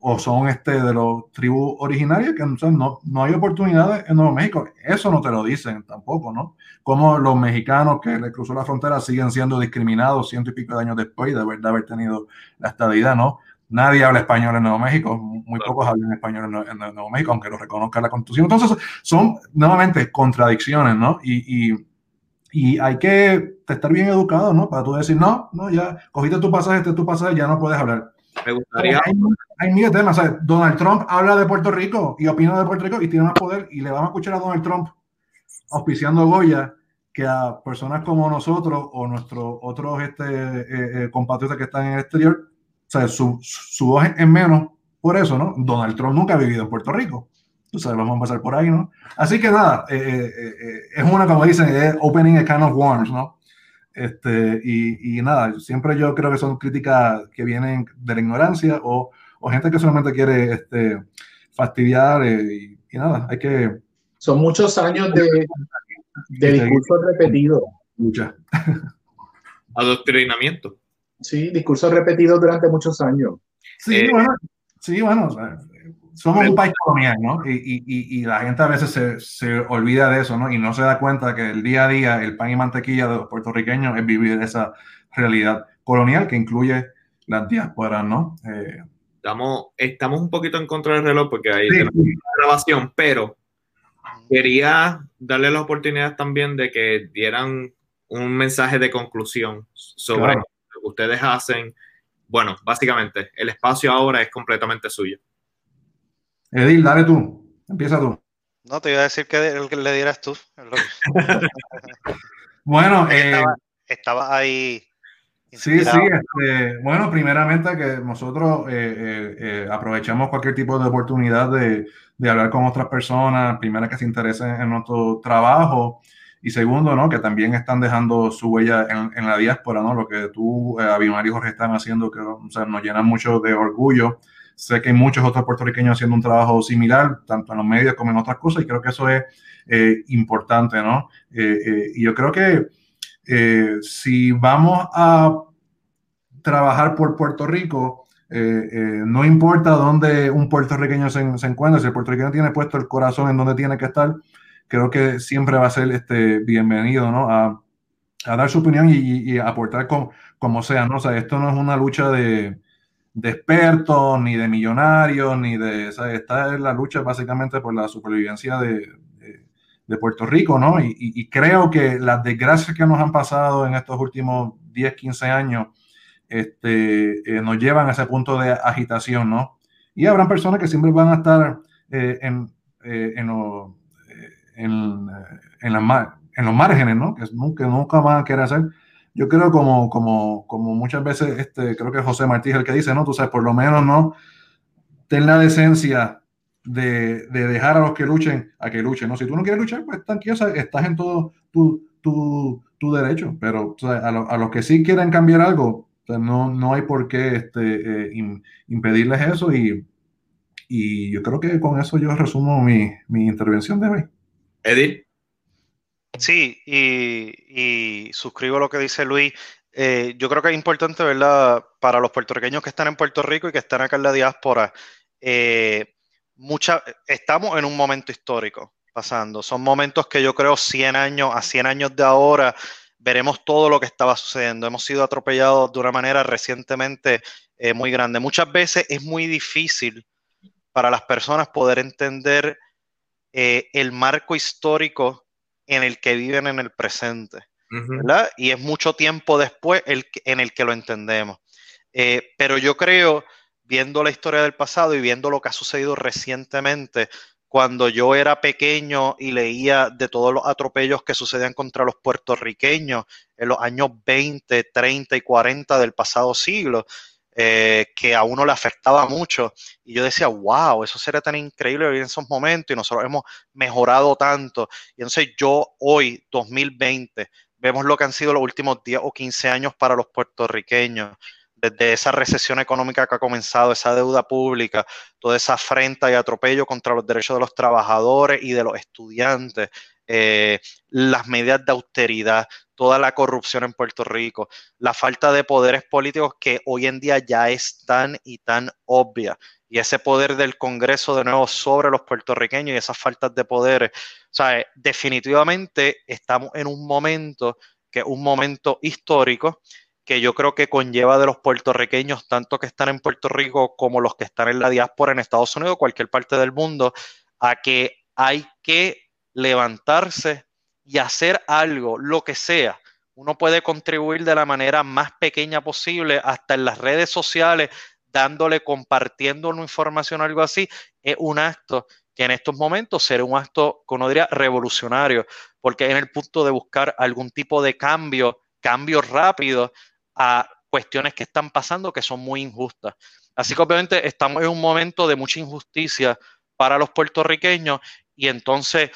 o son este, de los tribus originarias que no, no hay oportunidades en Nuevo México. Eso no te lo dicen tampoco, ¿no? Como los mexicanos que le cruzó la frontera siguen siendo discriminados ciento y pico de años después de haber, de haber tenido la estadidad, ¿no? Nadie habla español en Nuevo México, muy pocos hablan español en, Nuevo México, aunque lo reconozca la Constitución. Entonces, son nuevamente contradicciones, ¿no? Y, y, Y hay que estar bien educado, ¿no? Para tú decir, no, no, ya cogiste tu pasaje, este es tu pasaje, ya no puedes hablar. Me gustaría. Hay, hay miles de temas. Donald Trump habla de Puerto Rico y opina de Puerto Rico y tiene más poder y le vamos a escuchar a Donald Trump auspiciando Goya que a personas como nosotros o nuestros otros este, eh, eh, compatriotas que están en el exterior, o sea, su, su voz es menos por eso, ¿no? Donald Trump nunca ha vivido en Puerto Rico. Tú sabes, vamos a pasar por ahí, ¿no? Así que nada, eh, es una, como dicen, opening a kind of worms, ¿no? Este, y, y, nada, siempre yo creo que son críticas que vienen de la ignorancia o, o gente que solamente quiere este, fastidiar y, y, nada, hay que... Son muchos años de, de discurso repetido. Mucha. Adoctrinamiento. Sí, discursos repetidos durante muchos años. Sí, eh, bueno, sí, bueno, somos un país colonial, ¿no? Y, y, y, la gente a veces se, se, olvida de eso, ¿no? Y no se da cuenta que el día a día el pan y mantequilla de los puertorriqueños es vivir esa realidad colonial que incluye las diásporas, ¿no? Eh, estamos, estamos un poquito en contra del reloj porque hay sí, sí. grabación, pero quería darle la oportunidad también de que dieran un mensaje de conclusión sobre claro. lo que ustedes hacen. Bueno, básicamente, el espacio ahora es completamente suyo. Edil, dale tú, empieza tú. No, te iba a decir que le dieras tú. bueno, eh, estaba, estaba, ahí. Sí, sí, este, bueno, primeramente que nosotros eh, eh, eh, aprovechamos cualquier tipo de oportunidad de, de, hablar con otras personas, primero que se interesen en nuestro trabajo y segundo, ¿no? Que también están dejando su huella en, en la diáspora, ¿no? Lo que tú, eh, Abimar y Jorge están haciendo, que o sea, nos llena mucho de orgullo. Sé que hay muchos otros puertorriqueños haciendo un trabajo similar, tanto en los medios como en otras cosas, y creo que eso es eh, importante, ¿no? Eh, eh, y yo creo que si vamos a trabajar por Puerto Rico, no importa dónde un puertorriqueño se, se encuentre, si el puertorriqueño tiene puesto el corazón en donde tiene que estar, creo que siempre va a ser este, bienvenido, ¿no? A, a dar su opinión y, y aportar con, como sea, ¿no? O sea, esto no es una lucha de, de expertos, ni de millonarios, ni de... O sea, esta es la lucha básicamente por la supervivencia de, de, Puerto Rico, ¿no? Y, y, creo que las desgracias que nos han pasado en estos últimos 10, 15 años este, eh, nos llevan a ese punto de agitación, ¿no? Y habrán personas que siempre van a estar eh, en, eh, en, en, los márgenes, ¿no? Que nunca, nunca van a querer hacer. Yo creo como, como, como muchas veces, este, creo que José Martí es el que dice, ¿no? Tú sabes, por lo menos, ¿no? Ten la decencia de, de, dejar a los que luchen a que luchen, ¿no? Si tú no quieres luchar, pues tranquilo, estás en todo tu, tu, tu derecho, pero o sea, a, lo, a, los que sí quieren cambiar algo, pues no, no hay por qué este, eh, in, impedirles eso y, y yo creo que con eso yo resumo mi, mi intervención de hoy. Edith. Sí, y, suscribo lo que dice Luis. Eh, yo creo que es importante, ¿verdad? Para los puertorriqueños que están en Puerto Rico y que están acá en la diáspora, eh, mucha, estamos en un momento histórico pasando. Son momentos que yo creo 100 años, a 100 años de ahora, veremos todo lo que estaba sucediendo. Hemos sido atropellados de una manera recientemente eh, muy grande. Muchas veces es muy difícil para las personas poder entender el marco histórico en el que viven en el presente. Uh -huh. ¿verdad? Y es mucho tiempo después el, en el que lo entendemos. Eh, pero yo creo, viendo la historia del pasado y viendo lo que ha sucedido recientemente, cuando yo era pequeño y leía de todos los atropellos que sucedían contra los puertorriqueños en los años 20, 30 y 40 del pasado siglo, eh, que a uno le afectaba mucho. Y yo decía, wow, eso sería tan increíble vivir en esos momentos y nosotros hemos mejorado tanto. Y entonces yo hoy, 2020, vemos lo que han sido los últimos 10 o 15 años para los puertorriqueños. Desde esa recesión económica que ha comenzado, esa deuda pública, toda esa afrenta y atropello contra los derechos de los trabajadores y de los estudiantes, eh, las medidas de austeridad, toda la corrupción en Puerto Rico, la falta de poderes políticos que hoy en día ya es tan y tan obvia. Y ese poder del Congreso de nuevo sobre los puertorriqueños y esas faltas de poderes. O sea, definitivamente estamos en un momento que es un momento histórico que yo creo que conlleva de los puertorriqueños, tanto que están en Puerto Rico como los que están en la diáspora en Estados Unidos, cualquier parte del mundo, a que hay que levantarse y hacer algo, lo que sea. Uno puede contribuir de la manera más pequeña posible, hasta en las redes sociales, dándole, compartiendo una información o algo así, es un acto que en estos momentos será un acto, como uno diría, revolucionario, porque en el punto de buscar algún tipo de cambio, cambio rápido a cuestiones que están pasando que son muy injustas. Así que obviamente estamos en un momento de mucha injusticia para los puertorriqueños y entonces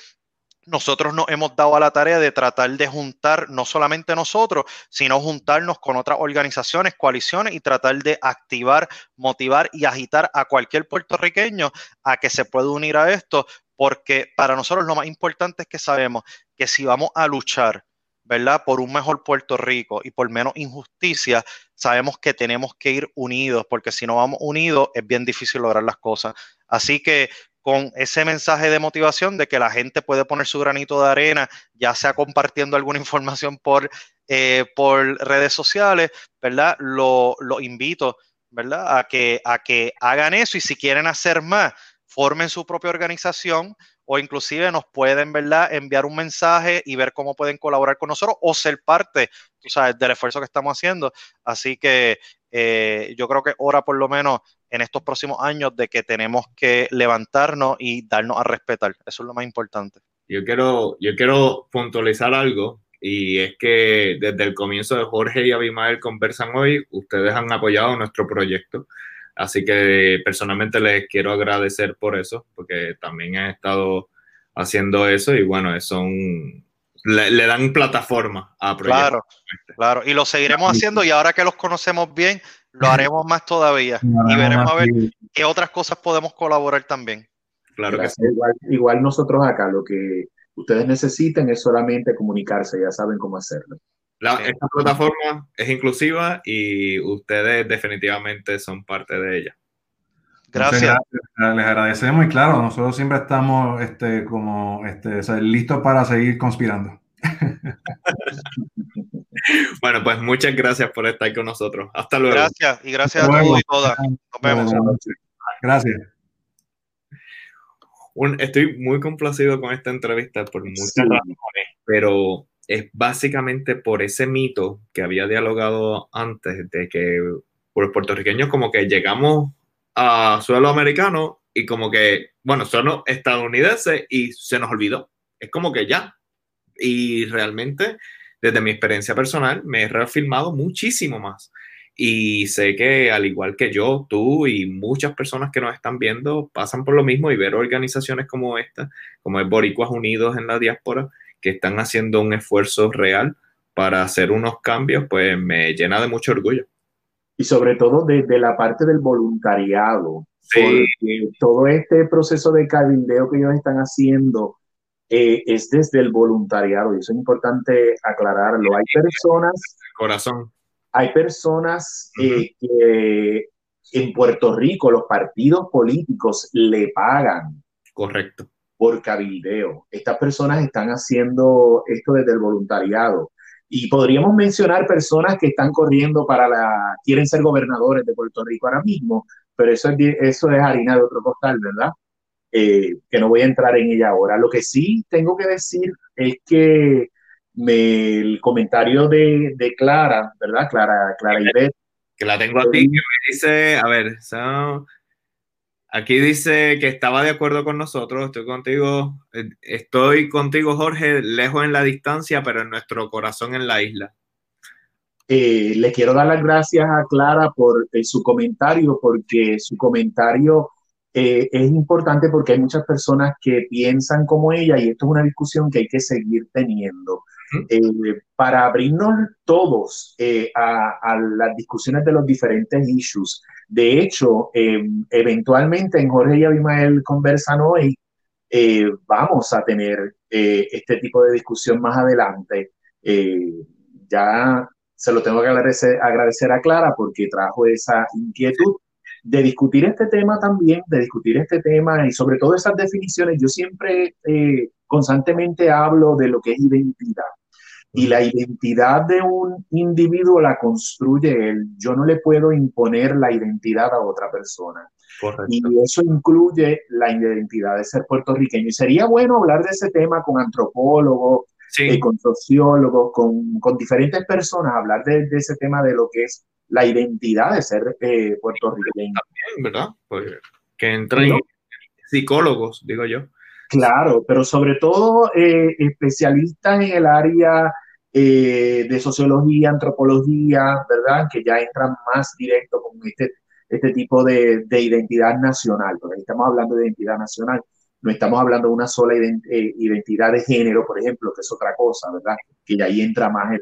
nosotros nos hemos dado a la tarea de tratar de juntar no solamente nosotros, sino juntarnos con otras organizaciones, coaliciones y tratar de activar, motivar y agitar a cualquier puertorriqueño a que se pueda unir a esto, porque para nosotros lo más importante es que sabemos que si vamos a luchar, ¿verdad? Por un mejor Puerto Rico y por menos injusticia, sabemos que tenemos que ir unidos, porque si no vamos unidos es bien difícil lograr las cosas. Así que con ese mensaje de motivación de que la gente puede poner su granito de arena, ya sea compartiendo alguna información por, eh, por redes sociales, ¿verdad? Lo, invito, ¿verdad? A que, a que hagan eso y si quieren hacer más, formen su propia organización o inclusive nos pueden, ¿verdad? Enviar un mensaje y ver cómo pueden colaborar con nosotros o ser parte, tú sabes, del esfuerzo que estamos haciendo. Así que eh, yo creo que ahora por lo menos en estos próximos años de que tenemos que levantarnos y darnos a respetar. Eso es lo más importante. Yo quiero, yo quiero puntualizar algo y es que desde el comienzo de Jorge y Abimael conversan hoy, ustedes han apoyado nuestro proyecto. Así que personalmente les quiero agradecer por eso, porque también han estado haciendo eso y bueno, son le, dan plataforma a proyectos. Claro, claro, y lo seguiremos haciendo y ahora que los conocemos bien, lo haremos más todavía y veremos a ver qué otras cosas podemos colaborar también. Claro que sí. Igual, nosotros acá lo que ustedes necesiten es solamente comunicarse, ya saben cómo hacerlo. esta plataforma es inclusiva y ustedes definitivamente son parte de ella. Gracias. Les agradecemos y claro, nosotros siempre estamos este, como este, listos para seguir conspirando. Bueno, pues muchas gracias por estar con nosotros. Hasta luego. Gracias y gracias a todos y todas. Nos vemos. Gracias. estoy muy complacido con esta entrevista por muchas razones, pero es básicamente por ese mito que había dialogado antes de que por los puertorriqueños como que llegamos a suelo americano y como que, bueno, suelo estadounidense y se nos olvidó. Es como que ya, y realmente, desde mi experiencia personal, me he reafirmado muchísimo más. Y sé que al igual que yo, tú y muchas personas que nos están viendo pasan por lo mismo y ver organizaciones como esta, como es Boricuas Unidos en la diáspora, que están haciendo un esfuerzo real para hacer unos cambios, pues me llena de mucho orgullo. Y sobre todo desde la parte del voluntariado, sí. todo este proceso de cabildeo que ellos están haciendo eh, es desde el voluntariado y eso es importante aclararlo. Hay personas... Corazón. Hay personas eh, que en Puerto Rico los partidos políticos le pagan. Correcto. Por cabildeo. Estas personas están haciendo esto desde el voluntariado. Y podríamos mencionar personas que están corriendo para la, quieren ser gobernadores de Puerto Rico ahora mismo, pero eso es, eso es harina de otro costal, ¿verdad? Eh, que no voy a entrar en ella ahora. Lo que sí tengo que decir es que me, el comentario de, de, Clara, ¿verdad? Clara, Clara Ivette. Que la tengo aquí, que me dice, a ver, aquí dice que estaba de acuerdo con nosotros, estoy contigo, eh, estoy contigo Jorge, lejos en la distancia, pero en nuestro corazón en la isla. Eh, le quiero dar las gracias a Clara por su comentario, porque su comentario eh, es importante porque hay muchas personas que piensan como ella y esto es una discusión que hay que seguir teniendo. Eh, para abrirnos todos eh, a, las discusiones de los diferentes issues. De hecho, em, eventualmente en Jorge y Abimael conversan hoy, vamos a tener este tipo de discusión más adelante. ya se lo tengo que agradecer, agradecer a Clara porque trajo esa inquietud de discutir este tema también, de discutir este tema y sobre todo esas definiciones. Yo siempre eh, constantemente hablo de lo que es identidad. Y la identidad de un individuo la construye él. Yo no le puedo imponer la identidad a otra persona. Y eso incluye la identidad de ser puertorriqueño. Y sería bueno hablar de ese tema con antropólogos, eh, con sociólogos, con, con, diferentes personas, hablar de, de, ese tema de lo que es la identidad de ser eh, puertorriqueño. También, ¿verdad? Pues que entren psicólogos, digo yo. Claro, pero sobre todo eh, especialistas en el área eh, de sociología, antropología, ¿verdad? Que ya entran más directo con este, este tipo de, de identidad nacional, porque estamos hablando de identidad nacional, no estamos hablando de una sola eh, identidad de género, por ejemplo, que es otra cosa, ¿verdad? Que ya ahí entra más en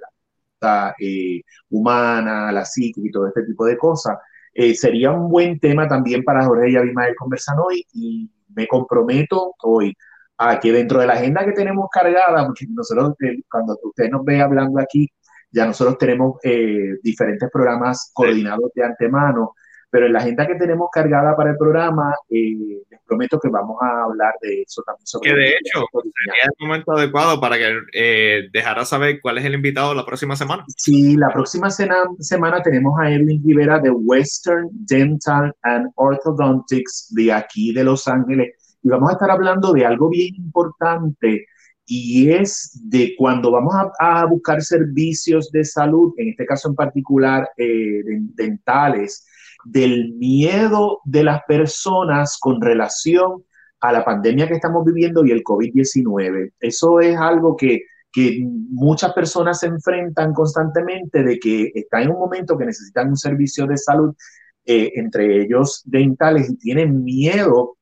eh, humana, la psique y todo este tipo de cosas. Eh, sería un buen tema también para Jorge y Abimael conversar hoy y me comprometo hoy a que dentro de la agenda que tenemos cargada, porque nosotros eh, cuando usted nos ve hablando aquí, ya nosotros tenemos eh, diferentes programas coordinados de antemano, pero en la agenda que tenemos cargada para el programa, les prometo que vamos a hablar de eso también. Sobre que de hecho, sería el momento adecuado para que eh, dejara saber cuál es el invitado la próxima semana. Sí, la próxima semana tenemos a Edwin Rivera de Western Dental and Orthodontics de aquí de Los Ángeles y vamos a estar hablando de algo bien importante y es de cuando vamos a, buscar servicios de salud, en este caso en particular eh, dentales, del miedo de las personas con relación a la pandemia que estamos viviendo y el COVID-19. Eso es algo que, muchas personas se enfrentan constantemente de que están en un momento que necesitan un servicio de salud, eh, entre ellos dentales, y tienen miedo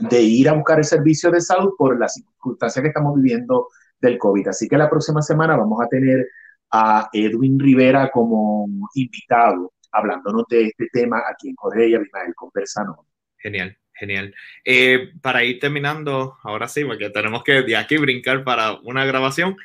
de ir a buscar el servicio de salud por las circunstancias que estamos viviendo del COVID. Así que la próxima semana vamos a tener a Edwin Rivera como invitado hablándonos de este tema aquí en Jorge y Abimael Conversano. Genial, genial. Eh, para ir terminando, ahora sí, porque tenemos que de aquí brincar para una grabación.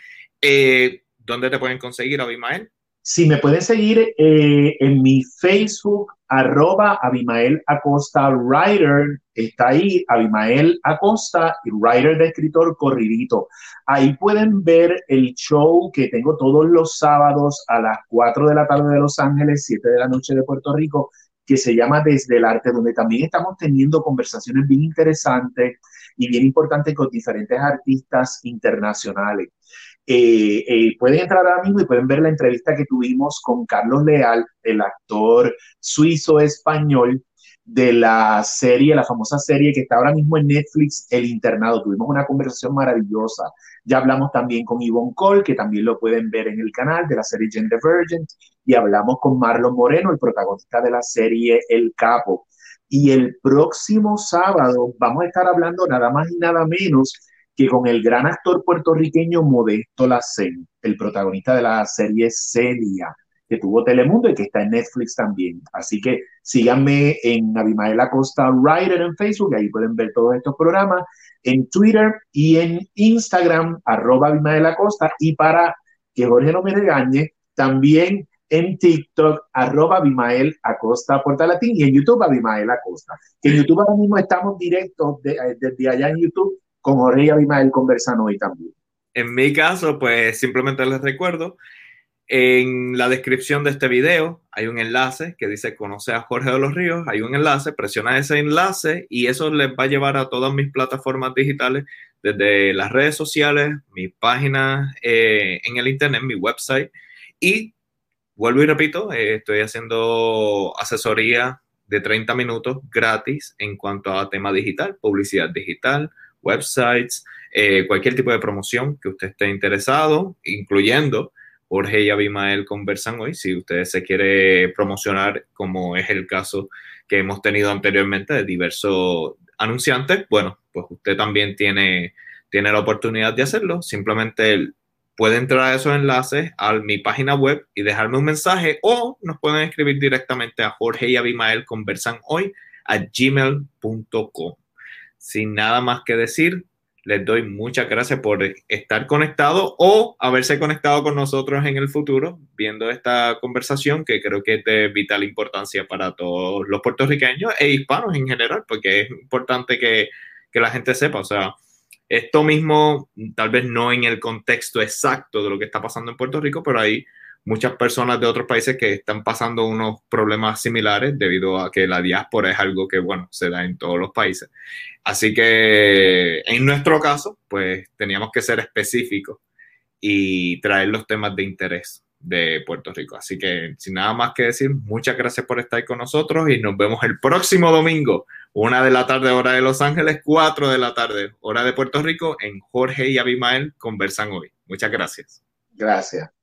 Eh, ¿Dónde te pueden conseguir, Abimael? Si me pueden seguir eh, en mi Facebook, arroba Abimael Acosta Writer, está ahí Abimael Acosta Writer de escritor corridito. Ahí pueden ver el show que tengo todos los sábados a las 4 de la tarde de Los Ángeles, 7 de la noche de Puerto Rico, que se llama Desde el Arte, donde también estamos teniendo conversaciones bien interesantes y bien importantes con diferentes artistas internacionales. Eh, eh, pueden entrar ahora mismo y pueden ver la entrevista que tuvimos con Carlos Leal, el actor suizo-español de la serie, la famosa serie que está ahora mismo en Netflix, El Internado. Tuvimos una conversación maravillosa. Ya hablamos también con Yvonne Cole, que también lo pueden ver en el canal de la serie Gender Virgin, y hablamos con Marlon Moreno, el protagonista de la serie El Capo. Y el próximo sábado vamos a estar hablando nada más y nada menos que con el gran actor puertorriqueño Modesto Lacen, el protagonista de la serie Celia, que tuvo Telemundo y que está en Netflix también. Así que síganme en Abimael Acosta Writer en Facebook, ahí pueden ver todos estos programas, en Twitter y en Instagram, arroba Abimael Acosta, y para que Jorge no me regañe, también en TikTok, arroba Abimael Acosta Portalatín y en YouTube Abimael Acosta. En YouTube ahora mismo estamos directos eh, desde allá en YouTube con Jorge y Abimael conversan hoy también. En mi caso, pues simplemente les recuerdo, en la descripción de este video hay un enlace que dice conoce a Jorge de los Ríos, hay un enlace, presiona ese enlace y eso les va a llevar a todas mis plataformas digitales, desde las redes sociales, mi página eh, en el internet, mi website y vuelvo y repito, eh, estoy haciendo asesoría de 30 minutos gratis en cuanto a tema digital, publicidad digital, websites, eh, cualquier tipo de promoción que usted esté interesado, incluyendo Jorge y Abimael conversan hoy. Si usted se quiere promocionar, como es el caso que hemos tenido anteriormente de diversos anunciantes, bueno, pues usted también tiene, tiene la oportunidad de hacerlo. Simplemente puede entrar a esos enlaces a mi página web y dejarme un mensaje o nos pueden escribir directamente a Jorge y Abimael conversan hoy a gmail.com sin nada más que decir, les doy muchas gracias por estar conectado o haberse conectado con nosotros en el futuro, viendo esta conversación que creo que es de vital importancia para todos los puertorriqueños e hispanos en general, porque es importante que, que la gente sepa, o sea, esto mismo, tal vez no en el contexto exacto de lo que está pasando en Puerto Rico, pero hay muchas personas de otros países que están pasando unos problemas similares debido a que la diáspora es algo que, bueno, se da en todos los países. Así que en nuestro caso, pues teníamos que ser específicos y traer los temas de interés de Puerto Rico. Así que sin nada más que decir, muchas gracias por estar con nosotros y nos vemos el próximo domingo, una de la tarde hora de Los Ángeles, cuatro de la tarde hora de Puerto Rico, en Jorge y Abimael conversan hoy. Muchas gracias. Gracias.